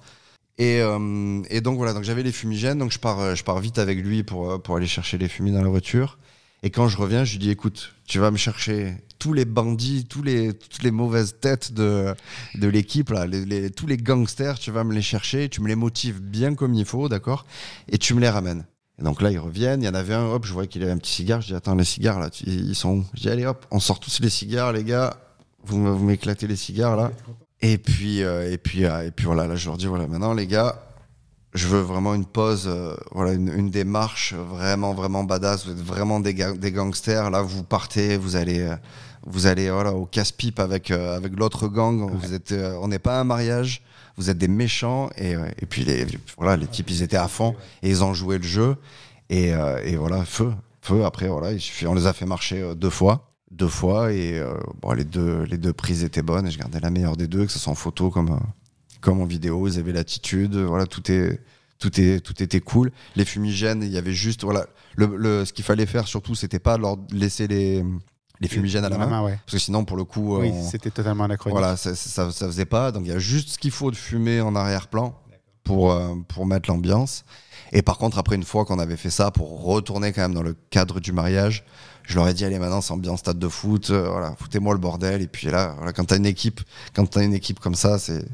Et, euh, et donc voilà, donc j'avais les fumigènes, donc je pars, euh, je pars vite avec lui pour, euh, pour aller chercher les fumis dans la voiture. Et quand je reviens, je lui dis écoute, tu vas me chercher tous les bandits, tous les, toutes les mauvaises têtes de, de l'équipe, là, les, les- tous les gangsters, tu vas me les chercher, tu me les motives bien comme il faut, d'accord? Et tu me les ramènes. Et donc là, ils reviennent. Il y en avait un, hop, je voyais qu'il avait un petit cigare. Je dis attends, les cigares là, tu- ils sont où? Je dis allez hop, on sort tous les cigares, les gars. Vous, m'éclatez les cigares là. Et puis, euh, et puis, euh, et puis voilà, là, je leur dis voilà, maintenant les gars, je veux vraiment une pause, euh, voilà, une, une démarche vraiment, vraiment badass. Vous êtes vraiment des, ga- des gangsters. Là, vous partez, vous allez, vous allez voilà, au casse-pipe avec, avec l'autre gang. Vous êtes, on n'est pas un mariage. Vous êtes des méchants. Et, euh, puis, les, voilà, les types, ils étaient à fond et ils ont joué le jeu. Et, euh, voilà, feu. Feu, après, voilà, on les a fait marcher euh, deux fois. Deux fois. Et les, deux, les deux prises étaient bonnes. Et je gardais la meilleure des deux, que ce soit en photo comme, comme en vidéo. Ils avaient l'attitude. Voilà, tout est tout, est, tout était cool. Les fumigènes, il y avait juste, voilà, ce qu'il fallait faire surtout, c'était pas leur laisser les, les fumigènes à la Dans main, ouais. parce que sinon, pour le coup, Oui, on- c'était totalement anachronique. voilà, ça, ça, ça faisait pas. Donc il y a juste ce qu'il faut de fumer en arrière-plan pour, euh, pour mettre l'ambiance. Et par contre, après une fois qu'on avait fait ça, pour retourner quand même dans le cadre du mariage, je leur ai dit allez maintenant c'est ambiance stade de foot, euh, voilà, foutez-moi le bordel. Et puis là, voilà, quand t'as une équipe, quand t'as une équipe comme ça, c'est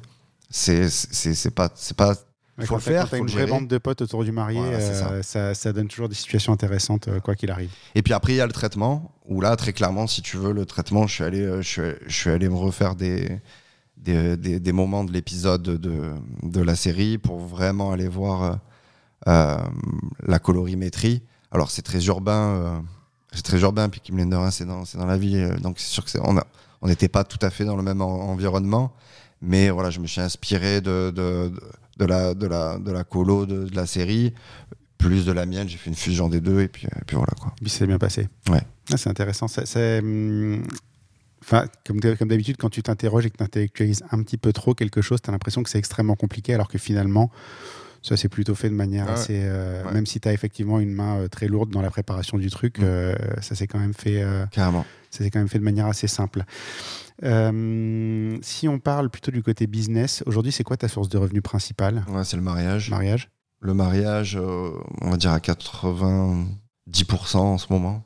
c'est c'est c'est pas c'est pas Ouais, faut le faire, quand faut une vraie bande de potes autour du marié, Voilà, euh, ça. Ça, donne toujours des situations intéressantes, euh, quoi qu'il arrive. Et puis après, il y a le traitement, où là, très clairement, si tu veux, le traitement, je suis allé, euh, je suis, je suis allé me refaire des, des, des- des moments de l'épisode de, de la série pour vraiment aller voir euh, la colorimétrie. Alors, c'est très urbain, c'est très urbain, puis Kim Blender, hein, c'est dans, c'est dans la ville, euh, donc c'est sûr que on a- on n'était pas tout à fait dans le même en- environnement, mais voilà, je me suis inspiré de, de, de- de la, de, la, de la colo de, de la série, plus de la mienne, j'ai fait une fusion des deux, et puis, et puis voilà quoi. Et puis c'est bien passé. Ouais. Ah, c'est intéressant. C'est, hum, Enfin, comme, d'hab- comme d'habitude, quand tu t'interroges et que tu intellectualises un petit peu trop quelque chose, tu as l'impression que c'est extrêmement compliqué, alors que finalement, ça c'est plutôt fait de manière Ah ouais. assez. euh, Ouais. Même si tu as effectivement une main euh, très lourde dans la préparation du truc, Mm. euh, ça s'est quand même fait. euh, Carrément. ça s'est quand même fait de manière assez simple. Euh, si on parle plutôt du côté business, aujourd'hui, c'est quoi ta source de revenus principale? Ouais, c'est le mariage. Mariage Le mariage, euh, on va dire à 90% en ce moment.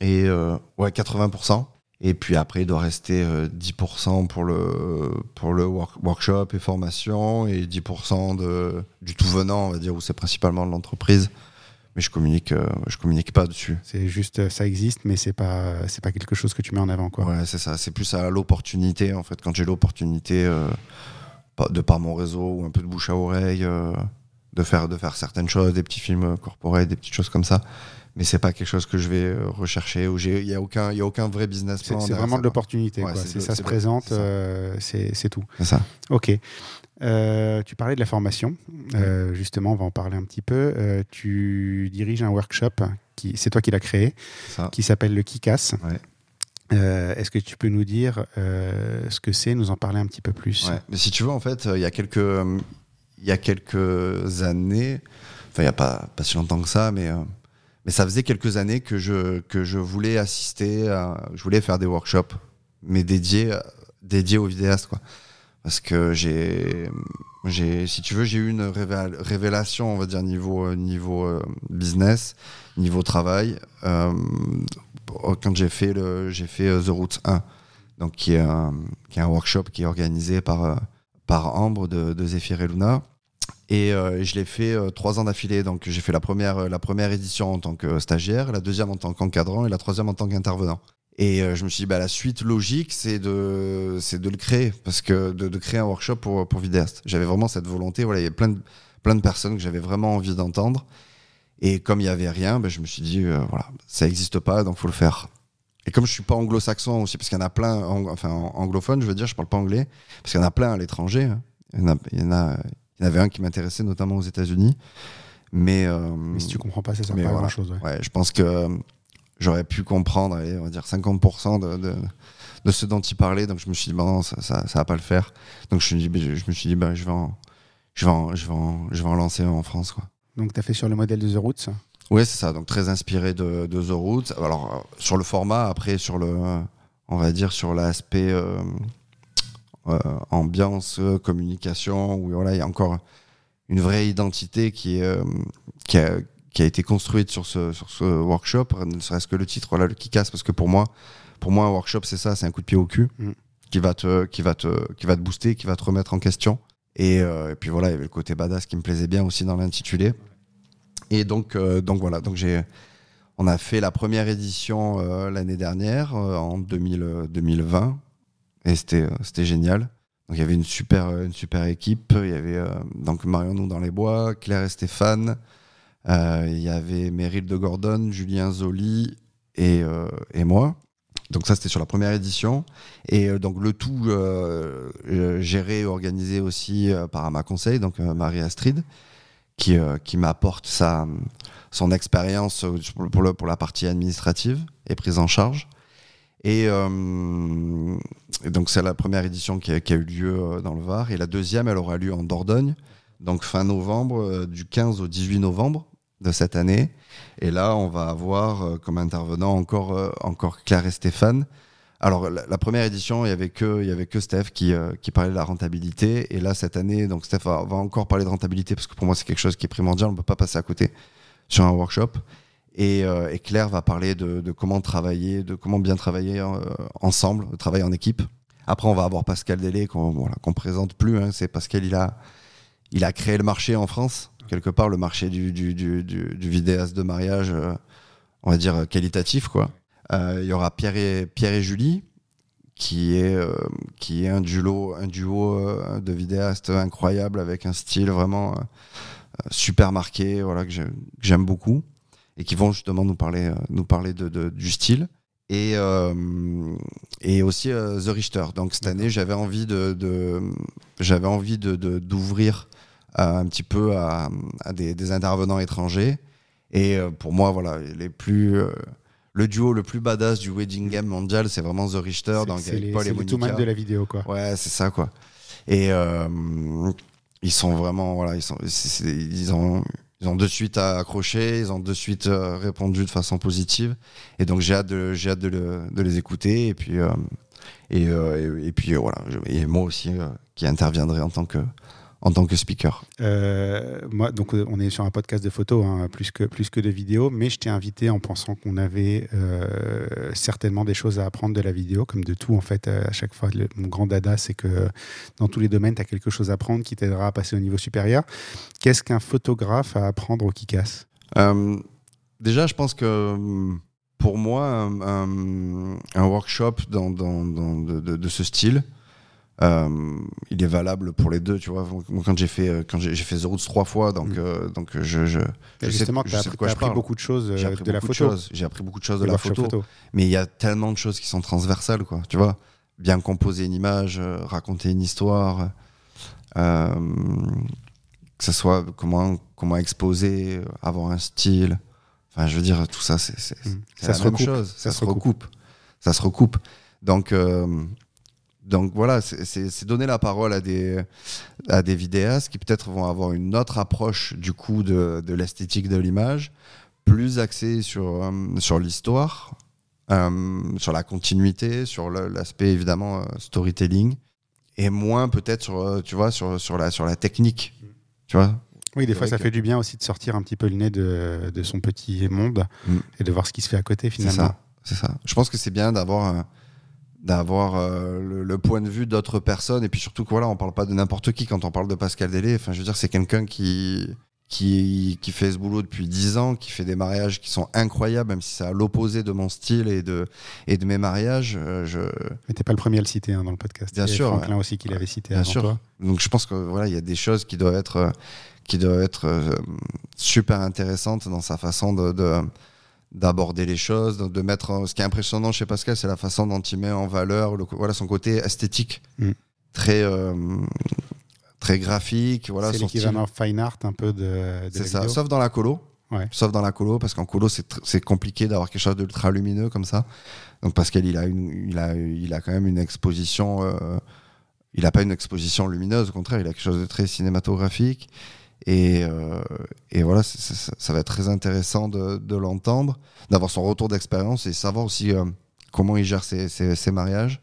Et euh, ouais, 80%. Et puis après, il doit rester euh, 10% pour le, pour le work- workshop et formation et 10% de, du tout venant, on va dire, où c'est principalement de l'entreprise. Mais je communique, euh, je communique pas dessus. C'est juste, euh, ça existe, mais c'est pas, c'est pas quelque chose que tu mets en avant, quoi. Ouais, c'est ça. C'est plus à l'opportunité, en fait. Quand j'ai l'opportunité, euh, de par mon réseau ou un peu de bouche à oreille, euh, de, faire, de faire certaines choses, des petits films corporels, des petites choses comme ça. Mais c'est pas quelque chose que je vais rechercher. J'ai- il n'y a, aucun- il y a aucun vrai business plan. c'est vraiment de l'opportunité. Ouais, quoi. ça se présente, c'est tout. C'est ça. Ok. Euh, tu parlais de la formation. Euh, justement, on va en parler un petit peu. Euh, tu diriges un workshop, qui, c'est toi qui l'as créé, ça. qui s'appelle le Kikas. Ouais. Euh, Est-ce que tu peux nous dire euh, ce que c'est, nous en parler un petit peu plus? Ouais. Mais si tu veux, en fait, il y a quelques, il y a quelques années, enfin, il n'y a pas, pas si longtemps que ça, mais, euh, mais ça faisait quelques années que je, que je voulais assister, à, je voulais faire des workshops, mais dédiés, dédiés aux vidéastes, quoi. Parce que j'ai, si tu veux, j'ai eu une révél- révélation, on va dire, niveau, euh, niveau euh, business, niveau travail, euh, quand j'ai fait, le, j'ai fait The Route 1 donc qui est un, qui est un workshop qui est organisé par, par Ambre de, de et Luna. Et je l'ai fait trois ans d'affilée. Donc j'ai fait la première, la première édition en tant que stagiaire, la deuxième en tant qu'encadrant et la troisième en tant qu'intervenant. Et euh, je me suis dit, bah, la suite logique, c'est de, c'est de le créer, parce que de, de créer un workshop pour, pour vidéastes. J'avais vraiment cette volonté. Voilà, il y avait plein de, plein de personnes que j'avais vraiment envie d'entendre. Et comme il n'y avait rien, bah, je me suis dit, euh, voilà, ça n'existe pas, donc faut le faire. Et comme je suis pas anglo-saxon aussi, parce qu'il y en a plein, ang- enfin ang- anglophone, je veux dire, je parle pas anglais, parce qu'il y en a plein à l'étranger. hein. Il y en a, il y en a, il y en avait un qui m'intéressait, notamment aux États-Unis. Mais, euh, Mais si tu comprends pas, ça sert pas à voilà. grand chose. ouais, je pense que j'aurais pu comprendre, allez, on va dire 50% de, de, de ce dont il parlait. Donc je me suis dit, bah non, ça, ça, ça va pas le faire. Donc je, me suis dit, bah, je, je me suis dit, bah, je vais en, je vais en, je vais en, je vais en lancer en France, quoi. Donc, tu as fait sur le modèle de The Roots. Oui, c'est ça. Donc très inspiré de, de The Route. Alors euh, sur le format, après sur le, on va dire sur l'aspect euh, euh, ambiance, communication, où voilà, il y a encore une vraie identité qui est euh, qui a, qui a été construite sur ce sur ce workshop. Ne serait-ce que le titre, voilà, le qui casse, parce que pour moi, pour moi, un workshop, c'est ça, c'est un coup de pied au cul Mm. qui va te qui va te qui va te booster, qui va te remettre en question. Et, euh, et puis voilà, il y avait le côté badass qui me plaisait bien aussi dans l'intitulé. Et donc, euh, donc voilà, donc j'ai, on a fait la première édition euh, l'année dernière, en 2000, euh, 2020, et c'était, c'était génial. Donc il y avait une super, une super équipe. Il y avait donc Marion nous dans les bois, Claire et Stéphane. Euh, il y avait Meryl de Gordon, Julien Zoli et, euh, et moi. Donc ça c'était sur la première édition et euh, donc le tout géré et organisé aussi par ma conseil donc Marie Astrid qui, qui m'apporte sa, son expérience pour, la partie administrative et prise en charge. Et, donc, c'est la première édition qui a, eu lieu dans le Var. Et la deuxième, elle aura lieu en Dordogne, donc fin novembre, du 15 au 18 novembre de cette année. Et là, on va avoir euh, comme intervenant encore, euh, encore Claire et Stéphane. Alors, la, première édition, il y avait que, il y avait que Steph qui, euh, qui parlait de la rentabilité. Et là, cette année, donc Steph va, encore parler de rentabilité parce que pour moi, c'est quelque chose qui est primordial. On ne peut pas passer à côté sur un workshop. Et, euh, et Claire va parler de, de comment travailler, de comment bien travailler euh, ensemble, travailler en équipe. Après, on va avoir Pascal Délé qu'on voilà, qu'on présente plus. hein. C'est Pascal, il a, il a créé le marché en France, quelque part le marché du, du, du, vidéaste de mariage, euh, on va dire qualitatif quoi. Euh, Il y aura Pierre et, Pierre et Julie, qui est, euh, qui est un duo, un duo euh, de vidéastes incroyable avec un style vraiment euh, super marqué, voilà, que j'ai- que j'aime beaucoup, et qui vont justement nous parler, nous parler de, de- du style. Et, et aussi The Richter. Donc cette année, j'avais envie de, de j'avais envie d'ouvrir un petit peu à, à des, des intervenants étrangers. Et euh, pour moi, voilà, les plus euh, le duo le plus badass du wedding game mondial, c'est vraiment The Richter, C'est- c'est les, Paul c'est et les Monica. Tooman de la vidéo, quoi. Ouais, c'est ça quoi. Et euh, ils sont vraiment voilà, ils sont c'est- c'est- ils ont ils ont de suite accroché, ils ont de suite euh, répondu de façon positive. Et donc j'ai hâte de j'ai hâte de, le- de les écouter et puis euh, et, euh, et, et puis euh, voilà, et moi aussi euh, qui interviendrai en tant que en tant que speaker. Euh, moi, donc, on est sur un podcast de photos, hein, plus, que, plus que de vidéos, mais je t'ai invité en pensant qu'on avait euh, certainement des choses à apprendre de la vidéo, comme de tout, en fait, euh, à chaque fois. Le- mon grand dada, c'est que dans tous les domaines, tu as quelque chose à apprendre qui t'aidera à passer au niveau supérieur. Qu'est-ce qu'un photographe a à apprendre au Kikas Euh, déjà, je pense que pour moi, un, un- un workshop dans, dans- dans- de, de- de ce style, euh, il est valable pour les deux. Tu vois, Moi, quand j'ai fait euh, quand j'ai fait The Roots trois fois, donc Mm. euh, donc je, je, je sais, Justement, je sais appris, quoi t'as je appris parle. beaucoup de choses J'ai appris de la beaucoup de photo. choses. J'ai appris beaucoup de choses de la photo, mais il y a tellement de choses qui sont transversales, quoi. Tu vois, bien composer une image, raconter une histoire, euh, que ce soit comment comment exposer, avoir un style. Enfin, je veux dire, tout ça, c'est Mm. Ça la se même recoupe. chose. Ça Ça, se se recoupe. ça se recoupe. Donc, donc voilà, c'est- donner la parole à des, à des vidéastes qui peut-être vont avoir une autre approche du coup de, de l'esthétique de l'image, plus axée sur, euh, sur l'histoire, euh, sur la continuité, sur l'aspect évidemment euh, storytelling, et moins peut-être sur, tu vois, sur, sur, la, sur la technique. Tu vois Oui, des fois, ça que- fait du bien aussi de sortir un petit peu le nez de, de son petit monde Mm. et de voir ce qui se fait à côté C'est finalement. ça, c'est ça. Je pense que c'est bien d'avoir euh, d'avoir euh, le, le point de vue d'autres personnes et puis surtout que voilà, on parle pas de n'importe qui quand on parle de Pascal Délé. Enfin, je veux dire, c'est quelqu'un qui qui qui fait ce boulot depuis 10 ans, qui fait des mariages qui sont incroyables, même si c'est à l'opposé de mon style et de et de mes mariages. euh, je Mais t'es pas le premier à le citer hein, dans le podcast. Bien Il y a sûr, Franklin ouais. aussi qui l'avait cité Bien avant sûr. toi. donc je pense que voilà, il y a des choses qui doivent être euh, qui doivent être euh, super intéressantes dans sa façon de, de- d'aborder les choses, de, de mettre. Ce qui est impressionnant chez Pascal, c'est la façon dont il met en valeur le, voilà son côté esthétique, Mm. très euh, très graphique. Voilà c'est l'équivalent fine art un peu de, de C'est ça, vidéo. sauf dans la colo. Ouais. Sauf dans la colo, parce qu'en colo, c'est compliqué d'avoir quelque chose d'ultra lumineux comme ça. Donc Pascal, il a, une, il a, il a quand même une exposition. euh, il n'a pas une exposition lumineuse, au contraire, il a quelque chose de très cinématographique. Et, euh, et voilà, ça, va être très intéressant de, l'entendre, d'avoir son retour d'expérience et savoir aussi euh, comment il gère ses, mariages.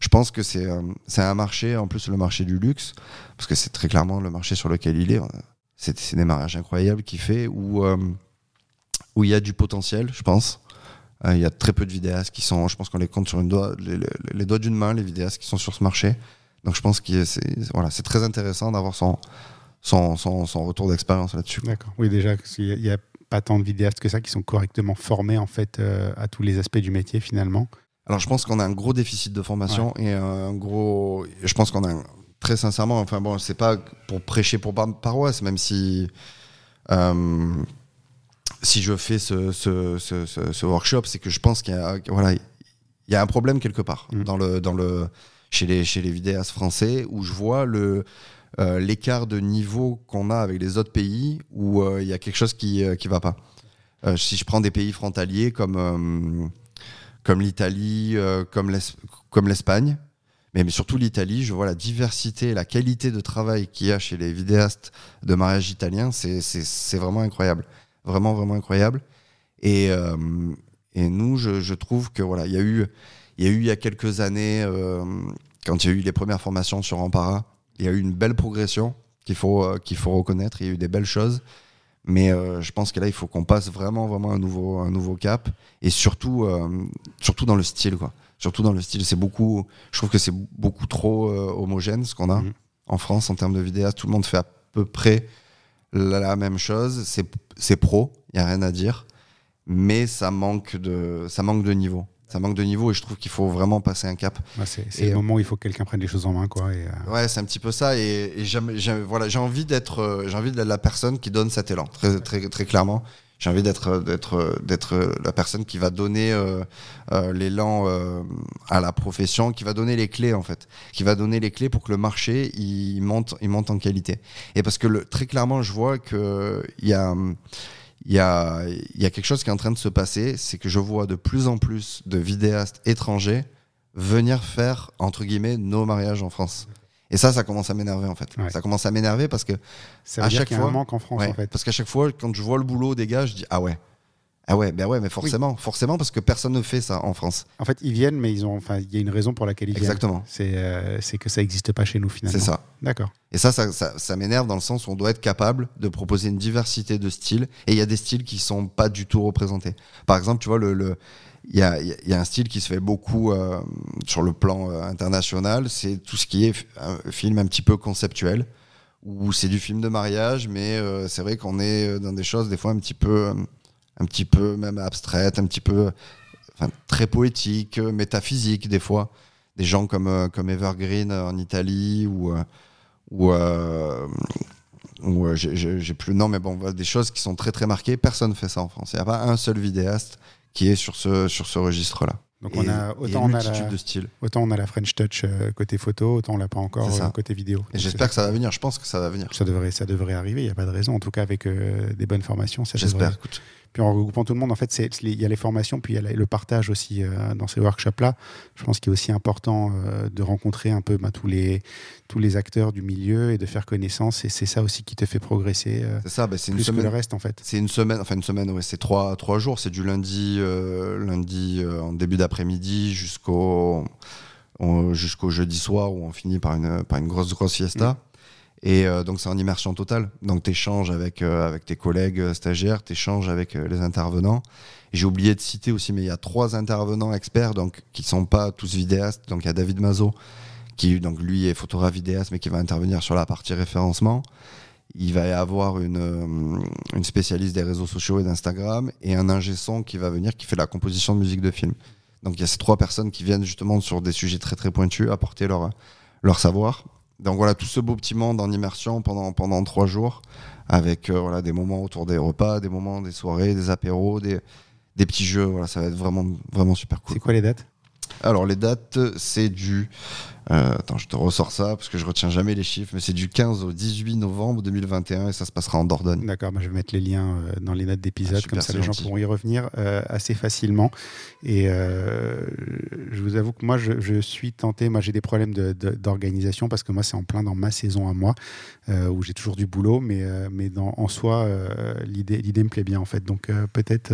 Je pense que c'est euh, c'est un marché, en plus le marché du luxe, parce que c'est très clairement le marché sur lequel il est. C'est des mariages incroyables qu'il fait, où, il y a du potentiel, je pense. Il y a très peu de vidéastes qui sont, je pense qu'on les compte sur les, les- les doigts d'une main, les vidéastes qui sont sur ce marché. Donc je pense que c'est très intéressant d'avoir son, son, son, son retour d'expérience là-dessus. D'accord. Oui, déjà, il n'y a, pas tant de vidéastes que ça qui sont correctement formés en fait euh, à tous les aspects du métier finalement. Alors je pense qu'on a un gros déficit de formation et un gros. Je pense qu'on a un- très sincèrement, enfin bon, c'est pas pour prêcher pour par- paroisse, même si euh, si je fais ce, ce, ce, ce- ce workshop, c'est que je pense qu'il y a voilà, il y a un problème quelque part Mm. dans le dans le chez les chez les vidéastes français où je vois le euh, l'écart de niveau qu'on a avec les autres pays où euh, il y a quelque chose qui euh, qui va pas? Euh, si je prends des pays frontaliers comme euh, comme l'Italie, euh, comme l'Es- comme l'Espagne, mais, mais surtout l'Italie, je vois la diversité, la qualité de travail qu'il y a chez les vidéastes de mariage c'est c'est vraiment incroyable, vraiment vraiment incroyable. Et, euh, et nous, je, je trouve que voilà, il y a eu il y a eu il y a quelques années, euh, quand il y a eu les premières formations sur Ampara, il y a eu une belle progression qu'il faut euh, qu'il faut reconnaître. Il y a eu des belles choses. Mais euh, je pense que là, il faut qu'on passe vraiment, vraiment un nouveau, un nouveau cap. Et surtout, euh, surtout dans le style, quoi. Surtout dans le style, c'est beaucoup. Je trouve que c'est beaucoup trop euh, homogène ce qu'on a Mhm. en France en termes de vidéastes. Tout le monde fait à peu près la, la même chose. C'est c'est pro, il y a rien à dire. Mais ça manque de, ça manque de niveau. Ça manque de niveau et je trouve qu'il faut vraiment passer un cap. Ouais, c'est le euh, moment où il faut que quelqu'un prenne les choses en main. Quoi, et, euh, Ouais, c'est un petit peu ça. Et, et voilà, j'ai envie d'être, euh, envie d'être la personne qui donne cet élan, très, très, très clairement. J'ai envie d'être, la personne qui va donner l'élan à la profession, qui va donner les clés en fait, qui va donner les clés pour que le marché il monte, il monte en qualité. Et parce que le, très clairement, je vois que il y a hum, il y a, y a quelque chose qui est en train de se passer, c'est que je vois de plus en plus de vidéastes étrangers venir faire, entre guillemets, nos mariages en France. Et ça, ça commence à m'énerver en fait. Ouais. Ça commence à m'énerver parce que, ça à veut dire chaque y a un fois- manque en France ouais, en fait. parce qu'à chaque fois, quand je vois le boulot des gars, je dis ah ouais, ah ouais, ben ouais, mais forcément, forcément parce que personne ne fait ça en France. En fait, ils viennent, mais ils ont, enfin, il y a une raison pour laquelle ils Exactement. viennent. C'est euh, c'est que ça n'existe pas chez nous finalement. C'est ça. D'accord. Et ça, ça, ça, ça m'énerve dans le sens où on doit être capable de proposer une diversité de styles. Et il y a des styles qui sont pas du tout représentés. Par exemple, tu vois, le, le- il y, a, il y a un style qui se fait beaucoup euh, sur le plan euh, international, c'est tout ce qui est un film un petit peu conceptuel, où c'est du film de mariage, mais euh, c'est vrai qu'on est dans des choses des fois un petit peu, un petit peu même abstraites, un petit peu, enfin, très poétiques, euh, métaphysiques des fois. Des gens comme, euh, comme Evergreen euh, en Italie ou ou euh, ou, j'ai- plus nom, mais bon, des choses qui sont très très marquées. Personne fait ça en France. Il n'y a pas un seul vidéaste qui est sur ce, sur ce registre-là. Donc Et- on a autant on a, la, de styles. autant on a la French Touch euh, côté photo, autant on l'a pas encore euh, côté vidéo. Et j'espère que ça va venir. Je pense que ça va venir. ça devrait, ça devrait arriver. Il n'y a pas de raison. En tout cas, avec euh, des bonnes formations, ça J'espère. devrait. Puis en regroupant tout le monde, en fait, il y a les formations, puis il y a le partage aussi dans ces workshops-là. Je pense qu'il est aussi important de rencontrer un peu bah, tous, les, tous les acteurs du milieu et de faire connaissance. Et c'est ça aussi qui te fait progresser. c'est ça, bah, c'est une semaine. Que le reste, en fait. C'est une semaine, enfin une semaine, ouais, c'est trois, trois jours. C'est du lundi, lundi en début d'après-midi jusqu'au jusqu'au jeudi soir où on finit par une, par une grosse, grosse fiesta. Mm. Et euh, donc, c'est en immersion totale. Donc, tu échanges avec, euh, avec tes collègues euh, stagiaires, tu échanges avec les intervenants. J'ai oublié de citer aussi, mais il y a trois intervenants experts donc, qui ne sont pas tous vidéastes. Donc, il y a David Mazot, qui donc, lui est photographe vidéaste, mais qui va intervenir sur la partie référencement. Il va y avoir une, une spécialiste des réseaux sociaux et d'Instagram et un ingé son qui va venir, qui fait la composition de musique de film. Donc il y a ces trois personnes qui viennent justement sur des sujets très très pointus, apporter leur, leur savoir. Donc voilà, tout ce beau petit monde en immersion pendant, pendant trois jours, avec euh, voilà, des moments autour des repas, des moments, des soirées, des apéros, des, des petits jeux. Voilà, ça va être vraiment, vraiment super cool. C'est quoi les dates? Alors les dates, c'est du euh, attends, je te ressors ça parce que je retiens jamais les chiffres, mais c'est du 15 au 18 novembre 2021 et ça se passera en Dordogne. D'accord, je vais mettre les liens euh, dans les notes d'épisode, ah, comme ça les gens pourront y revenir euh, assez facilement. Et je vous avoue que moi, je, suis tenté, moi j'ai des problèmes d'organisation parce que moi c'est en plein dans ma saison à moi, où j'ai toujours du boulot, mais, mais dans, en soi, l'idée me plaît bien en fait. Donc peut-être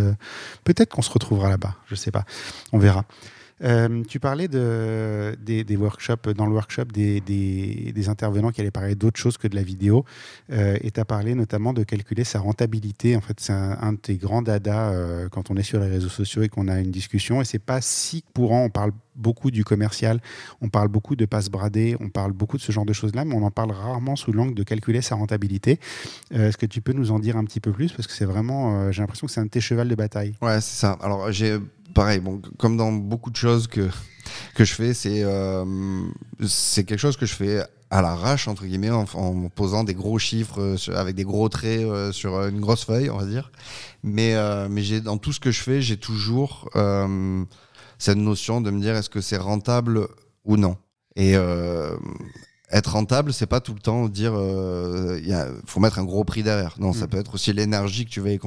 peut-être qu'on se retrouvera là-bas, je sais pas, on verra. Euh, tu parlais de, des, workshops, dans le workshop, des, intervenants qui allaient parler d'autre chose que de la vidéo. Euh, et tu as parlé notamment de calculer sa rentabilité. En fait, c'est un, de tes grands dada euh, quand on est sur les réseaux sociaux et qu'on a une discussion. Et c'est pas si courant. On parle beaucoup du commercial, on parle beaucoup de passe bradé, on parle beaucoup de ce genre de choses-là, mais on en parle rarement sous l'angle de calculer sa rentabilité. Est-ce que tu peux nous en dire un petit peu plus? Parce que c'est vraiment, j'ai l'impression que c'est un de tes chevals de bataille. Ouais, c'est ça. Alors, j'ai pareil, bon, comme dans beaucoup de choses que, que je fais, c'est euh, c'est quelque chose que je fais à l'arrache, entre guillemets, en, posant des gros chiffres euh, avec des gros traits euh, sur une grosse feuille, on va dire. Mais, mais j'ai dans tout ce que je fais, j'ai toujours cette notion de me dire est-ce que c'est rentable ou non. Et être rentable, c'est pas tout le temps dire il faut mettre un gros prix derrière. Non, ça mm. peut être aussi l'énergie que tu vas y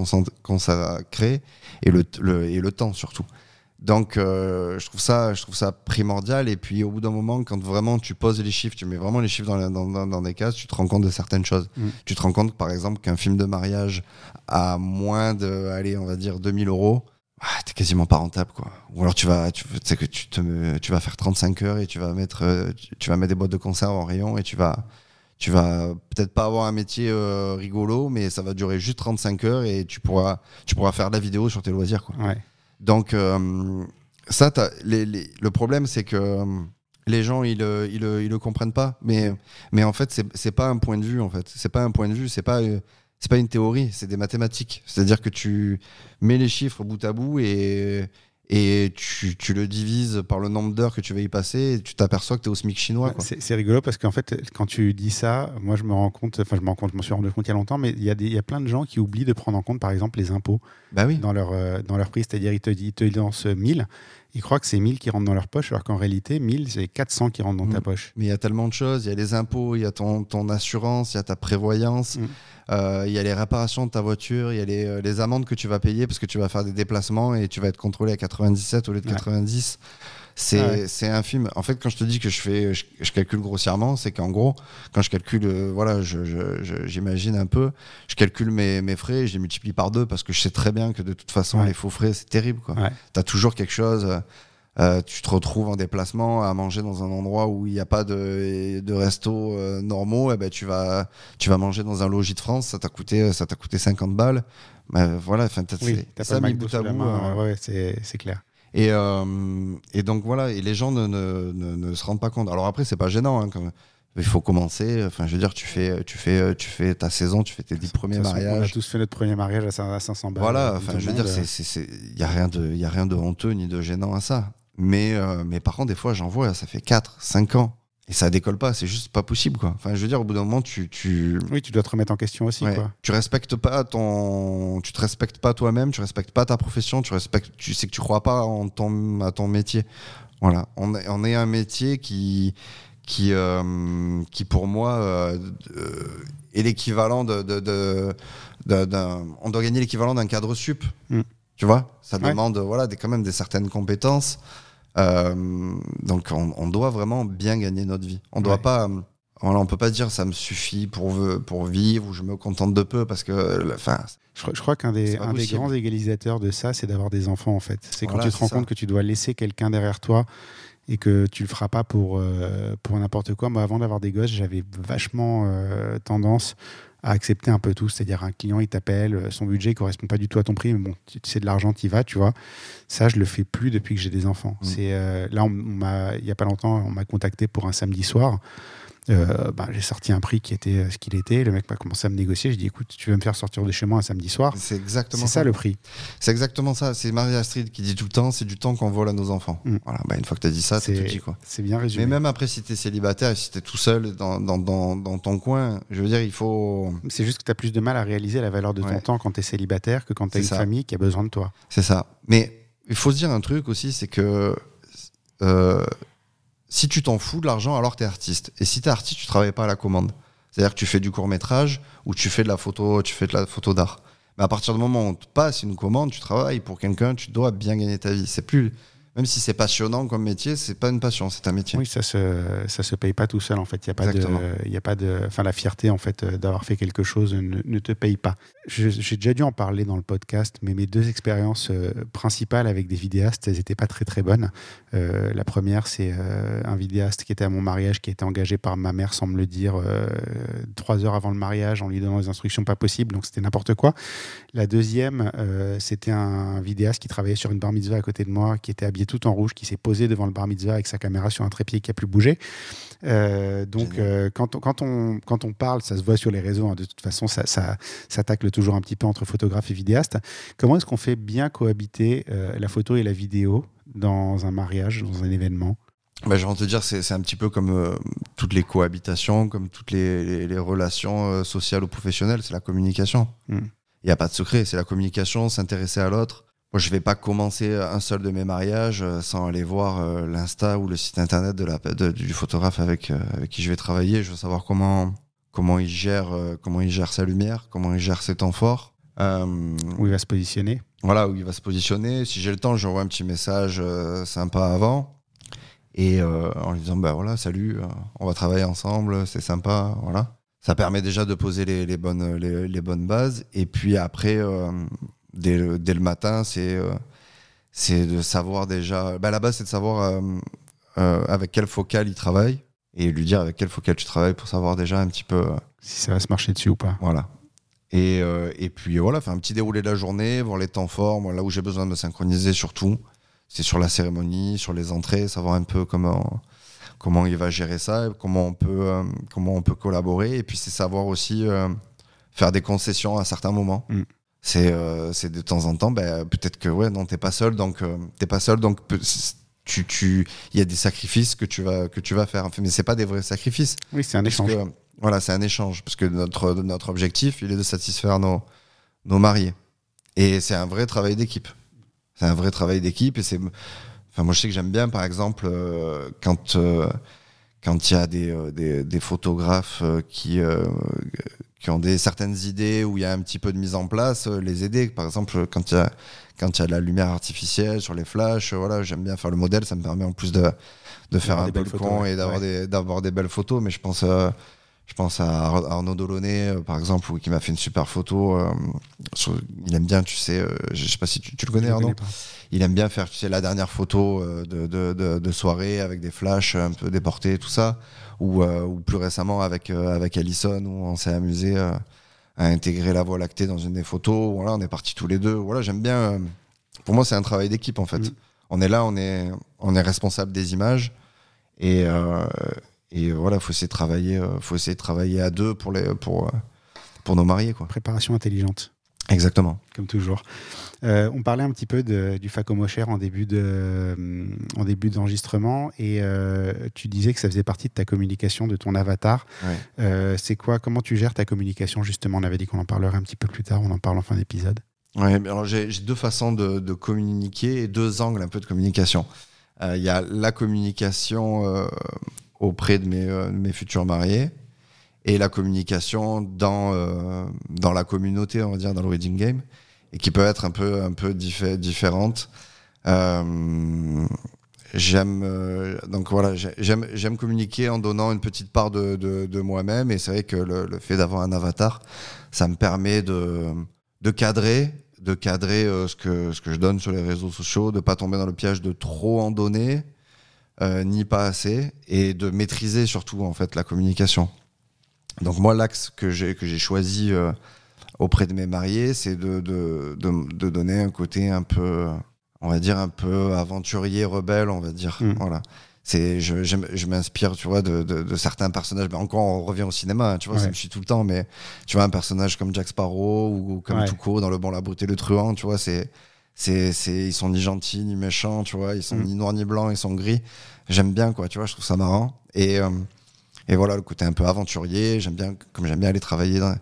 consacrer et le, le, et le temps surtout. Donc, euh, je, trouve ça, je trouve ça primordial. Et puis, au bout d'un moment, quand vraiment tu poses les chiffres, tu mets vraiment les chiffres dans, dans, dans des cases, tu te rends compte de certaines choses. Mm. Tu te rends compte, par exemple, qu'un film de mariage a moins de, allez, on va dire 2000 euros, ah, t'es quasiment pas rentable, quoi. Ou alors tu vas, tu sais que tu, te, tu vas faire 35 heures et tu vas mettre, euh, tu, vas mettre des boîtes de conserve en rayon et tu vas, tu vas peut-être pas avoir un métier euh, rigolo, mais ça va durer juste 35 heures et tu pourras, tu pourras faire de la vidéo sur tes loisirs, quoi. Ouais. Donc, euh, ça, le problème, c'est que les gens, ils, ils, le comprennent pas. Mais, mais en fait, c'est pas un point de vue, en fait. C'est pas un point de vue, c'est pas, c'est pas une théorie, c'est des mathématiques. C'est-à-dire que tu mets les chiffres bout à bout et, et tu, tu, le divises par le nombre d'heures que tu vas y passer et tu t'aperçois que tu es au SMIC chinois. C'est rigolo parce qu'en fait, quand tu dis ça, moi je me rends compte, enfin je me rends compte, je m'en suis rendu compte il y a longtemps, mais il y, a des, il y a plein de gens qui oublient de prendre en compte par exemple les impôts bah oui. dans, leur, euh, dans leur prix. C'est-à-dire, ils te, ils te lancent 1000 ils croient que c'est 1000 qui rentrent dans leur poche, alors qu'en réalité, 1000, c'est 400 qui rentrent dans ta mm. poche. Mais il y a tellement de choses. Il y a les impôts, il y a ton, ton assurance, il y a ta prévoyance, mm. euh, il y a les réparations de ta voiture, il y a les, euh, les, amendes que tu vas payer parce que tu vas faire des déplacements et tu vas être contrôlé à 97 au lieu de 90. C'est c'est un film. En fait, quand je te dis que je fais, je, calcule grossièrement, c'est qu'en gros, quand je calcule, euh, voilà, j'imagine un peu, je calcule mes, mes frais et je les multiplie par deux parce que je sais très bien que de toute façon, les faux frais, c'est terrible. Tu as toujours quelque chose. Euh, tu te retrouves en déplacement à manger dans un endroit où il n'y a pas de, de resto euh, normaux, et eh ben tu vas tu vas manger dans un logis de France, ça t'a coûté ça t'a coûté 50 balles. Ben, voilà, enfin oui, ça mis bout à bout. ouais, c'est clair. Et, euh, et donc voilà, et les gens ne, ne, ne, se rendent pas compte. Alors après, c'est pas gênant. Hein, il faut commencer. Enfin, je veux dire, tu fais, tu fais, tu fais ta saison, tu fais tes dix premiers mariages. On a tous fait notre premier mariage à 500 balles. Voilà. Enfin, je veux dire, il y a rien de, il a rien de honteux ni de gênant à ça. Mais, euh, mais par contre, des fois, j'en vois, ça fait 4, 5 ans et ça décolle pas, c'est juste pas possible quoi. Enfin, je veux dire, au bout d'un moment, tu, tu... Oui, tu dois te remettre en question aussi quoi. Tu respectes pas ton, tu te respectes pas toi-même, tu respectes pas ta profession, tu respectes, tu sais que tu crois pas en ton, à ton métier. Voilà, on, on est un métier qui qui, euh, qui pour moi euh, euh, est l'équivalent de, de- de-. On doit gagner l'équivalent d'un cadre sup. Mm. Tu vois? Ça Ouais. demande voilà, des, quand même des certaines compétences. Euh, donc on, on doit vraiment bien gagner notre vie. On doit Ouais. pas. euh, Voilà, on peut pas dire ça me suffit pour, pour vivre ou je me contente de peu parce que enfin Je, crois- je crois qu'un des, un grands égalisateurs de ça, c'est d'avoir des enfants en fait. C'est quand tu te rends ça. compte que tu dois laisser quelqu'un derrière toi et que tu le feras pas pour, euh, pour n'importe quoi. Moi, avant d'avoir des gosses, j'avais vachement euh, tendance à accepter un peu tout. C'est-à-dire, un client, il t'appelle, euh, son budget correspond pas du tout à ton prix, mais bon, tu- c'est de l'argent, tu y vas, tu vois. Ça, je le fais plus depuis que j'ai des enfants. Mm. C'est euh, Là, on, on m'a- il y a pas longtemps, on m'a contacté pour un samedi soir. Euh, bah, j'ai sorti un prix qui était euh, ce qu'il était. Le mec m'a commencé à me négocier. Je dis écoute, tu veux me faire sortir de chez moi un samedi soir? C'est exactement C'est ça le prix. C'est exactement ça. C'est Marie Astrid qui dit tout le temps c'est du temps qu'on vole à nos enfants. Mm. Voilà, bah, une fois que tu as dit ça, c'est tout dit. Quoi. c'est bien résumé. Mais même après, si tu es célibataire et si tu es tout seul dans, dans, dans, dans ton coin, je veux dire, il faut. C'est juste que tu as plus de mal à réaliser la valeur de ton temps quand tu es célibataire que quand tu as une ça. famille qui a besoin de toi. C'est ça. Mais il faut se dire un truc aussi c'est que euh, si tu t'en fous de l'argent, alors tu es artiste. Et si tu es artiste, tu travailles pas à la commande. C'est-à-dire que tu fais du court métrage ou tu fais de la photo, tu fais de la photo d'art. Mais à partir du moment où on te passe une commande, tu travailles pour quelqu'un, tu dois bien gagner ta vie. C'est plus, même si c'est passionnant comme métier, c'est pas une passion, c'est un métier. Oui, ça se, ça se paye pas tout seul en fait. Il y a pas Exactement. de, il y a pas de, enfin la fierté en fait euh, d'avoir fait quelque chose ne, ne te paye pas. J'ai déjà dû en parler dans le podcast, mais mes deux expériences euh, principales avec des vidéastes, elles étaient pas très très bonnes. Euh, la première, c'est euh, un vidéaste qui était à mon mariage, qui était engagé par ma mère sans me le dire euh, trois heures avant le mariage, en lui donnant des instructions pas possibles, donc c'était n'importe quoi. La deuxième, c'était un vidéaste qui travaillait sur une bar mitzvah à côté de moi, qui était habillé tout en rouge, qui s'est posé devant le bar mitzvah avec sa caméra sur un trépied qui a plus bougé. Euh, donc, euh, quand, on, quand, on, quand on parle, ça se voit sur les réseaux, hein, de toute façon, ça, ça, ça tacle toujours un petit peu entre photographe et vidéaste. Comment est-ce qu'on fait bien cohabiter euh, la photo et la vidéo dans un mariage, dans un événement? Bah, je vais te dire, c'est un petit peu comme euh, toutes les cohabitations, comme toutes les, les- les relations euh, sociales ou professionnelles, c'est la communication. Il Mm. n'y a pas de secret, c'est la communication, s'intéresser à l'autre. Moi, je vais pas commencer un seul de mes mariages euh, sans aller voir euh, l'insta ou le site internet de la, de- du photographe avec, euh, avec qui je vais travailler. Je veux savoir comment, comment, il gère, comment il gère sa lumière, comment il gère ses temps forts. Euh, Où il va se positionner voilà où il va se positionner. Si j'ai le temps, j'envoie un petit message sympa avant. Et euh, en lui disant, bah voilà, salut, on va travailler ensemble, c'est sympa, voilà. Ça permet déjà de poser les, les bonnes, les, les bonnes bases. Et puis après, euh, dès, le, dès le matin, c'est euh, c'est de savoir déjà. Bah, la base, c'est de savoir euh, euh, avec quel focal il travaille et lui dire avec quel focal tu travailles pour savoir déjà un petit peu. Si ça va se marcher dessus ou pas voilà. Et, euh, et puis voilà, faire un petit déroulé de la journée, voir les temps forts, moi, là où j'ai besoin de me synchroniser surtout, c'est sur la cérémonie, sur les entrées, savoir un peu comment, comment il va gérer ça, comment on peut, euh, comment on peut collaborer. Et puis c'est savoir aussi euh, faire des concessions à certains moments. Mm. C'est euh, de temps en temps, ben, peut-être que ouais, non, t'es pas seul, donc euh, t'es pas seul, donc tu, tu, il y a des sacrifices que tu vas, que tu vas faire. Mais c'est pas des vrais sacrifices. Oui, c'est un échange. que, voilà, c'est un échange, parce que notre, notre objectif, il est de satisfaire nos, nos mariés. Et c'est un vrai travail d'équipe. C'est un vrai travail d'équipe. Et c'est, enfin, moi, je sais que j'aime bien, par exemple, euh, quand euh, quand il y a des, euh, des, des photographes euh, qui, euh, qui ont des certaines idées où il y a un petit peu de mise en place, euh, les aider. Par exemple, quand il y a quand il y a de la lumière artificielle sur les flashs, euh, voilà, j'aime bien faire le modèle. Ça me permet en plus de, de faire un des peu belles le photos, con ouais. et d'avoir Ouais. des, d'avoir des belles photos. Mais je pense, euh, je pense à Ar- Arnaud Delaunay, euh, par exemple, qui m'a fait une super photo. euh, sur- il aime bien, tu sais, euh, je sais pas si tu, tu le connais, Je le Arnaud. connais. Il aime bien faire, tu sais, la dernière photo de, de, de, de soirée avec des flashs un peu déportés, tout ça. Ou, euh, ou plus récemment avec, euh, avec Allison, où on s'est amusé euh, à intégrer la voie lactée dans une des photos. Voilà, on est partis tous les deux. Voilà, j'aime bien. pour moi, c'est un travail d'équipe, en fait. Mm. On est là, on est, on est responsable des images. Et, et voilà, faut essayer de travailler, euh, faut essayer de travailler à deux pour, les, pour, euh, pour nos mariés, quoi. Préparation intelligente. Exactement. comme toujours. Euh, on parlait un petit peu de- du Facomocher en début de, en début d'enregistrement et euh, tu disais que ça faisait partie de ta communication, de ton avatar. Ouais. Euh, c'est quoi Comment tu gères ta communication justement? On avait dit qu'on en parlerait un petit peu plus tard. On en parle en fin d'épisode. Ouais, alors j'ai deux façons de, de communiquer et deux angles un peu de communication. Il y a la communication auprès de mes, euh, mes futurs mariés et la communication dans, euh, dans la communauté, on va dire, dans le wedding game, et qui peut être un peu, un peu diffé- différente. Euh, j'aime donc voilà, j'ai- j'aime j'aime communiquer en donnant une petite part de, de, de moi-même, et c'est vrai que le, le fait d'avoir un avatar, ça me permet de, de cadrer, de cadrer ce que ce que je donne sur les réseaux sociaux, de pas tomber dans le piège de trop en donner, ni pas assez, et de maîtriser surtout en fait la communication. Donc moi, l'axe que j'ai que j'ai choisi euh, auprès de mes mariés, c'est de, de, de, de donner un côté un peu, on va dire un peu aventurier, rebelle, on va dire. Mm. Voilà. C'est, je, je m'inspire, tu vois, de, de, certains personnages. Mais encore, on revient au cinéma, hein, tu vois, ça Ouais. me suit tout le temps. Mais tu vois, un personnage comme Jack Sparrow ou comme Ouais. Tuco dans Le Bon, la et le Truand, tu vois, c'est, c'est, c'est, ils sont ni gentils ni méchants, tu vois, ils sont Mm. ni noirs ni blancs, ils sont gris. J'aime bien, quoi, tu vois, je trouve ça marrant. Et, euh, et voilà, le côté un peu aventurier, j'aime bien, comme j'aime bien aller travailler dans,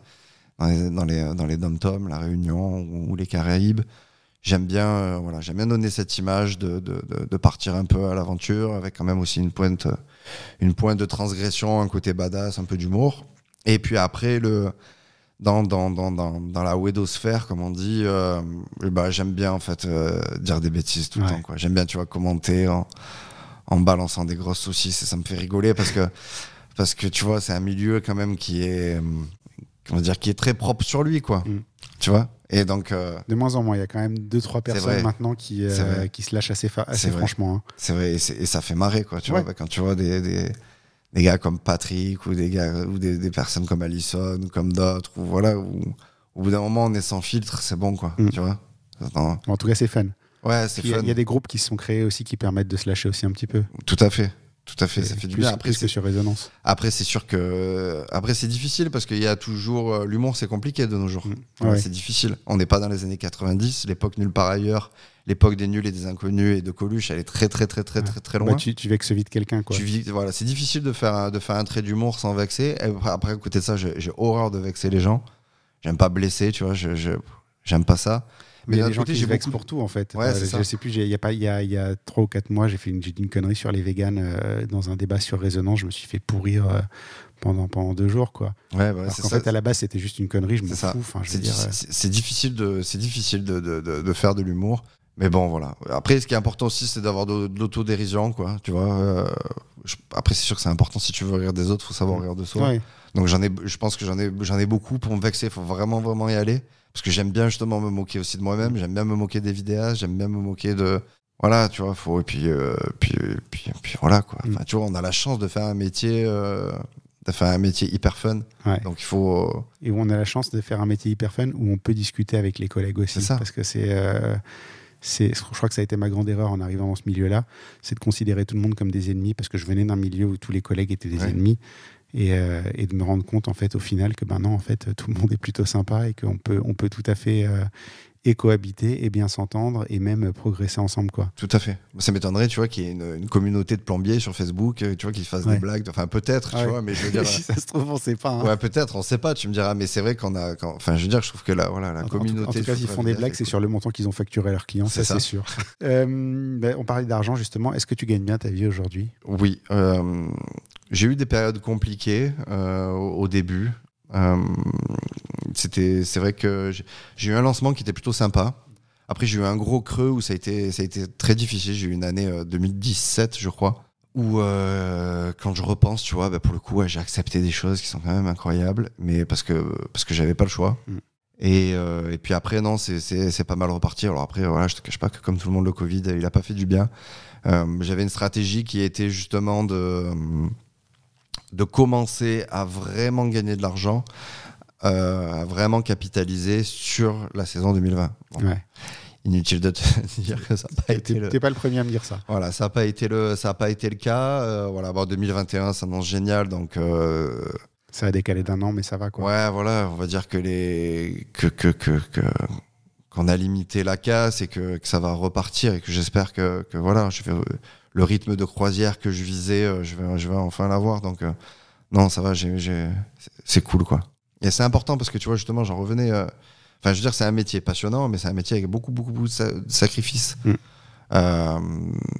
dans les, dans les, dans les dom-toms, la Réunion ou, ou les Caraïbes. J'aime bien, euh, voilà, j'aime bien donner cette image de, de, de, de partir un peu à l'aventure avec quand même aussi une pointe, euh, une pointe de transgression, un côté badass, un peu d'humour. Et puis après, le, dans, dans, dans, dans, dans la wedosphère, comme on dit, euh, ben, j'aime bien en fait euh, dire des bêtises tout le Ouais. temps. quoi. J'aime bien, tu vois, commenter en, en balançant des grosses saucisses et ça me fait rigoler parce que, parce que tu vois, c'est un milieu quand même qui est, comment dire, qui est très propre sur lui, quoi. Mm. Tu vois? Et donc, euh, De moins en moins, il y a quand même deux trois personnes maintenant qui, euh, qui se lâchent assez, assez franchement. hein. C'est vrai, et, ça fait marrer, quoi. Tu Ouais. vois, bah, quand tu vois des, des, des gars comme Patrick ou des gars ou des, des personnes comme Allison ou comme d'autres, ou voilà, où, au bout d'un moment on est sans filtre, c'est bon, quoi. Mm. Tu vois. En tout cas, c'est fun. Ouais, c'est Il y, a, fun. il y a des groupes qui se sont créés aussi qui permettent de se lâcher aussi un petit peu. Tout à fait. Tout à fait, ça fait du bien. Après, c'est- sur Résonance. après, c'est sûr que après c'est difficile parce qu'il y a toujours euh, l'humour, c'est compliqué de nos jours. Mm. Ouais. C'est difficile. On n'est pas dans les années 90, l'époque nulle part ailleurs, l'époque des nuls et des inconnus et de Coluche, elle est très très très très très très loin. Ouais, tu, tu vexes vite quelqu'un. quoi. Tu vis, voilà, c'est difficile de faire un, de faire un trait d'humour sans vexer. Et après, à côté de ça, j'ai horreur de vexer les gens. J'aime pas blesser, tu vois. J'aime pas ça. Mais il y a des gens côté, qui j'ai se vexent beaucoup pour tout en fait. Ouais, Euh, c'est je sais plus, il y a pas, il y a, il y a trois ou quatre mois, j'ai fait une, j'ai dit une connerie sur les véganes euh, dans un débat sur Résonance. Je me suis fait pourrir euh, pendant, pendant deux jours quoi. Ouais, bah, c'est ça. fait, à la base, c'était juste une connerie. Je m'en fous. Enfin, je C'est veux dire, di- euh, c'est- difficile de, c'est difficile de, de, de, de faire de l'humour. Mais bon, voilà. Après, ce qui est important aussi, c'est d'avoir de, de l'autodérision, quoi. Tu vois. euh, je- après, c'est sûr que c'est important. Si tu veux rire des autres, faut savoir rire de soi. ouais. Donc j'en ai, je pense que j'en ai, j'en ai beaucoup pour me vexer. Il faut vraiment, vraiment y aller. Parce que j'aime bien justement me moquer aussi de moi-même. J'aime bien me moquer des vidéastes. J'aime bien me moquer de. Voilà, tu vois, faut. Et puis, euh, puis, puis, puis voilà, quoi. Mm. Enfin, tu vois, on a la chance de faire un métier, euh, de faire un métier hyper fun. Ouais. Donc il faut. euh, et où on a la chance de faire un métier hyper fun où on peut discuter avec les collègues aussi. Ça. Parce que c'est. euh, c'est, je crois que ça a été ma grande erreur en arrivant dans ce milieu-là, c'est de considérer tout le monde comme des ennemis parce que je venais d'un milieu où tous les collègues étaient des Ouais. ennemis et, euh, et de me rendre compte en fait au final que ben en fait tout le monde est plutôt sympa et qu'on peut on peut tout à fait euh, et cohabiter et bien s'entendre et même progresser ensemble quoi. Tout à fait. Ça m'étonnerait, tu vois, qu'il y ait une, une communauté de plombiers sur Facebook, euh, tu vois, qu'ils fassent Ouais. des blagues. Enfin, peut-être, Ouais. tu vois, mais je veux dire. si ça se trouve on sait pas. hein. Ouais, peut-être, on sait pas, tu me diras, mais c'est vrai qu'on a. quand- Enfin, je veux dire, je trouve que la, voilà, la En communauté. En tout, cas, de s'ils font des blagues, c'est sur le montant qu'ils ont facturé à leurs clients, ça C'est sûr. Euh, ben, on parlait d'argent justement. Est-ce que tu gagnes bien ta vie aujourd'hui? Oui, euh, j'ai eu des périodes compliquées euh, au début. Euh, c'était, c'est vrai que j'ai- eu un lancement qui était plutôt sympa. Après, j'ai eu un gros creux où ça a été, ça a été très difficile. J'ai eu une année euh, 2017, je crois, où euh, quand je repense, tu vois, bah, pour le coup, ouais, j'ai accepté des choses qui sont quand même incroyables, mais parce que parce que j'avais pas le choix. Mm. Et, euh, et puis après, non, c'est- pas mal reparti. Alors après, voilà, je te cache pas que comme tout le monde, le Covid, il a pas fait du bien. Euh, J'avais une stratégie qui était justement de, de commencer à vraiment gagner de l'argent, euh, à vraiment capitaliser sur la saison 2020. Bon, Ouais. Inutile de te dire que ça n'a pas été le, t'es pas le premier à me dire ça. voilà, ça n'a pas été le, ça a pas été le cas. Euh, voilà, bon, 2021 s'annonce génial, donc euh, Ça a décalé d'un an, mais ça va quoi. ouais, voilà, on va dire que les que que que que- qu'on a limité la casse et que, que ça va repartir et que j'espère que, que voilà, je vais le rythme de croisière que je visais, euh, je vais je vais enfin l'avoir. Donc euh, non, ça va, c'est cool quoi. Et c'est important parce que tu vois justement, j'en revenais. euh, Enfin, je veux dire, c'est un métier passionnant, mais c'est un métier avec beaucoup beaucoup beaucoup de, sa- de sacrifices. Mm. Euh,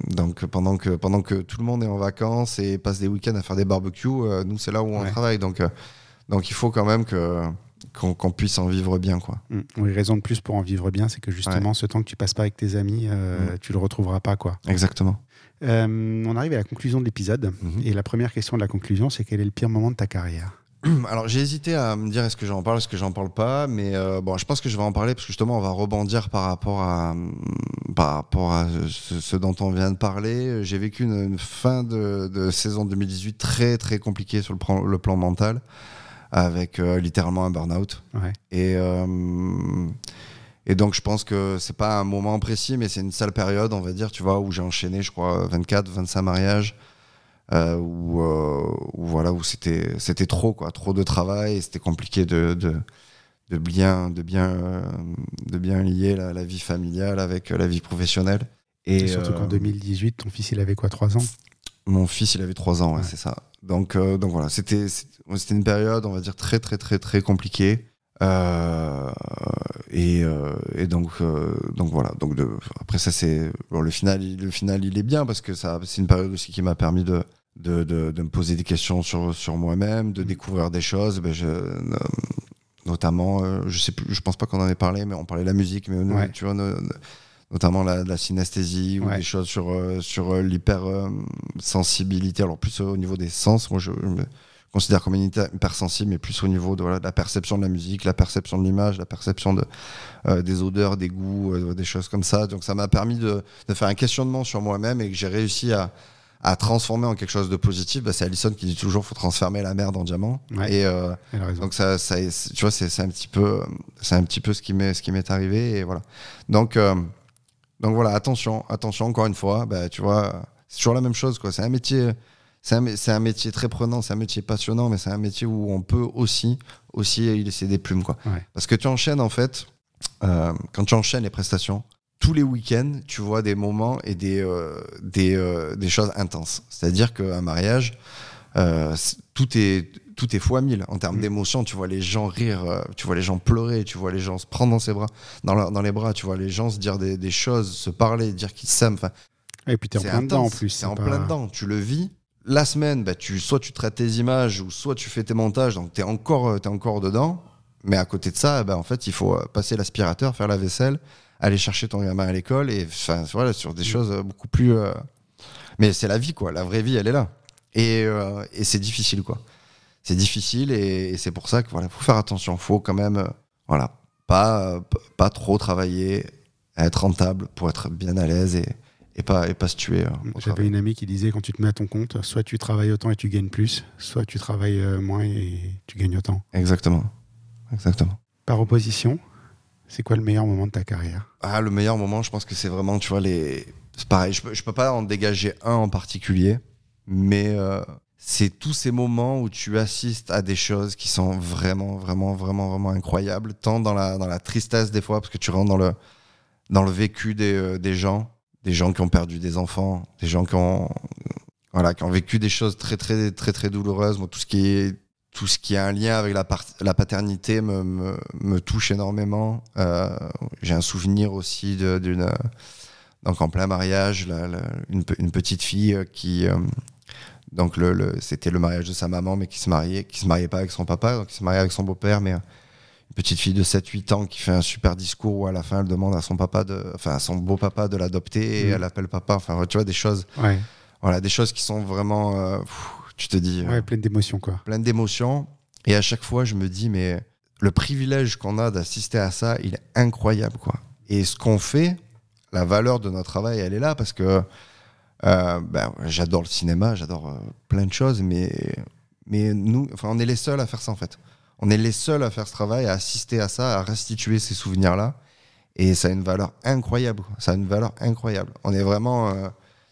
donc pendant que, pendant que tout le monde est en vacances et passe des week-ends à faire des barbecues, nous c'est là où on Ouais. travaille. Donc, donc il faut quand même que, qu'on, puisse en vivre bien. Quoi. Mm. Oui, raison de plus pour en vivre bien, c'est que justement, ce temps que tu passes pas avec tes amis, euh, Mm. tu le retrouveras pas. quoi. Exactement. Euh, on arrive à la conclusion de l'épisode. Mhm. Et la première question de la conclusion, c'est quel est le pire moment de ta carrière? Alors j'ai hésité à me dire est-ce que j'en parle, est-ce que j'en parle pas, mais euh, bon, je pense que je vais en parler parce que justement on va rebondir par rapport à par rapport à ce, ce dont on vient de parler. J'ai vécu une, une fin de, de saison 2018 très très compliquée sur le plan, le plan mental, avec euh, littéralement un burn-out. Ouais. Et et donc je pense que c'est pas un moment précis, mais c'est une sale période, on va dire, tu vois, où j'ai enchaîné, je crois, 24, 25 mariages euh, où, euh, où voilà où c'était c'était trop quoi trop de travail et c'était compliqué de, de de bien de bien euh, de bien lier la, la vie familiale avec la vie professionnelle. Et Et surtout qu'en 2018, ton fils, il avait quoi, 3 ans? Mon fils il avait 3 ans ouais, Ouais. c'est ça. Donc donc voilà c'était c'était une période on va dire très très très très compliquée et, euh, et donc euh, donc voilà donc de, après ça c'est bon, le final il- le final il est bien parce que ça c'est une période aussi qui m'a permis de de, de, de me poser des questions sur, sur moi-même, de découvrir des choses. Ben, je, euh, notamment, euh, je sais plus, je pense pas qu'on en ait parlé, mais on parlait de la musique, mais euh, Ouais. tu vois, no- notamment la, la synesthésie ou Ouais. des choses sur, euh, sur euh, l'hypersensibilité. Alors plus au niveau des sens, moi je, considère comme une hyper- hypersensible, mais plus au niveau de, voilà, de la perception de la musique, la perception de l'image, la perception de, euh, des odeurs, des goûts, euh, des choses comme ça. Donc ça m'a permis de, de faire un questionnement sur moi-même et que j'ai réussi à, à transformer en quelque chose de positif. Bah, c'est Alison qui dit toujours faut transformer la merde en diamant. Ouais. Et euh, donc ça, ça tu vois, c'est c'est un petit peu, c'est un petit peu ce qui m'est ce qui m'est arrivé et voilà. Donc euh, donc voilà, attention, attention encore une fois. Bah, tu vois, c'est toujours la même chose quoi. C'est un métier. C'est un, un métier très prenant, c'est un métier passionnant, mais c'est un métier où on peut aussi, aussi y laisser des plumes. Quoi. Ouais. Parce que tu enchaînes, en fait, euh, quand tu enchaînes les prestations, tous les week-ends, tu vois des moments et des, euh, des, euh, des choses intenses. C'est-à-dire qu'un mariage, tout est tout est fois mille en termes Mm. d'émotion. Tu vois les gens rire, tu vois les gens pleurer, tu vois les gens se prendre dans ses bras, dans, leur- dans les bras, tu vois les gens se dire des, des choses, se parler, dire qu'ils s'aiment. Et puis, tu es en plein dedans en intense. plus. C'est c'est en pas- plein dedans. Tu le vis. La semaine, bah, tu, soit tu traites tes images, ou soit tu fais tes montages, donc tu es encore, euh, encore dedans. Mais à côté de ça, bah, en fait, il faut euh, passer l'aspirateur, faire la vaisselle, aller chercher ton gamin à l'école, et voilà, sur des choses euh, beaucoup plus. euh, Mais c'est la vie, quoi. La vraie vie, elle est là. Et, euh, et c'est difficile, quoi. C'est difficile, et, et c'est pour ça qu'il voilà, faut faire attention. faut quand même, euh, voilà, pas, pas trop travailler, être rentable pour être bien à l'aise et, et, pas, et pas se tuer. euh, J'avais une amie qui disait quand tu te mets à ton compte, soit tu travailles autant et tu gagnes plus, soit tu travailles euh, moins et tu gagnes autant. Exactement. Exactement. Par opposition, c'est quoi le meilleur moment de ta carrière? Ah, le meilleur moment, je pense que c'est vraiment, tu vois, les. C'est pareil, je peux, je peux pas en dégager un en particulier, mais euh, c'est tous ces moments où tu assistes à des choses qui sont vraiment, vraiment, vraiment, vraiment incroyables, tant dans la, dans la tristesse des fois, parce que tu rentres dans le, dans le vécu des, euh, des gens, des gens qui ont perdu des enfants, des gens qui ont, voilà, qui ont vécu des choses très, très, très, très douloureuses. Tout ce qui est tout ce qui a un lien avec la, la paternité me, me, touche énormément. Euh, J'ai un souvenir aussi d'une. Donc, en plein mariage, une, pe- une petite fille euh, qui. euh, donc, le, c'était le mariage de sa maman, mais qui se mariait, qui se mariait pas avec son papa, donc qui se mariait avec son beau-père, mais euh, petite fille de 7-8 ans qui fait un super discours où à la fin elle demande à son papa de, enfin à son beau papa de l'adopter et Mhm. elle appelle papa. Enfin, tu vois des choses, Ouais, voilà, des choses qui sont vraiment, euh, pff, tu te dis, euh, ouais pleine d'émotions quoi. plein d'émotions. Et à chaque fois, je me dis, mais le privilège qu'on a d'assister à ça, il est incroyable, quoi. Et ce qu'on fait, la valeur de notre travail, elle est là parce que euh, ben, j'adore le cinéma, j'adore euh, plein de choses, mais, mais nous, enfin, on est les seuls à faire ça, en fait. On est les seuls à faire ce travail, à assister à ça, à restituer ces souvenirs-là. Et ça a une valeur incroyable. Ça a une valeur incroyable. On est vraiment euh,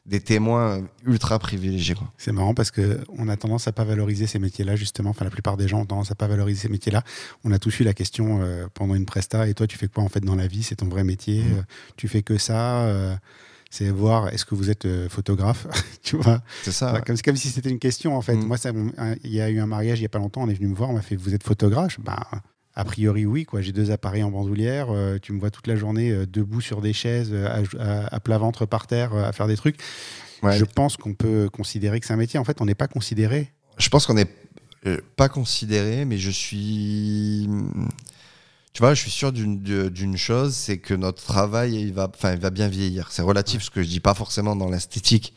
des témoins ultra privilégiés. C'est marrant parce que on a tendance à pas valoriser ces métiers-là justement. Enfin, la plupart des gens ont tendance à pas valoriser ces métiers-là. On a tous eu la question euh, pendant une presta. Et toi, tu fais quoi en fait dans la vie? C'est ton vrai métier Mhm. Euh, Tu fais que ça C'est voir. Est-ce que vous êtes euh, photographe Tu vois C'est ça. Ouais, comme, si c'était une question en fait. Mm. Moi, il y a eu un mariage il y a pas longtemps. On est venu me voir. On m'a fait Vous êtes photographe? Bah A priori, oui. Quoi. J'ai deux appareils en bandoulière. euh, tu me vois toute la journée euh, debout sur des chaises, à, à- à plat ventre par terre, à faire des trucs. Ouais. Je pense qu'on peut considérer que c'est un métier. En fait, on n'est pas considéré. Je pense qu'on n'est pas considéré, mais je suis. Tu vois, je suis sûr d'une chose, c'est que notre travail, il va, enfin, il va bien vieillir. C'est relatif, ce que je dis pas forcément dans l'esthétique,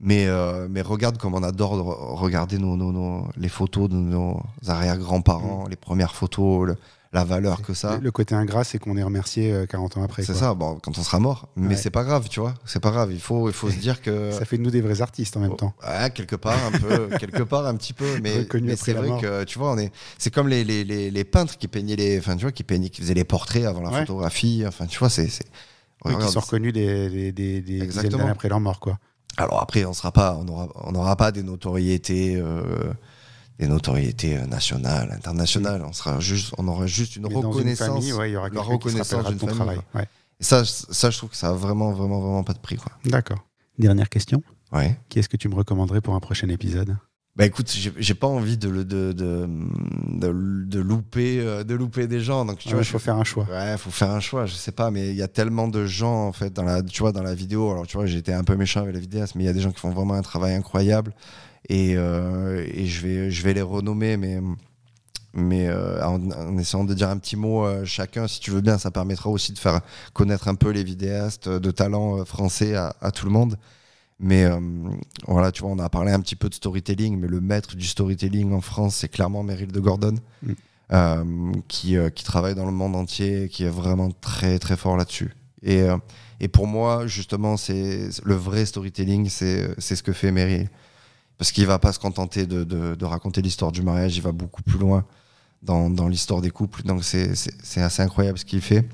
mais, euh, mais regarde comme on adore de re- regarder nos, nos- nos- les photos de nos arrière-grands-parents, les premières photos, le- la valeur que ça. Le, côté ingrat, c'est qu'on est remercié euh, 40 ans après. C'est ça, bon, quand on sera mort. Mais Ouais. c'est pas grave, tu vois. C'est pas grave. Il faut, il faut se dire que. Ça fait de nous des vrais artistes en même temps. Ouais, quelque part un peu, quelque part un petit peu, mais, mais c'est vrai mort. que tu vois, on est, c'est comme les, les, les, les peintres qui peignaient les, enfin tu vois, qui peignaient, qui faisaient les portraits avant la Ouais. photographie, enfin tu vois, c'est. Oui, qui sont reconnus des, des, des, dizaines d'années après leur mort. Quoi. Alors après, on sera pas, on aura, on n'aura pas des notoriétés, euh, des notoriétés euh, nationales, internationales. On sera juste, on aura juste une Mais dans une reconnaissance. famille, ouais, il y aura la reconnaissance d'une ton famille, travail. Ouais. Et ça, ça, je trouve que ça a vraiment, vraiment, vraiment pas de prix, quoi. D'accord. Dernière question. Ouais. Qui est-ce que tu me recommanderais pour un prochain épisode? Bah écoute, j'ai pas envie de, le- de, de, de, de louper, euh, de louper des gens. Donc tu Il vois, je faut faire un choix. Ouais, faut faire un choix, je sais pas, mais il y a tellement de gens en fait dans la, tu vois, dans la vidéo. Alors tu vois, été un peu méchant avec la vidéaste, mais il y a des gens qui font vraiment un travail incroyable et, euh, et je vais, je vais les renommer, mais mais euh, en, en essayant de dire un petit mot euh, chacun, si tu veux bien, ça permettra aussi de faire connaître un peu les vidéastes de talent français à, à tout le monde. Mais euh, voilà, tu vois, on a parlé un petit peu de storytelling, mais le maître du storytelling en France, c'est clairement Meryl de Gordon, Mm. qui, qui travaille dans le monde entier, qui est vraiment très très fort là-dessus. Et, et pour moi, justement, c'est le vrai storytelling, c'est c'est ce que fait Meryl. Parce qu'il va pas se contenter de, de- de raconter l'histoire du mariage, il va beaucoup plus loin dans, dans l'histoire des couples. Donc c'est- assez incroyable ce qu'il fait.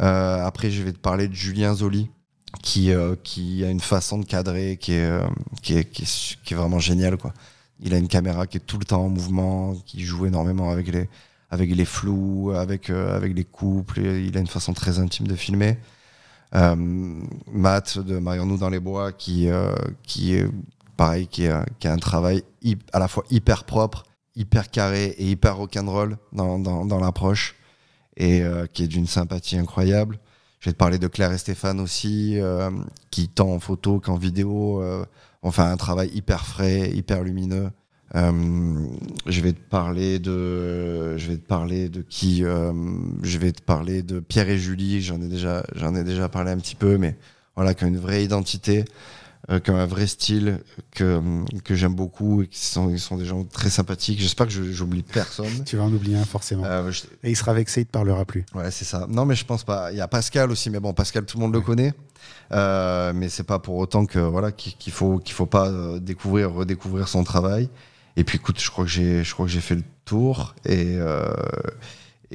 Euh, après, je vais te parler de Julien Zoli, qui, euh, qui a une façon de cadrer qui est, euh, qui est, qui est, vraiment géniale. Quoi. Il a une caméra qui est tout le temps en mouvement, qui joue énormément avec les, avec les flous, avec, euh, avec les couples. il a une façon très intime de filmer. Euh, Matt de Marions-nous dans les bois, qui, euh, qui pareil, qui, est- qui a un travail à la fois hyper propre, hyper carré et hyper rock'n'roll dans, dans, dans l'approche, et euh, qui est d'une sympathie incroyable. Je vais te parler de Claire et Stéphane aussi, euh, qui tant en photo qu'en vidéo euh, ont fait un travail hyper frais, hyper lumineux. Euh, je vais te parler de, je vais te parler de qui euh, Je vais te parler de Pierre et Julie. J'en ai déjà, j'en ai déjà parlé un petit peu, mais voilà, qui ont une vraie identité, euh, qui ont un vrai style que que j'aime beaucoup et qui sont, ils sont des gens très sympathiques. J'espère que je- j'oublie personne. Tu vas en oublier un forcément. Euh, je- Et il sera vexé, il te parlera plus. Ouais, c'est ça. Non, mais je pense pas. Il y a Pascal aussi, mais bon, Pascal, tout le monde le connaît. Euh, mais c'est pas pour autant que voilà qu'il faut qu'il faut pas euh, découvrir, redécouvrir son travail. Et puis, écoute, je crois que j'ai, je crois que j'ai fait le tour et euh,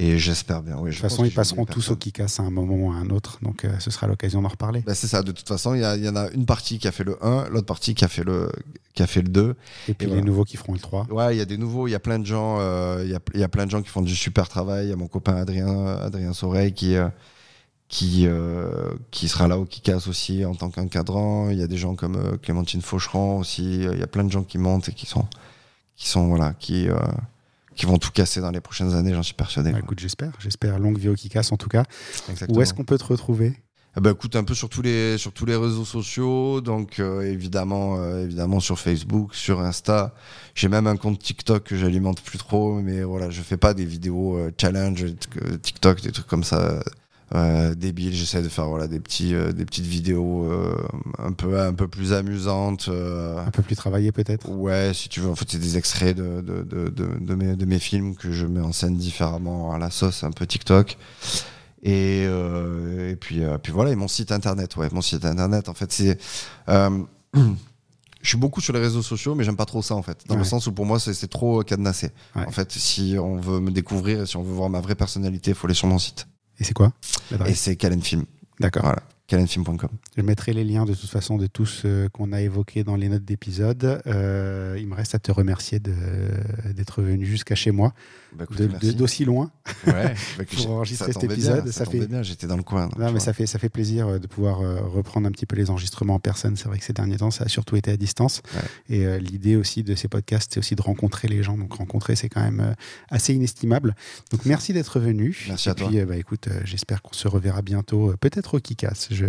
et j'espère bien. Oui, De toute façon, ils passeront tous au Kikas à un moment ou à un autre, donc euh, ce sera l'occasion d'en reparler. Bah, c'est ça. De toute façon, il y, en a une partie qui a fait le 1, l'autre partie qui a fait le qui a fait le 2. Et puis et les voilà. nouveaux qui feront le 3. Ouais, il y a des nouveaux, il y a plein de gens, euh, il y, a, y a plein de gens qui font du super travail. Il y a mon copain Adrien, Adrien Soreil qui, euh, qui, euh, qui sera là au Kikas aussi en tant qu'encadrant. Il y a des gens comme euh, Clémentine Faucheron aussi. Il y a plein de gens qui montent et qui sont, qui sont voilà, qui, euh, qui vont tout casser dans les prochaines années, j'en suis persuadé. Bah, écoute, j'espère. J'espère. Longue vie au Kikas en tout cas. Exactement. Où est-ce qu'on peut te retrouver? Eh ben, écoute, un peu sur tous les, sur tous les réseaux sociaux, donc euh, évidemment, euh, évidemment sur Facebook, sur Insta. J'ai même un compte TikTok que j'alimente plus trop, mais voilà, je fais pas des vidéos euh, challenge TikTok, des trucs comme ça euh, débiles. J'essaie de faire voilà des petits, euh, des petites vidéos euh, un peu, un peu plus amusantes. euh, Un peu plus travaillé peut-être Ouais, si tu veux, en fait, c'est des extraits de, de, de, de, mes, de mes films que je mets en scène différemment à la sauce, un peu TikTok. Et, euh, et puis, euh, puis voilà, et mon site internet, ouais, mon site internet, en fait, c'est. euh, je suis beaucoup sur les réseaux sociaux, mais j'aime pas trop ça, en fait. Dans le sens où pour moi, c'est c'est trop cadenassé. Ouais. En fait, si on veut me découvrir, si on veut voir ma vraie personnalité, il faut aller sur mon site. Et c'est quoi Et c'est Calen Film. D'accord. Voilà. calenfilm.com. Je mettrai les liens de toute façon de tout ce qu'on a évoqué dans les notes d'épisode. Euh, il me reste à te remercier d'être venu jusqu'à chez moi, Bah, d'aussi loin. Ouais, bah, pour enregistrer cet épisode, bien, ça fait- bien, j'étais dans le coin. donc, Non, mais ça fait, ça fait plaisir euh, de pouvoir euh, reprendre un petit peu les enregistrements en personne. C'est vrai que ces derniers temps, ça a surtout été à distance. Ouais. Et euh, l'idée aussi de ces podcasts, c'est aussi de rencontrer les gens. Donc rencontrer, c'est quand même assez inestimable. Donc merci d'être venu. Merci Et à toi. puis, euh, bah, écoute, j'espère qu'on se reverra bientôt, peut-être au Kikas. Je,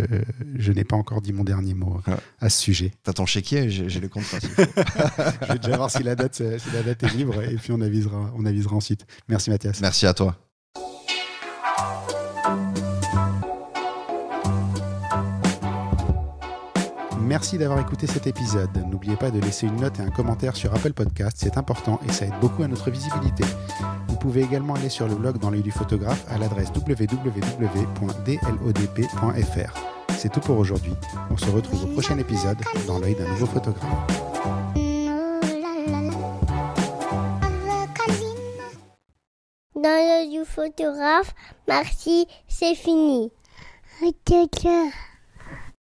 je n'ai pas encore dit mon dernier mot Ouais. à ce sujet. T'as ton chéquier, j'ai j'ai le compte. Je vais déjà voir si la date, si la date est libre et puis on avisera, on avisera ensuite. Merci Mathias. Merci à toi. Merci d'avoir écouté cet épisode. N'oubliez pas de laisser une note et un commentaire sur Apple Podcast, c'est important et ça aide beaucoup à notre visibilité. Vous pouvez également aller sur le blog dans l'œil du photographe à l'adresse www.dlodp.fr. C'est tout pour aujourd'hui. On se retrouve au prochain épisode dans l'œil d'un nouveau photographe. Dans l'œil du photographe, merci, c'est fini.